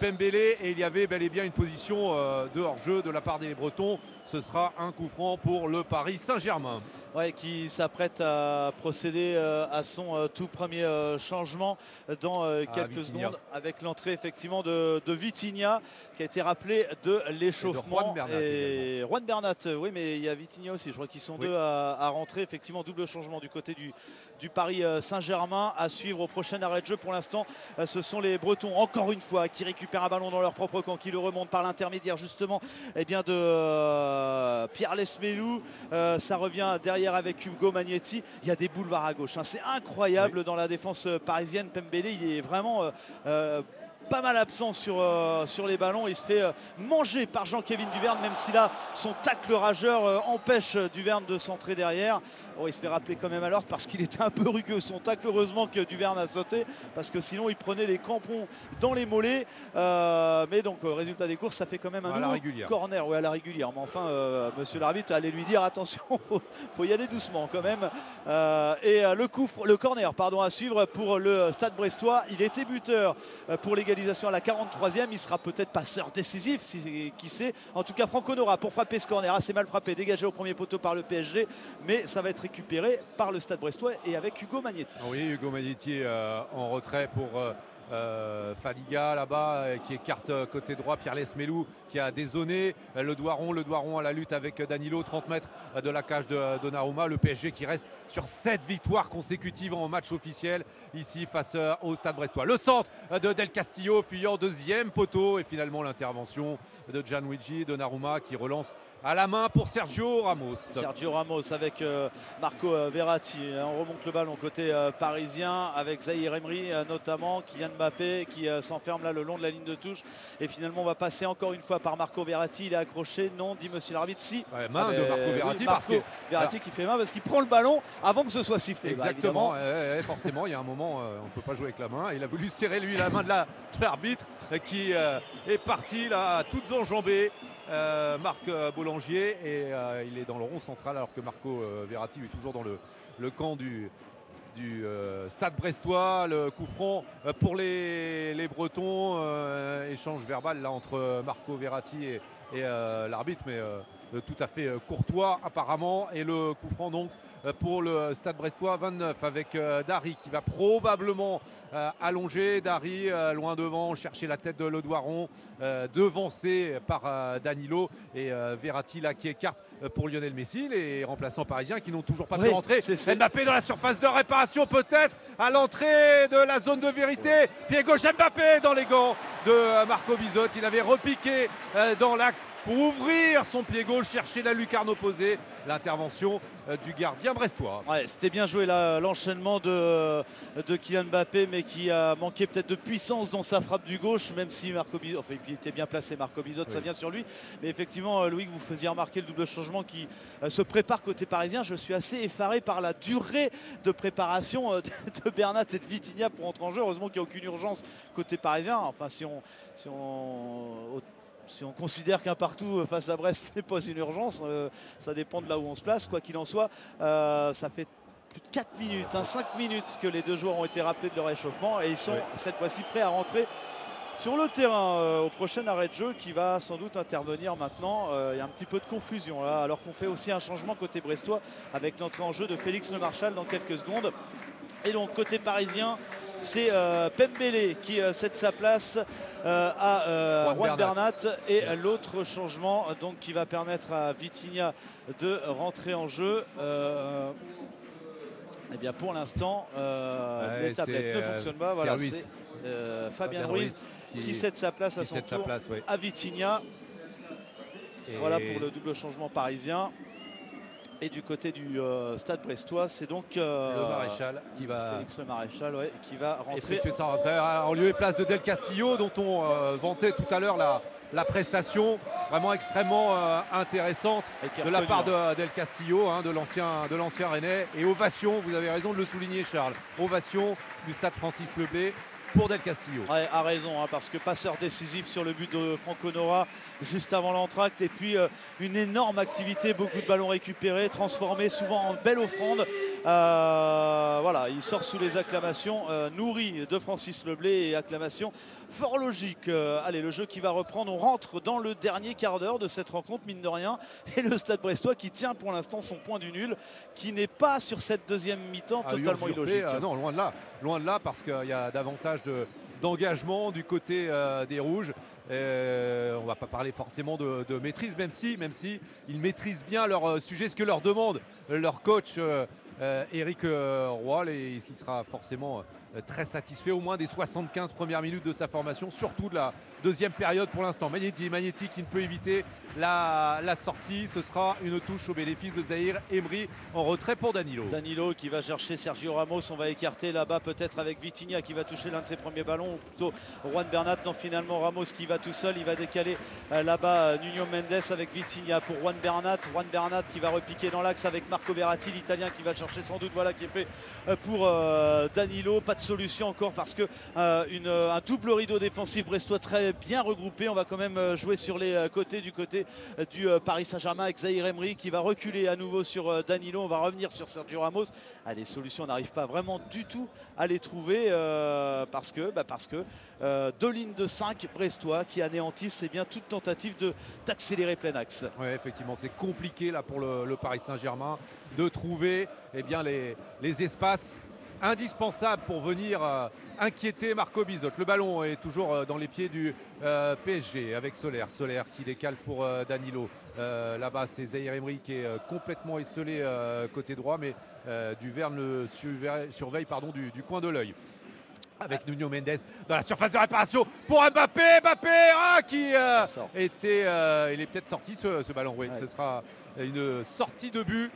Pembele et il y avait bel et bien une position de hors-jeu de la part des Bretons. Ce sera un coup franc pour le Paris Saint-Germain qui s'apprête à procéder euh, à son euh, tout premier euh, changement dans quelques secondes avec l'entrée effectivement de, de Vitinha qui a été rappelé de l'échauffement. Et, Juan Bernat. oui, mais il y a Vitinha aussi. Je crois qu'ils sont deux à, rentrer. Effectivement, double changement du côté du, du Paris Saint-Germain à suivre au prochain arrêt de jeu. Pour l'instant, ce sont les Bretons, encore une fois, qui récupèrent un ballon dans leur propre camp, qui le remontent par l'intermédiaire justement eh bien, de Pierre Lesmelou. ça revient derrière avec Hugo Magnetti. Il y a des boulevards à gauche. Hein. C'est incroyable dans la défense parisienne. Pembele, il est vraiment euh, euh, pas mal absent sur, euh, sur les ballons. Il se fait manger par Jean-Kévin Duverne, même si là, son tacle rageur empêche Duverne de centrer derrière. Oh, il se fait rappeler quand même l'ordre parce qu'il était un peu rugueux. Son tacle, heureusement que Duverne a sauté parce que sinon il prenait les crampons dans les mollets. Euh, mais donc, résultat des courses, ça fait quand même un à la corner. Ouais, à la régulière. Mais enfin, euh, monsieur l'arbitre, allez lui dire attention, faut, faut y aller doucement quand même. Euh, et le coup, le corner, pardon, à suivre pour le Stade Brestois. Il était buteur pour l'égalisation à la 43e. Il sera peut-être passeur décisif, si, qui sait. En tout cas, Franck Honora pour frapper ce corner. Assez mal frappé, dégagé au premier poteau par le PSG. Mais ça va être récupéré par le Stade Brestois et avec Hugo Magnetti. Oui, Hugo Magnetti euh, en retrait pour euh, euh, Fadiga là-bas qui écarte côté droit, Pierre Lesmelou qui a dézonné le Doiron, le Doiron à la lutte avec Danilo, 30 mètres de la cage de Donnarumma, le PSG qui reste sur 7 victoires consécutives en match officiel ici face au Stade Brestois. Le centre de Del Castillo fuyant deuxième poteau et finalement l'intervention de Gianluigi Donnarumma qui relance à la main pour Sergio Ramos. Sergio Ramos avec euh, Marco euh, Verratti. On remonte le ballon côté euh, parisien avec Zahir Emery notamment, Kylian Mbappé qui s'enferme là le long de la ligne de touche. Et finalement on va passer encore une fois par Marco Verratti. Il est accroché. Non, dit monsieur l'arbitre. Si. main de Marco Verratti. parce que... Verratti qui fait main parce qu'il prend le ballon avant que ce soit sifflé. Bah, Exactement. forcément, il y a un moment, on ne peut pas jouer avec la main. Il a voulu serrer lui la main de l'arbitre qui est parti là, toutes enjambées. Euh, Marc euh, Boulanger et euh, il est dans le rond central alors que Marco Verratti est toujours dans le, le camp du, du stade brestois. Le coup franc pour les, les Bretons. échange verbal là entre Marco Verratti et, l'arbitre, mais tout à fait courtois apparemment. Et le coup franc donc pour le Stade Brestois 29 avec euh, Dari qui va probablement euh, allonger. Dari loin devant, chercher la tête de Ledoiron, devancé par Danilo et Verratti là qui écarte pour Lionel Messi, les remplaçants parisiens qui n'ont toujours pas pu rentrer. Mbappé dans la surface de réparation peut-être à l'entrée de la zone de vérité. Pied gauche Mbappé dans les gants de Marco Bizot. Il avait repiqué dans l'axe pour ouvrir son pied gauche, chercher la lucarne opposée. L'intervention euh, du gardien brestois. Ouais, c'était bien joué là, l'enchaînement de, de Kylian Mbappé, mais qui a manqué peut-être de puissance dans sa frappe du gauche, même si Marco Bizot, enfin il était bien placé Marco Bizot, ça vient sur lui. Mais effectivement, euh, Louis, vous faisiez remarquer le double changement qui euh, se prépare côté parisien. Je suis assez effaré par la durée de préparation de, Bernat et de Vitinha pour entrer en jeu. Heureusement qu'il n'y a aucune urgence côté parisien. Enfin, si on, si on, si on considère qu'un partout euh, face à Brest n'est pas une urgence, euh, ça dépend de là où on se place. Quoi qu'il en soit, euh, ça fait plus de 4 minutes, 5 minutes que les deux joueurs ont été rappelés de leur échauffement et ils sont Ouais. cette fois-ci prêts à rentrer sur le terrain euh, au prochain arrêt de jeu qui va sans doute intervenir maintenant. Euh, Il y a un petit peu de confusion là, alors qu'on fait aussi un changement côté brestois avec l'entrée en jeu de Félix Le Marchal dans quelques secondes. Et donc côté parisien, c'est euh, Pembele qui euh, cède sa place euh, à euh, Juan Juan Bernat. Bernat. Et l'autre changement donc, qui va permettre à Vitinha de rentrer en jeu. Eh bien pour l'instant, Ouais, les tablettes ne fonctionnent pas. c'est Voilà, Ruiz. c'est Fabien Fabien Ruiz qui, qui- cède sa place à son sa tour place, ouais. à Vitinha. Et- Voilà pour le double changement parisien. Et du côté du euh, stade brestois, c'est donc euh, Le Maréchal qui va Félix Le Maréchal ouais, qui va rentrer. sa rentrée en lieu et place de Del Castillo dont on euh, vantait tout à l'heure la, la prestation vraiment extrêmement euh, intéressante de la part de Del Castillo, hein, de l'ancien de l'ancien Rennais. Et ovation, vous avez raison de le souligner Charles, ovation du stade Francis Leblé pour Del Castillo. A raison, hein, parce que passeur décisif sur le but de Franco Nora juste avant l'entracte. Et puis euh, une énorme activité, beaucoup de ballons récupérés, transformés souvent en belle offrande. Euh, voilà, il sort sous les acclamations euh, nourries de Francis Leblé et acclamations fort logiques. Euh, allez, le jeu qui va reprendre. On rentre dans le dernier quart d'heure de cette rencontre, mine de rien. Et le stade brestois qui tient pour l'instant son point du nul, qui n'est pas sur cette deuxième mi-temps à totalement illogique. euh, non, loin de là. Loin de là parce qu'il y a davantage de- d'engagement du côté euh, des Rouges. On va pas parler forcément de, de maîtrise, même si, même si ils maîtrisent bien leur sujet, ce que leur demande leur coach euh, Eric euh, Roy. Et il sera forcément euh, très satisfait au moins des 75 premières minutes de sa formation, surtout de la deuxième période pour l'instant. Magnéti, Magnéti qui ne peut éviter la, sortie. Ce sera une touche au bénéfice de Zahir Emery en retrait pour Danilo. Danilo qui va chercher Sergio Ramos, on va écarter là-bas peut-être avec Vitinha qui va toucher l'un de ses premiers ballons, ou plutôt Juan Bernat, non finalement Ramos qui va tout seul, il va décaler euh, là-bas euh, Nuno Mendes avec Vitinha pour Juan Bernat, Juan Bernat qui va repiquer dans l'axe avec Marco Verratti, l'Italien qui va le chercher sans doute, voilà qui est fait euh, pour Danilo, pas de solution encore parce que un double rideau défensif brestois très bien regroupé, on va quand même euh, jouer sur les euh, côtés du côté euh, du Paris Saint-Germain avec Zahir Emery qui va reculer à nouveau sur Danilo, on va revenir sur Sergio Ramos. Ah, les solutions, on n'arrive pas vraiment du tout à les trouver parce que, bah, parce que deux lignes de 5 brestois qui anéantissent eh bien, toute tentative d'accélérer plein axe. Effectivement, c'est compliqué là pour le, le Paris Saint-Germain de trouver eh bien, les, les espaces indispensables pour venir euh, inquiéter Marco Bizot. Le ballon est toujours euh, dans les pieds du euh, PSG avec Solaire. Solaire qui décale pour Danilo. Là-bas, c'est Zahir Emery qui est complètement esselé côté droit, mais Duverne le surveille, surveille, pardon, du, du coin de l'œil avec Nuno Mendes dans la surface de réparation pour Mbappé, Mbappé ah, qui euh, était, euh, il est peut-être sorti ce, ce ballon. Oui, Ouais. ce sera une sortie de but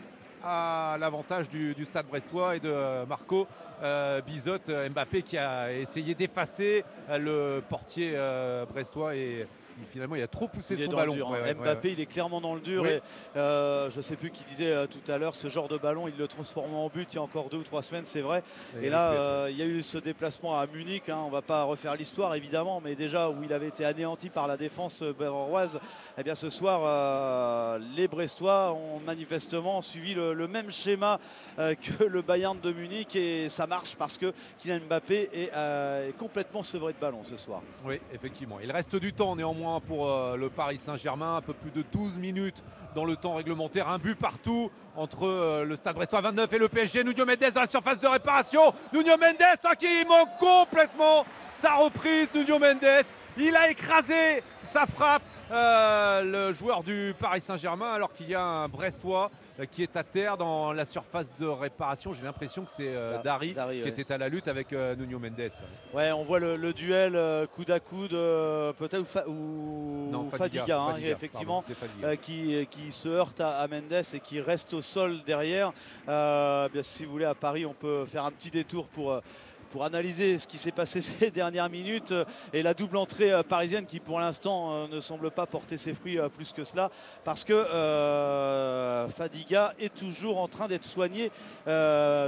à l'avantage du, Stade Brestois et de euh, Marco euh, euh, Mbappé qui a essayé d'effacer euh, le portier brestois et finalement il a trop poussé Il son ballon. dur, hein. Ouais, ouais, Mbappé, ouais. il est clairement dans le dur. Oui. Et, euh, je ne sais plus qui disait euh, tout à l'heure, ce genre de ballon, il le transforme en but il y a encore deux ou trois semaines, c'est vrai. Et Et, là, euh, il y a eu ce déplacement à Munich. hein. on ne va pas refaire l'histoire évidemment, mais déjà où il avait été anéanti par la défense bavaroise, eh bien ce soir, les Brestois ont manifestement suivi le, le même schéma que le Bayern de Munich et ça marche parce que Kylian Mbappé est, est complètement sevré de ballon ce soir. Oui, effectivement. Il reste du temps néanmoins pour euh, le Paris Saint-Germain, un peu plus de 12 minutes dans le temps réglementaire, un but partout entre euh, le Stade Brestois 29 et le PSG. Nuno Mendes dans la surface de réparation. Nuno Mendes qui manque complètement sa reprise. Nuno Mendes, il a écrasé sa frappe. euh, le joueur du Paris Saint-Germain alors qu'il y a un Brestois qui est à terre dans la surface de réparation. J'ai l'impression que c'est Dari, qui était à la lutte avec Nuno Mendes. Ouais, on voit le, duel coude à coude, peut-être ou, Fadiga, hein, effectivement, qui, qui, se heurte à, Mendes et qui reste au sol derrière. bien, si vous voulez, à Paris, on peut faire un petit détour pour pour analyser ce qui s'est passé ces dernières minutes euh, et la double entrée euh, parisienne qui pour l'instant euh, ne semble pas porter ses fruits plus que cela parce que Fadiga est toujours en train d'être soigné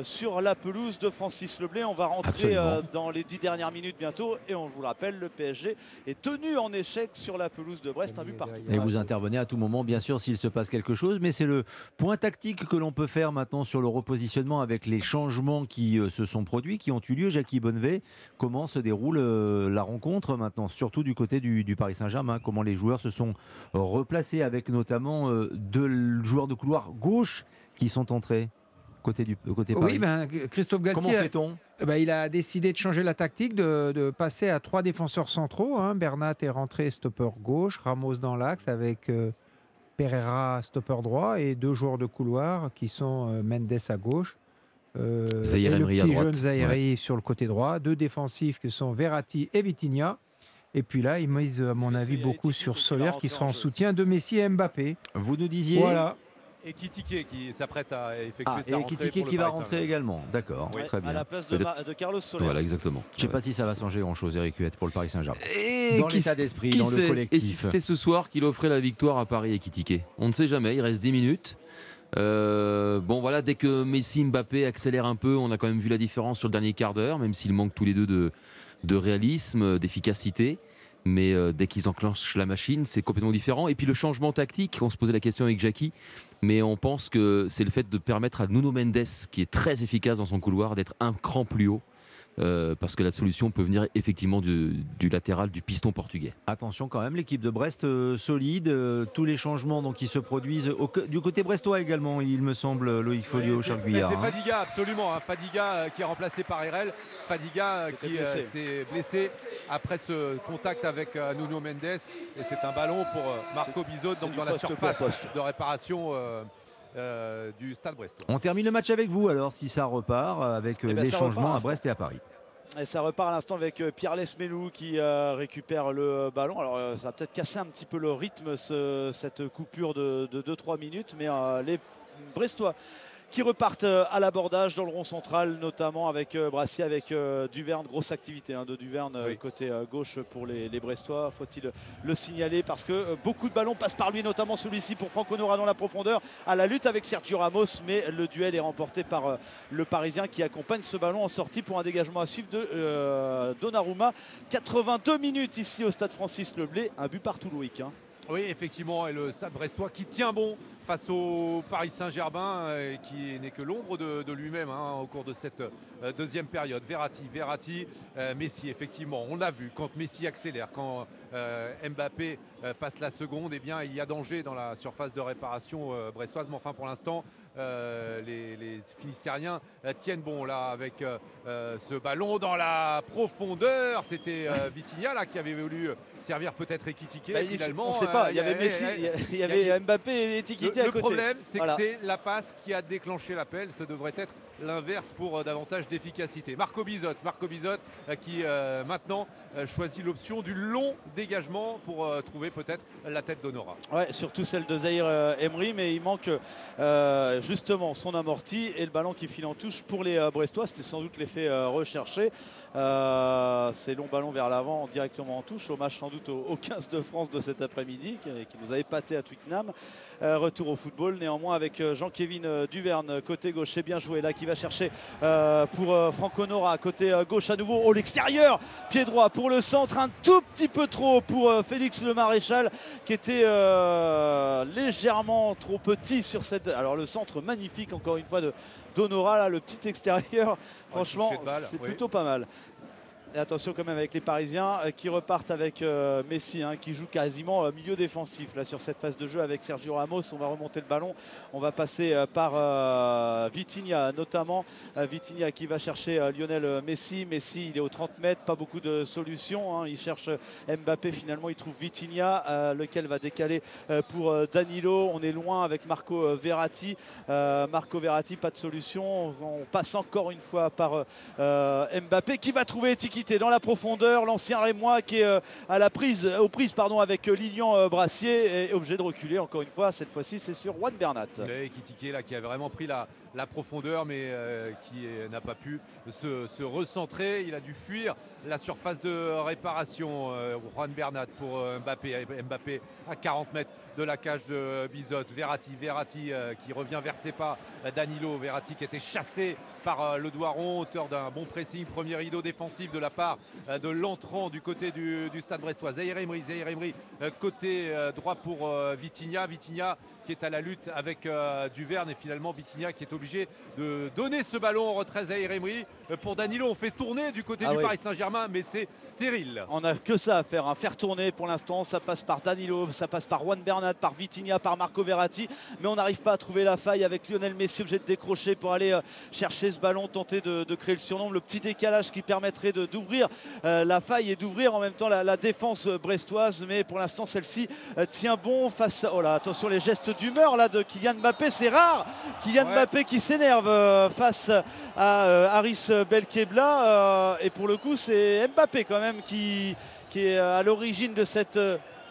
sur la pelouse de Francis Leblé. On va rentrer dans les dix dernières minutes bientôt et on vous le rappelle, le PSG est tenu en échec sur la pelouse de Brest, un but partout. Et vous intervenez à tout moment, bien sûr, s'il se passe quelque chose, mais c'est le point tactique que l'on peut faire maintenant sur le repositionnement avec les changements qui se sont produits, qui ont eu lieu. Jackie Bonnevet, comment se déroule euh, la rencontre maintenant, surtout du côté du, Paris Saint-Germain, comment les joueurs se sont replacés avec notamment euh, deux joueurs de couloir gauche qui sont entrés côté du côté Paris. Oui, ben, Christophe Galtier. Comment fait-on? Ben, Il a décidé de changer la tactique, de, passer à trois défenseurs centraux. Hein. Bernat est rentré stopper gauche, Ramos dans l'axe avec euh, Pereira stopper droit et deux joueurs de couloir qui sont Mendes à gauche. Euh, et le petit jeune Zahiri sur le côté droit. Deux défensifs que sont Verratti et Vitinha. Et puis là, ils misent, à mon avis, beaucoup sur Soler qui sera en soutien de Messi et Mbappé. Vous nous disiez Voilà. Et Kitike qui s'apprête à effectuer ah, sa et Kitike qui va rentrer également. D'accord, très bien. À la place de, Carlos Soler. Voilà, exactement. Je ne sais pas si ça va changer grand-chose, Eric Huette, pour le Paris Saint-Germain. Dans l'état d'esprit, dans le collectif. Et si c'était ce soir qu'il offrait la victoire à Paris et Kitike? On ne sait jamais, il reste 10 minutes. Euh, bon voilà, dès que Messi, Mbappé accélèrent un peu, on a quand même vu la différence sur le dernier quart d'heure, même s'ils manquent tous les deux de, réalisme, d'efficacité. Mais euh, dès qu'ils enclenchent la machine, c'est complètement différent. Et puis le changement tactique, on se posait la question avec Jackie, mais on pense que c'est le fait de permettre à Nuno Mendes, qui est très efficace dans son couloir, d'être un cran plus haut. Euh, parce que la solution peut venir effectivement du, latéral du piston portugais. Attention quand même, l'équipe de Brest euh, solide, euh, tous les changements donc, qui se produisent du côté brestois également, il me semble, Loïc Folio, Charles Guyard. C'est hein. Fadiga, absolument, hein. Fadiga qui est remplacé par Erel, Fadiga qui s'est blessé après ce contact avec Nuno Mendes et c'est un ballon pour Marco Bizot donc dans la surface de réparation. Du Stade Brestois. On termine le match avec vous alors si ça repart avec eh ben, les changements à Brest et à Paris. Et ça repart à l'instant avec euh, Pierre Lesmelou qui euh, récupère le euh, ballon. Alors ça va peut-être casser un petit peu le rythme cette coupure de, de 2-3 minutes, mais les Brestois qui repartent euh, à l'abordage dans le rond central, notamment avec euh, Brassier, avec euh, Duverne. Grosse activité hein, de Duverne côté gauche pour les, Brestois, faut-il le signaler, parce que beaucoup de ballons passent par lui, notamment celui-ci pour Franck Honora dans la profondeur, à la lutte avec Sergio Ramos, mais le duel est remporté par le Parisien qui accompagne ce ballon en sortie pour un dégagement à suivre de Donnarumma. 82 minutes ici au stade Francis Leblé, un but partout Loïc. Hein. Oui, effectivement, et le stade brestois qui tient bon face au Paris Saint-Germain, euh, qui n'est que l'ombre de, lui-même hein, au cours de cette euh, deuxième période. Verratti, Verratti, euh, Messi, effectivement, on l'a vu, quand Messi accélère, quand Mbappé passe la seconde, eh bien, il y a danger dans la surface de réparation brestoise. Mais enfin, pour l'instant, les, les, Finistériens tiennent bon là avec ce ballon dans la profondeur. C'était Vitinha là qui avait voulu servir peut-être Ekitike bah, finalement. On ne sait pas, il y avait Messi, il y avait Mbappé et Ekitike le, problème, c'est que c'est la passe qui a déclenché l'appel. Ce devrait être l'inverse pour euh, davantage d'efficacité. Marco Bizot, Marco euh, qui euh, maintenant choisit l'option du long dégagement pour trouver peut-être la tête d'Honora. Ouais, surtout celle de Zahir Emery, mais il manque justement son amorti et le ballon qui file en touche pour les Brestois. C'était sans doute l'effet recherché. ces longs ballons vers l'avant directement en touche, hommage sans doute au, 15 de France de cet après-midi qui, nous avait épaté à Twickenham. retour au football néanmoins avec Jean-Kévin Duverne côté gauche, c'est bien joué là qui va chercher euh, pour euh, Franco Nora, côté euh, gauche à nouveau, au l'extérieur, pied droit pour le centre, un tout petit peu trop pour Félix le Maréchal qui était légèrement trop petit sur cette. Alors le centre magnifique encore une fois de d'Honora, là, le petit extérieur, franchement, c'est plutôt pas mal. Et attention quand même avec les Parisiens euh, qui repartent avec euh, Messi, hein, qui joue quasiment milieu défensif là sur cette phase de jeu avec Sergio Ramos. On va remonter le ballon. On va passer par Vitinha notamment. Vitinha qui va chercher Lionel Messi. Messi, il est aux 30 mètres, pas beaucoup de solutions. Hein. Il cherche Mbappé. Finalement, il trouve Vitinha, lequel va décaler pour Danilo. On est loin avec Marco Verratti. Marco Verratti, pas de solution. On passe encore une fois par Mbappé qui va trouver Tikité dans la profondeur. L'ancien Rémois qui est euh, à la prise, aux prises pardon, avec euh, Lilian euh, Brassier est obligé de reculer encore une fois. Cette fois-ci, c'est sur Juan Bernat. Kitike là qui a vraiment pris la, la profondeur mais qui n'a pas pu se, recentrer. Il a dû fuir la surface de réparation. Juan Bernat pour Mbappé. Mbappé à 40 mètres de la cage de Bizot. Verratti, Verratti qui revient vers ses pas. Danilo, Verratti qui était chassé par le Doiron, auteur d'un bon pressing, premier rideau défensif de la part euh, de l'entrant du côté du, stade brestois. Zahir Emery, Zahir Emery, euh, côté euh, droit pour Vitinha. Vitinha qui est à la lutte avec Duverne et finalement Vitinha qui est obligé de donner ce ballon en retrait Zahir Emery. pour Danilo, on fait tourner du côté ah du Paris Saint-Germain, mais c'est stérile. On n'a que ça à faire, hein. faire tourner pour l'instant. Ça passe par Danilo, ça passe par Juan Bernat, par Vitinha, par Marco Verratti, mais on n'arrive pas à trouver la faille avec Lionel Messi obligé de décrocher pour aller chercher ce ballon, tenter de, de créer le surnombre, le petit décalage qui permettrait d'ouvrir euh, la faille et d'ouvrir en même temps la, défense brestoise. Mais pour l'instant, celle-ci euh, tient bon face. Oh là, attention les gestes d'humeur là de Kylian Mbappé, c'est rare. Kylian Mbappé qui s'énerve euh, face à Haris Belkebla. et pour le coup, c'est Mbappé quand même qui, qui est à l'origine de cette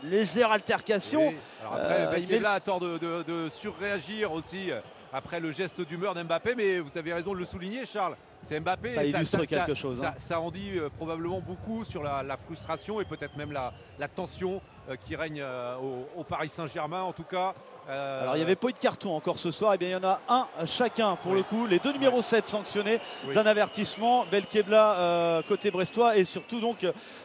légère altercation. après, Belkebla a tort de, de surréagir aussi après le geste d'humeur d'Mbappé, mais vous avez raison de le souligner, Charles. C'est Mbappé. Ça illustre quelque chose. Hein. Ça, en dit euh, probablement beaucoup sur la, frustration et peut-être même la, tension euh, qui règne euh, au, Paris Saint-Germain. En tout cas, Alors il n'y avait pas eu de carton encore ce soir. Et eh bien il y en a un chacun pour le coup. Les deux numéros 7 sanctionnés d'un avertissement. Belkebla côté brestois et surtout donc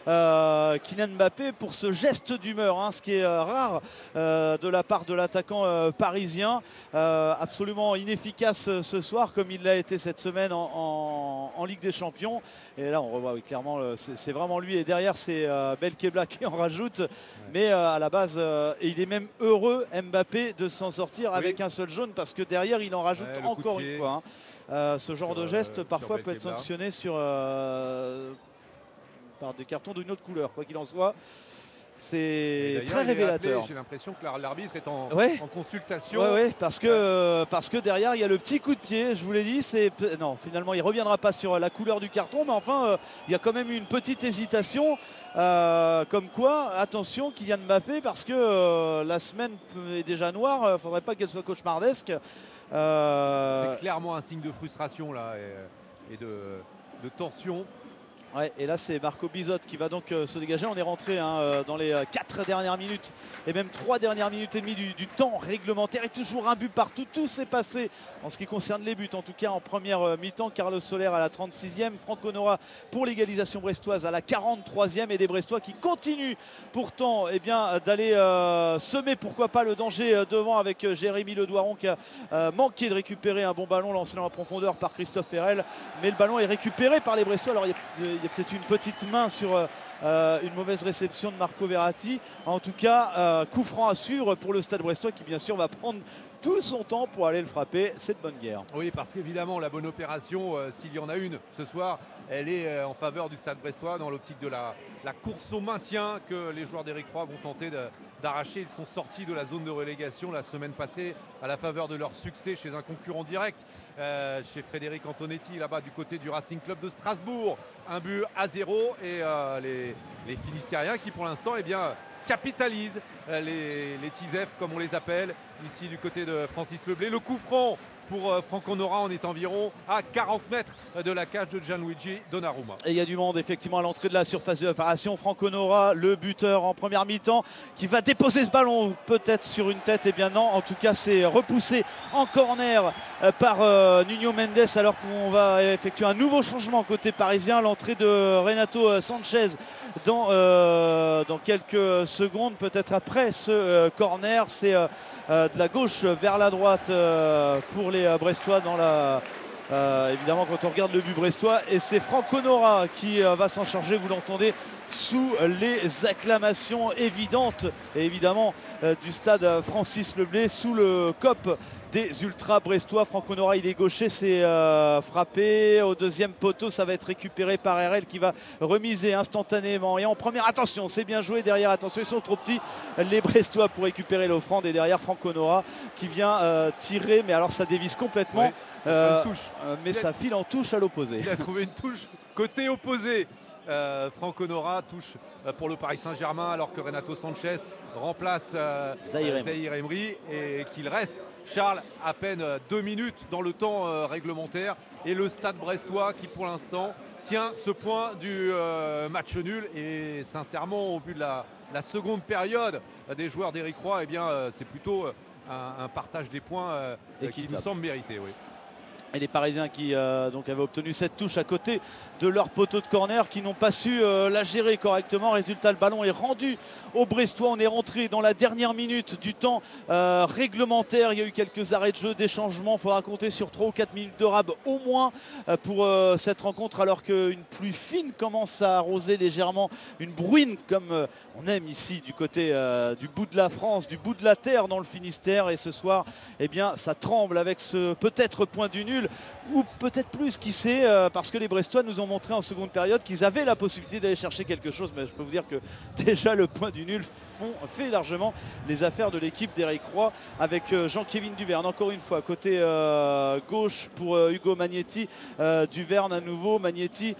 Kylian Mbappé pour ce geste d'humeur, hein, ce qui est rare de la part de l'attaquant parisien. absolument inefficace ce soir comme il l'a été cette semaine en en, Ligue des Champions. Et là, on revoit clairement, c'est vraiment lui. Et derrière, c'est euh, Belkebla qui en rajoute. Mais euh, à la base, euh, et il est même heureux, Mbappé, de s'en sortir avec un seul jaune parce que derrière, il en rajoute encore une fois. Hein. ce genre de geste, parfois, peut être sanctionné sur, par des cartons d'une autre couleur, quoi qu'il en soit. C'est très révélateur. J'ai l'impression que l'arbitre est en, consultation. Oui, parce, que, parce que derrière, il y a le petit coup de pied. Je vous l'ai dit, c'est non, finalement, il ne reviendra pas sur la couleur du carton, mais enfin, euh, il y a quand même une petite hésitation. Euh, comme quoi, attention, Kylian Mbappé, parce que euh, la semaine est déjà noire. Il ne faudrait pas qu'elle soit cauchemardesque. C'est clairement un signe de frustration là et, de tension et là c'est Marco Bizot qui va donc euh, se dégager. On est rentré hein, euh, dans les 4 euh, dernières minutes et même 3 dernières minutes et demie du, temps réglementaire. Et toujours un but partout. Tout s'est passé en ce qui concerne les buts. En tout cas en première mi-temps. Carlos Soler à la 36e. Franck Honora pour l'égalisation brestoise à la 43e. Et des Brestois qui continuent pourtant eh d'aller semer pourquoi pas le danger devant avec Jérémy Ledoiron qui a manqué de récupérer un bon ballon lancé dans la profondeur par Christophe Ferrel. Mais le ballon est récupéré par les Brestois. Alors peut-être une petite main sur euh, euh, une mauvaise réception de Marco Verratti. En tout cas, euh, coup franc à suivre pour le Stade Brestois qui bien sûr va prendre tout son temps pour aller le frapper. C'est de bonne guerre. Oui, parce qu'évidemment, la bonne opération, s'il y en a une ce soir, elle est en faveur du Stade Brestois dans l'optique de la, course au maintien que les joueurs d'Éric Roy vont tenter d'arracher. Ils sont sortis de la zone de relégation la semaine passée à la faveur de leur succès chez un concurrent direct, chez Frédéric Antonetti, là-bas du côté du Racing Club de Strasbourg un but à zéro et euh, les, Finistériens qui pour l'instant eh bien, capitalisent euh, les, les comme on les appelle ici du côté de Francis Leblé. Le coup franc pour euh, Franck Honora. On est environ à 40 mètres de la cage de Gianluigi Donnarumma. Et il y a du monde effectivement à l'entrée de la surface de l'opération. Franck Honora, le buteur en première mi-temps, qui va déposer ce ballon peut-être sur une tête. Eh bien non, en tout cas c'est repoussé en corner euh, par euh, Nuno Mendes alors qu'on va effectuer un nouveau changement côté parisien. L'entrée de Renato Sanchez dans, dans quelques secondes, peut-être après ce corner. C'est de la gauche vers la droite pour les Brestois dans la évidemment, quand on regarde le but brestois, et c'est Franco Nora qui va s'en charger, vous l'entendez sous les acclamations évidentes et évidemment du stade Francis Leblé sous le COP des ultras brestois. Franco Nora, il est gaucher, c'est euh, frappé. Au deuxième poteau, ça va être récupéré par RL qui va remiser instantanément. Et en première, attention, c'est bien joué. Derrière, attention, ils sont trop petits, les Brestois, pour récupérer l'offrande. Et derrière, Franco Nora qui vient euh, tirer. Mais alors, ça dévisse complètement. Euh, touche. mais ça file en touche à l'opposé. Il a trouvé une touche côté opposé. Franco Nora touche pour le Paris Saint-Germain alors que Renato Sanchez remplace Zahir Emery. et qu'il reste Charles, à peine deux minutes dans le temps euh, réglementaire. Et le stade brestois qui pour l'instant tient ce point du euh, match nul. Et sincèrement au vu de la, seconde période des joueurs d'Éric Roy, eh bien euh, c'est plutôt un, partage des points qui nous semble mérité. Et les Parisiens qui donc avaient obtenu cette touche à côté de leur poteau de corner qui n'ont pas su euh, la gérer correctement. Résultat, le ballon est rendu au Brestois. On est rentré dans la dernière minute du temps euh, réglementaire. Il y a eu quelques arrêts de jeu, des changements. Il faudra compter sur 3 ou 4 minutes de rab au moins euh, pour cette rencontre alors qu'une pluie fine commence à arroser légèrement une bruine comme on aime ici du côté du bout de la France, du bout de la terre dans le Finistère. Et ce soir, eh bien, ça tremble avec ce peut-être point du nul ou peut-être plus, qui sait, parce que les Brestois nous ont montré en seconde période qu'ils avaient la possibilité d'aller chercher quelque chose. Mais je peux vous dire que déjà le point du nul font, fait largement les affaires de l'équipe d'Eric Roy avec euh, Jean-Kévin Duverne. Encore une fois, côté euh, gauche pour euh, Hugo Magnetti. Duverne à nouveau. Magnetti,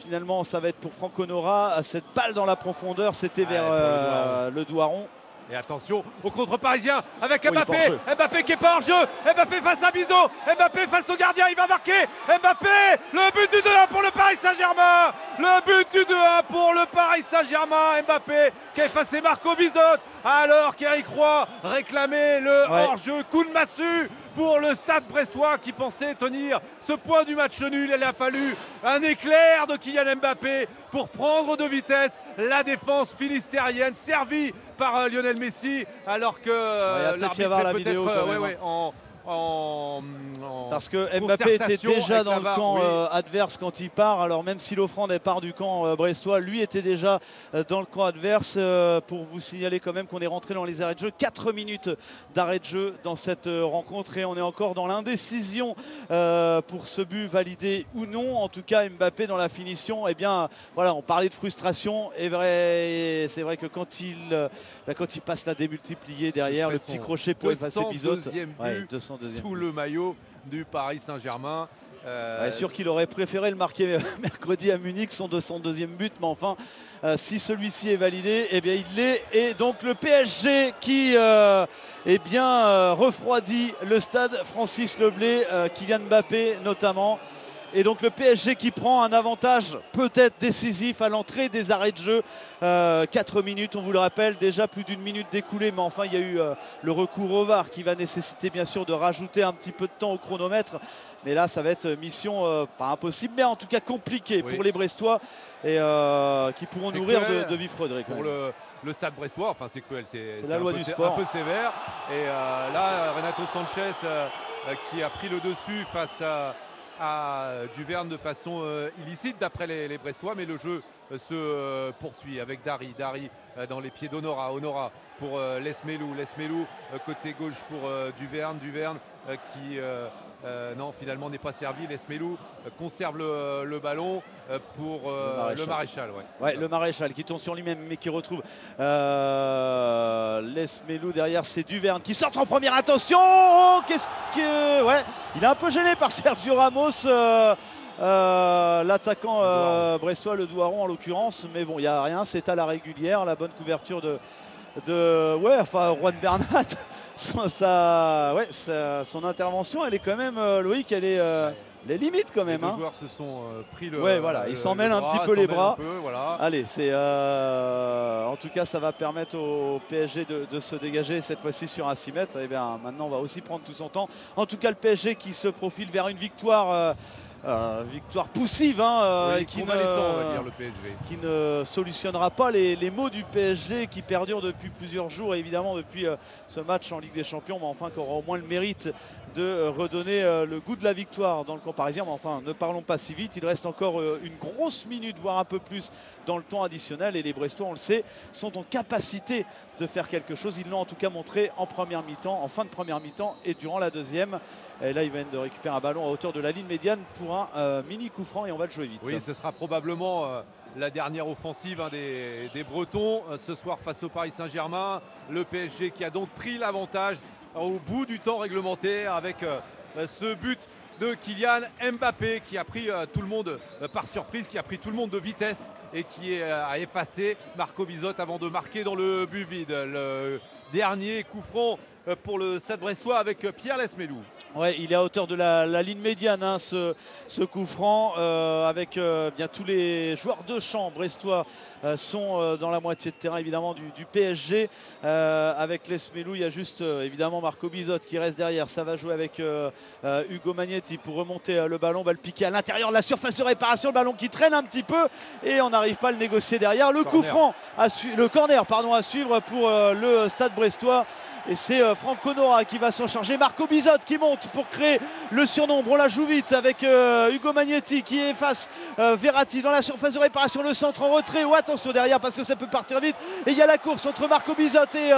finalement, ça va être pour Franco Nora. Cette balle dans la profondeur, c'était vers le Douaron. Et attention au contre parisien avec Mbappé. Mbappé qui est pas en jeu. Mbappé face à Bizot. Mbappé face au gardien. Il va marquer. Mbappé. Le but du 2-1 pour le Paris Saint-Germain. Le but du 2-1 pour le Paris Saint-Germain. Mbappé qui a effacé Marco Bizot. Alors qu'Eric Roy réclamait le hors-jeu. Coup de massue pour le stade brestois qui pensait tenir ce point du match nul. Il a fallu un éclair de Kylian Mbappé pour prendre de vitesse la défense finistérienne servie par euh, Lionel Messi alors que euh, l'arbitre peut-être en, parce que Mbappé était déjà dans le camp euh, adverse quand il part. Alors même si l'offrande part du camp euh, brestois, lui était déjà euh, dans le camp adverse. pour vous signaler quand même qu'on est rentré dans les arrêts de jeu. 4 minutes d'arrêt de jeu dans cette rencontre et on est encore dans l'indécision pour ce but validé ou non. En tout cas, Mbappé dans la finition, eh bien voilà, on parlait de frustration. Et vrai, c'est vrai que quand il, bah, quand il passe la démultipliée derrière, le petit crochet pour effacer Sous le maillot du Paris Saint-Germain. Euh... sûr qu'il aurait préféré le marquer mercredi à Munich, son, son deuxième but, mais enfin, euh, si celui-ci est validé, eh bien il l'est. Et donc le PSG qui euh, eh bien, euh, refroidit le stade Francis Leblé, Kylian Mbappé notamment. Et donc le PSG qui prend un avantage peut-être décisif à l'entrée des arrêts de jeu. 4 euh, minutes, on vous le rappelle, déjà plus d'une minute découlée, mais enfin il y a eu euh, le recours au VAR qui va nécessiter bien sûr de rajouter un petit peu de temps au chronomètre. Mais là, ça va être mission euh, pas impossible, mais en tout cas compliquée pour les Brestois et qui pourront nourrir de, de vifs Pour le, stade brestois, enfin c'est cruel, c'est la loi du sport. un peu sévère. Et là, Renato Sanchez qui a pris le dessus face à à Duverne de façon euh, illicite d'après les, Brestois, mais le jeu se euh, poursuit avec Dari. Dari dans les pieds d'Honora. Honora pour Lesmelou. Lesmelou côté gauche pour Duverne. Duverne qui non finalement n'est pas servi. Lesmelou conserve le, ballon pour le maréchal. ouais. le maréchal qui tourne sur lui-même mais qui retrouve Lesmelou derrière. C'est Duverne qui sort en première. Attention Qu'est-ce que. Ouais, il est un peu gêné par Sergio Ramos. Euh, l'attaquant euh, brestois, le Douaron en l'occurrence, mais bon, il n'y a rien, c'est à la régulière, la bonne couverture de, de ouais, enfin, Juan Bernat, son, ouais, son intervention, elle est quand même, euh, Loïc, elle est, les limites quand même. Les hein. joueurs se sont pris le. Ouais, voilà, ils s'en mêlent un petit peu les bras. Allez, c'est en tout cas, ça va permettre au PSG de, se dégager cette fois-ci sur un 6 mètres. Et eh bien, maintenant, on va aussi prendre tout son temps. En tout cas, le PSG qui se profile vers une victoire euh, victoire poussive hein, euh, qui, ne, le PSG. qui ne solutionnera pas les, les, maux du PSG qui perdure depuis plusieurs jours et évidemment depuis euh, ce match en Ligue des Champions, mais enfin qui aura au moins le mérite de redonner le goût de la victoire dans le camp parisien. Mais enfin, ne parlons pas si vite, il reste encore une grosse minute, voire un peu plus dans le temps additionnel et les Brestois, on le sait, sont en capacité de faire quelque chose. Ils l'ont en tout cas montré en première mi-temps, en fin de première mi-temps et durant la deuxième. Et là, ils viennent de récupérer un ballon à hauteur de la ligne médiane pour un euh, mini coup franc et on va le jouer vite. Oui, ce sera probablement euh, la dernière offensive hein, des, Bretons euh, ce soir face au Paris Saint-Germain. Le PSG qui a donc pris l'avantage au bout du temps réglementaire avec ce but de Kylian Mbappé qui a pris tout le monde par surprise, qui a pris tout le monde de vitesse et qui a effacé Marco Bizot avant de marquer dans le but vide. Le dernier coup franc pour le Stade Brestois avec Pierre Lesmelou. Ouais, il est à hauteur de la, ligne médiane, hein, ce, coup franc, euh, avec euh, bien tous les joueurs de champ brestois euh, sont dans la moitié de terrain évidemment du, PSG. avec Lesmelou, il y a juste évidemment Marco Bizot qui reste derrière. Ça va jouer avec Hugo Magnetti pour remonter le ballon, va le piquer à l'intérieur de la surface de réparation, le ballon qui traîne un petit peu et on n'arrive pas à le négocier derrière. Le coup franc, à le corner pardon, à suivre pour le Stade brestois. Et c'est euh, Franco Nora qui va s'en charger. Marco Bizot qui monte pour créer le surnombre. On la joue vite avec euh, Hugo Magnetti qui efface euh, Verratti dans la surface de réparation. Le centre en retrait. Ou attention derrière parce que ça peut partir vite. Et il y a la course entre Marco Bizot et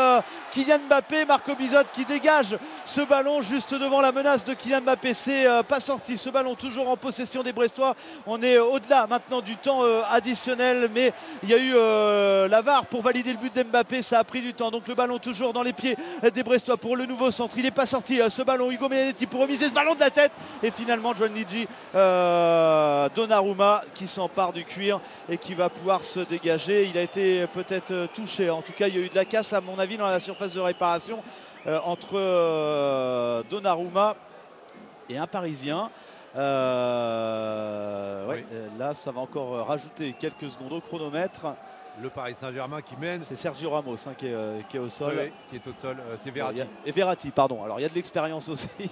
Kylian Mbappé. Marco Bizot qui dégage ce ballon juste devant la menace de Kylian Mbappé. C'est pas sorti. Ce ballon toujours en possession des Brestois. On est au-delà maintenant du temps additionnel. Mais il y a eu la VAR pour valider le but d'Mbappé. Ça a pris du temps. Donc le ballon toujours dans les pieds des Brestois pour le nouveau centre. Il n'est pas sorti euh, ce ballon. Hugo Menetti pour remiser ce ballon de la tête. Et finalement, John Niji euh, Donnarumma qui s'empare du cuir et qui va pouvoir se dégager. Il a été peut-être euh, touché. En tout cas, il y a eu de la casse, à mon avis, dans la surface de réparation entre Donnarumma et un Parisien. Là, ça va encore rajouter quelques secondes au chronomètre le Paris Saint-Germain qui mène. C'est Sergio Ramos hein, euh, qui, est, au sol. qui est au sol. Euh, c'est Verratti. et Verratti, pardon. Alors il y a de l'expérience aussi.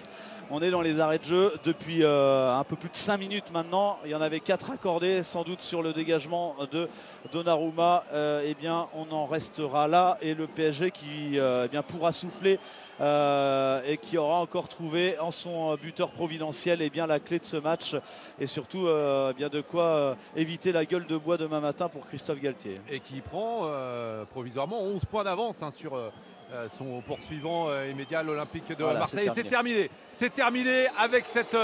On est dans les arrêts de jeu depuis euh, un peu plus de 5 minutes maintenant. Il y en avait 4 accordés, sans doute sur le dégagement de Donnarumma. eh bien, on en restera là. Et le PSG qui eh bien, pourra souffler et qui aura encore trouvé en son buteur providentiel eh bien, la clé de ce match et surtout eh bien, de quoi éviter la gueule de bois demain matin pour Christophe Galtier. Et qui prend provisoirement 11 points d'avance hein, sur son poursuivant immédiat, l'Olympique de Marseille. C'est terminé. C'est terminé avec cette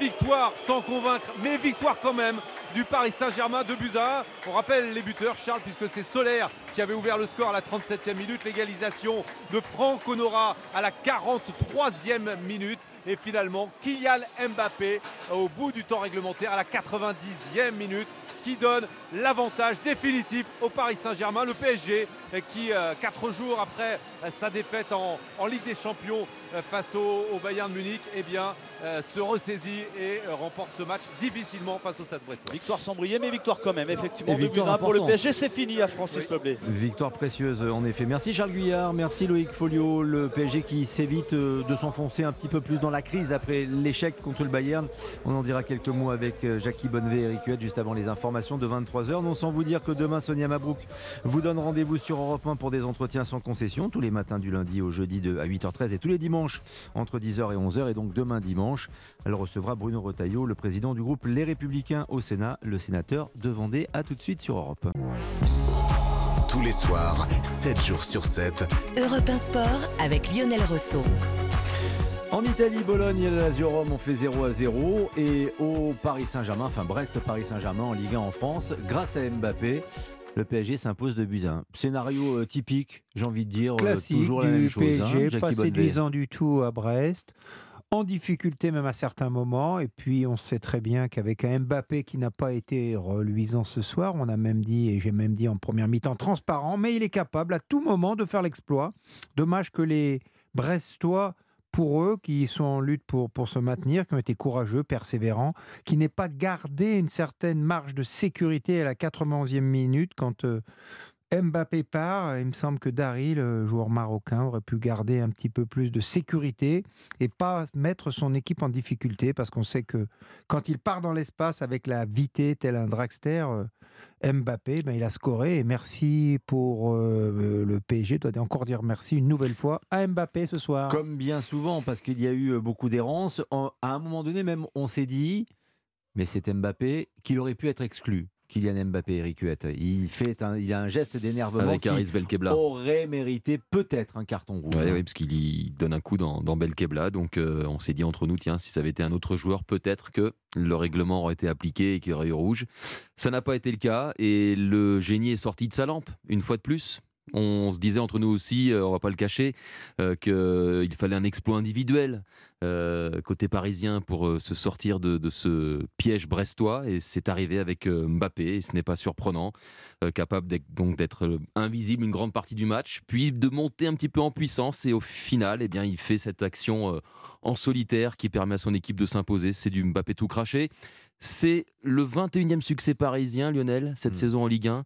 victoire sans convaincre, mais victoire quand même du Paris Saint-Germain de Buza. On rappelle les buteurs, Charles, puisque c'est Solaire qui avait ouvert le score à la 37e minute. L'égalisation de Franck Honora à la 43e minute. Et finalement, Kylian Mbappé au bout du temps réglementaire à la 90e minute qui donne l'avantage définitif au Paris Saint-Germain. Le PSG qui, euh, quatre jours après euh, sa défaite en, Ligue des Champions euh, face au, Bayern de Munich, eh bien, se ressaisit et remporte ce match difficilement face au Stade Brestois. Victoire sans briller, mais victoire quand même, effectivement. victoire pour le PSG, c'est fini à Francis oui. Victoire précieuse, en effet. Merci Charles Guyard, merci Loïc Folio. Le PSG qui s'évite de s'enfoncer un petit peu plus dans la crise après l'échec contre le Bayern. On en dira quelques mots avec Jackie Bonnevet et Eric Huet juste avant les informations de 23h. Non sans vous dire que demain, Sonia Mabrouk vous donne rendez-vous sur Europe 1 pour des entretiens sans concession tous les matins du lundi au jeudi de, à 8h13 et tous les dimanches entre 10h et 11h. Et donc demain dimanche, elle recevra Bruno Retailleau, le président du groupe Les Républicains au Sénat, le sénateur de Vendée. A tout de suite sur Europe. Tous les soirs, 7 jours sur 7. Europe 1 Sport avec Lionel Rousseau. En Italie, Bologne et Lazio Rome ont fait 0 à 0 et au Paris Saint-Germain, enfin Brest-Paris Saint-Germain en Ligue 1 en France, grâce à Mbappé, le PSG s'impose de buts 1. Scénario euh, typique, j'ai envie de dire, euh, toujours la même chose. PSG, hein, pas séduisant du tout à Brest, en difficulté même à certains moments. Et puis on sait très bien qu'avec un Mbappé qui n'a pas été reluisant ce soir, on a même dit, et j'ai même dit en première mi-temps, transparent, mais il est capable à tout moment de faire l'exploit. Dommage que les Brestois pour eux qui sont en lutte pour, pour se maintenir, qui ont été courageux, persévérants, qui n'aient pas gardé une certaine marge de sécurité à la 91e minute quand euh, Mbappé part, il me semble que Dari, le joueur marocain, aurait pu garder un petit peu plus de sécurité et pas mettre son équipe en difficulté parce qu'on sait que quand il part dans l'espace avec la vitesse tel un dragster, euh, Mbappé, ben, il a scoré et merci pour euh, le PSG. Je dois encore dire merci une nouvelle fois à Mbappé ce soir. Comme bien souvent, parce qu'il y a eu beaucoup d'errances. À un moment donné, même, on s'est dit, mais c'est Mbappé, qu'il aurait pu être exclu. Kylian Mbappé, Eric Huette. Il, fait il a un geste d'énervement Avec Aris Belkebla. aurait mérité peut-être un carton rouge. Oui, parce qu'il donne un coup dans, dans Belkebla. Donc euh, on s'est dit entre nous, tiens, si ça avait été un autre joueur, peut-être que le règlement aurait été appliqué et qu'il aurait eu rouge. Ça n'a pas été le cas et le génie est sorti de sa lampe, une fois de plus. On se disait entre nous aussi, euh, on va pas le cacher, euh, qu'il fallait un exploit individuel euh, côté parisien pour se sortir de, ce piège brestois et c'est arrivé avec Mbappé et ce n'est pas surprenant, capable donc d'être invisible une grande partie du match, puis de monter un petit peu en puissance et au final, eh bien, il fait cette action en solitaire qui permet à son équipe de s'imposer. C'est du Mbappé tout craché. C'est le 21e succès parisien, Lionel, cette mmh. saison en Ligue 1.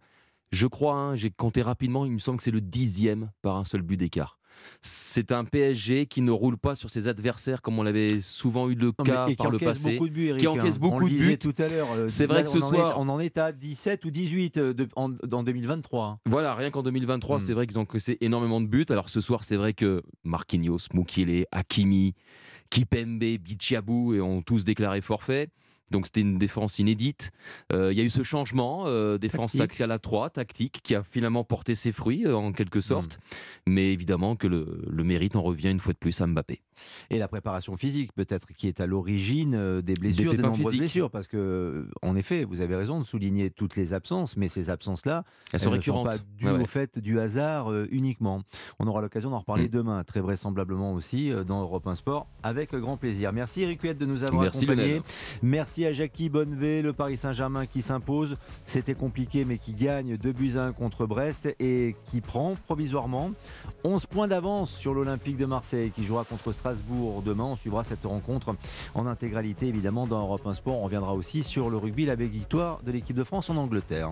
Je crois, hein, j'ai compté rapidement, il me semble que c'est le dixième par un seul but d'écart. C'est un PSG qui ne roule pas sur ses adversaires comme on l'avait souvent eu le cas par le passé, qui encaisse beaucoup de buts. Tout à l'heure. Euh, c'est vrai que ce soir, on en est à 17 ou 18 euh, en, 2023. Voilà, rien qu'en 2023, hmm. c'est vrai qu'ils ont encaissé énormément de buts. Alors ce soir, c'est vrai que Marquinhos, Mukile, Hakimi, Kipembe, Bichiabou ont tous déclaré forfait. Donc c'était une défense inédite. Euh, il y a eu ce changement, euh, défense axiale à 3, tactique, qui a finalement porté ses fruits euh, en quelque sorte. Hmm. Mais évidemment que le, le, mérite en revient une fois de plus à Mbappé. Et la préparation physique peut-être qui est à l'origine des blessures, des, nombreuses blessures. Parce que, en effet, vous avez raison de souligner toutes les absences, mais ces absences-là, elles, sont récurrentes. Ne sont pas dues au fait du hasard uniquement. On aura l'occasion d'en reparler hmm. demain, très vraisemblablement aussi, dans Europe 1 Sport, avec grand plaisir. Merci Eric Huette de nous avoir Merci accompagnés. Merci à Jackie Bonnevet, le Paris Saint-Germain qui s'impose. C'était compliqué, mais qui gagne 2 buts 1 contre Brest et qui prend provisoirement 11 points d'avance sur l'Olympique de Marseille qui jouera contre Strasbourg demain. On suivra cette rencontre en intégralité évidemment dans Europe 1 Sport. On reviendra aussi sur le rugby, la belle victoire de l'équipe de France en Angleterre.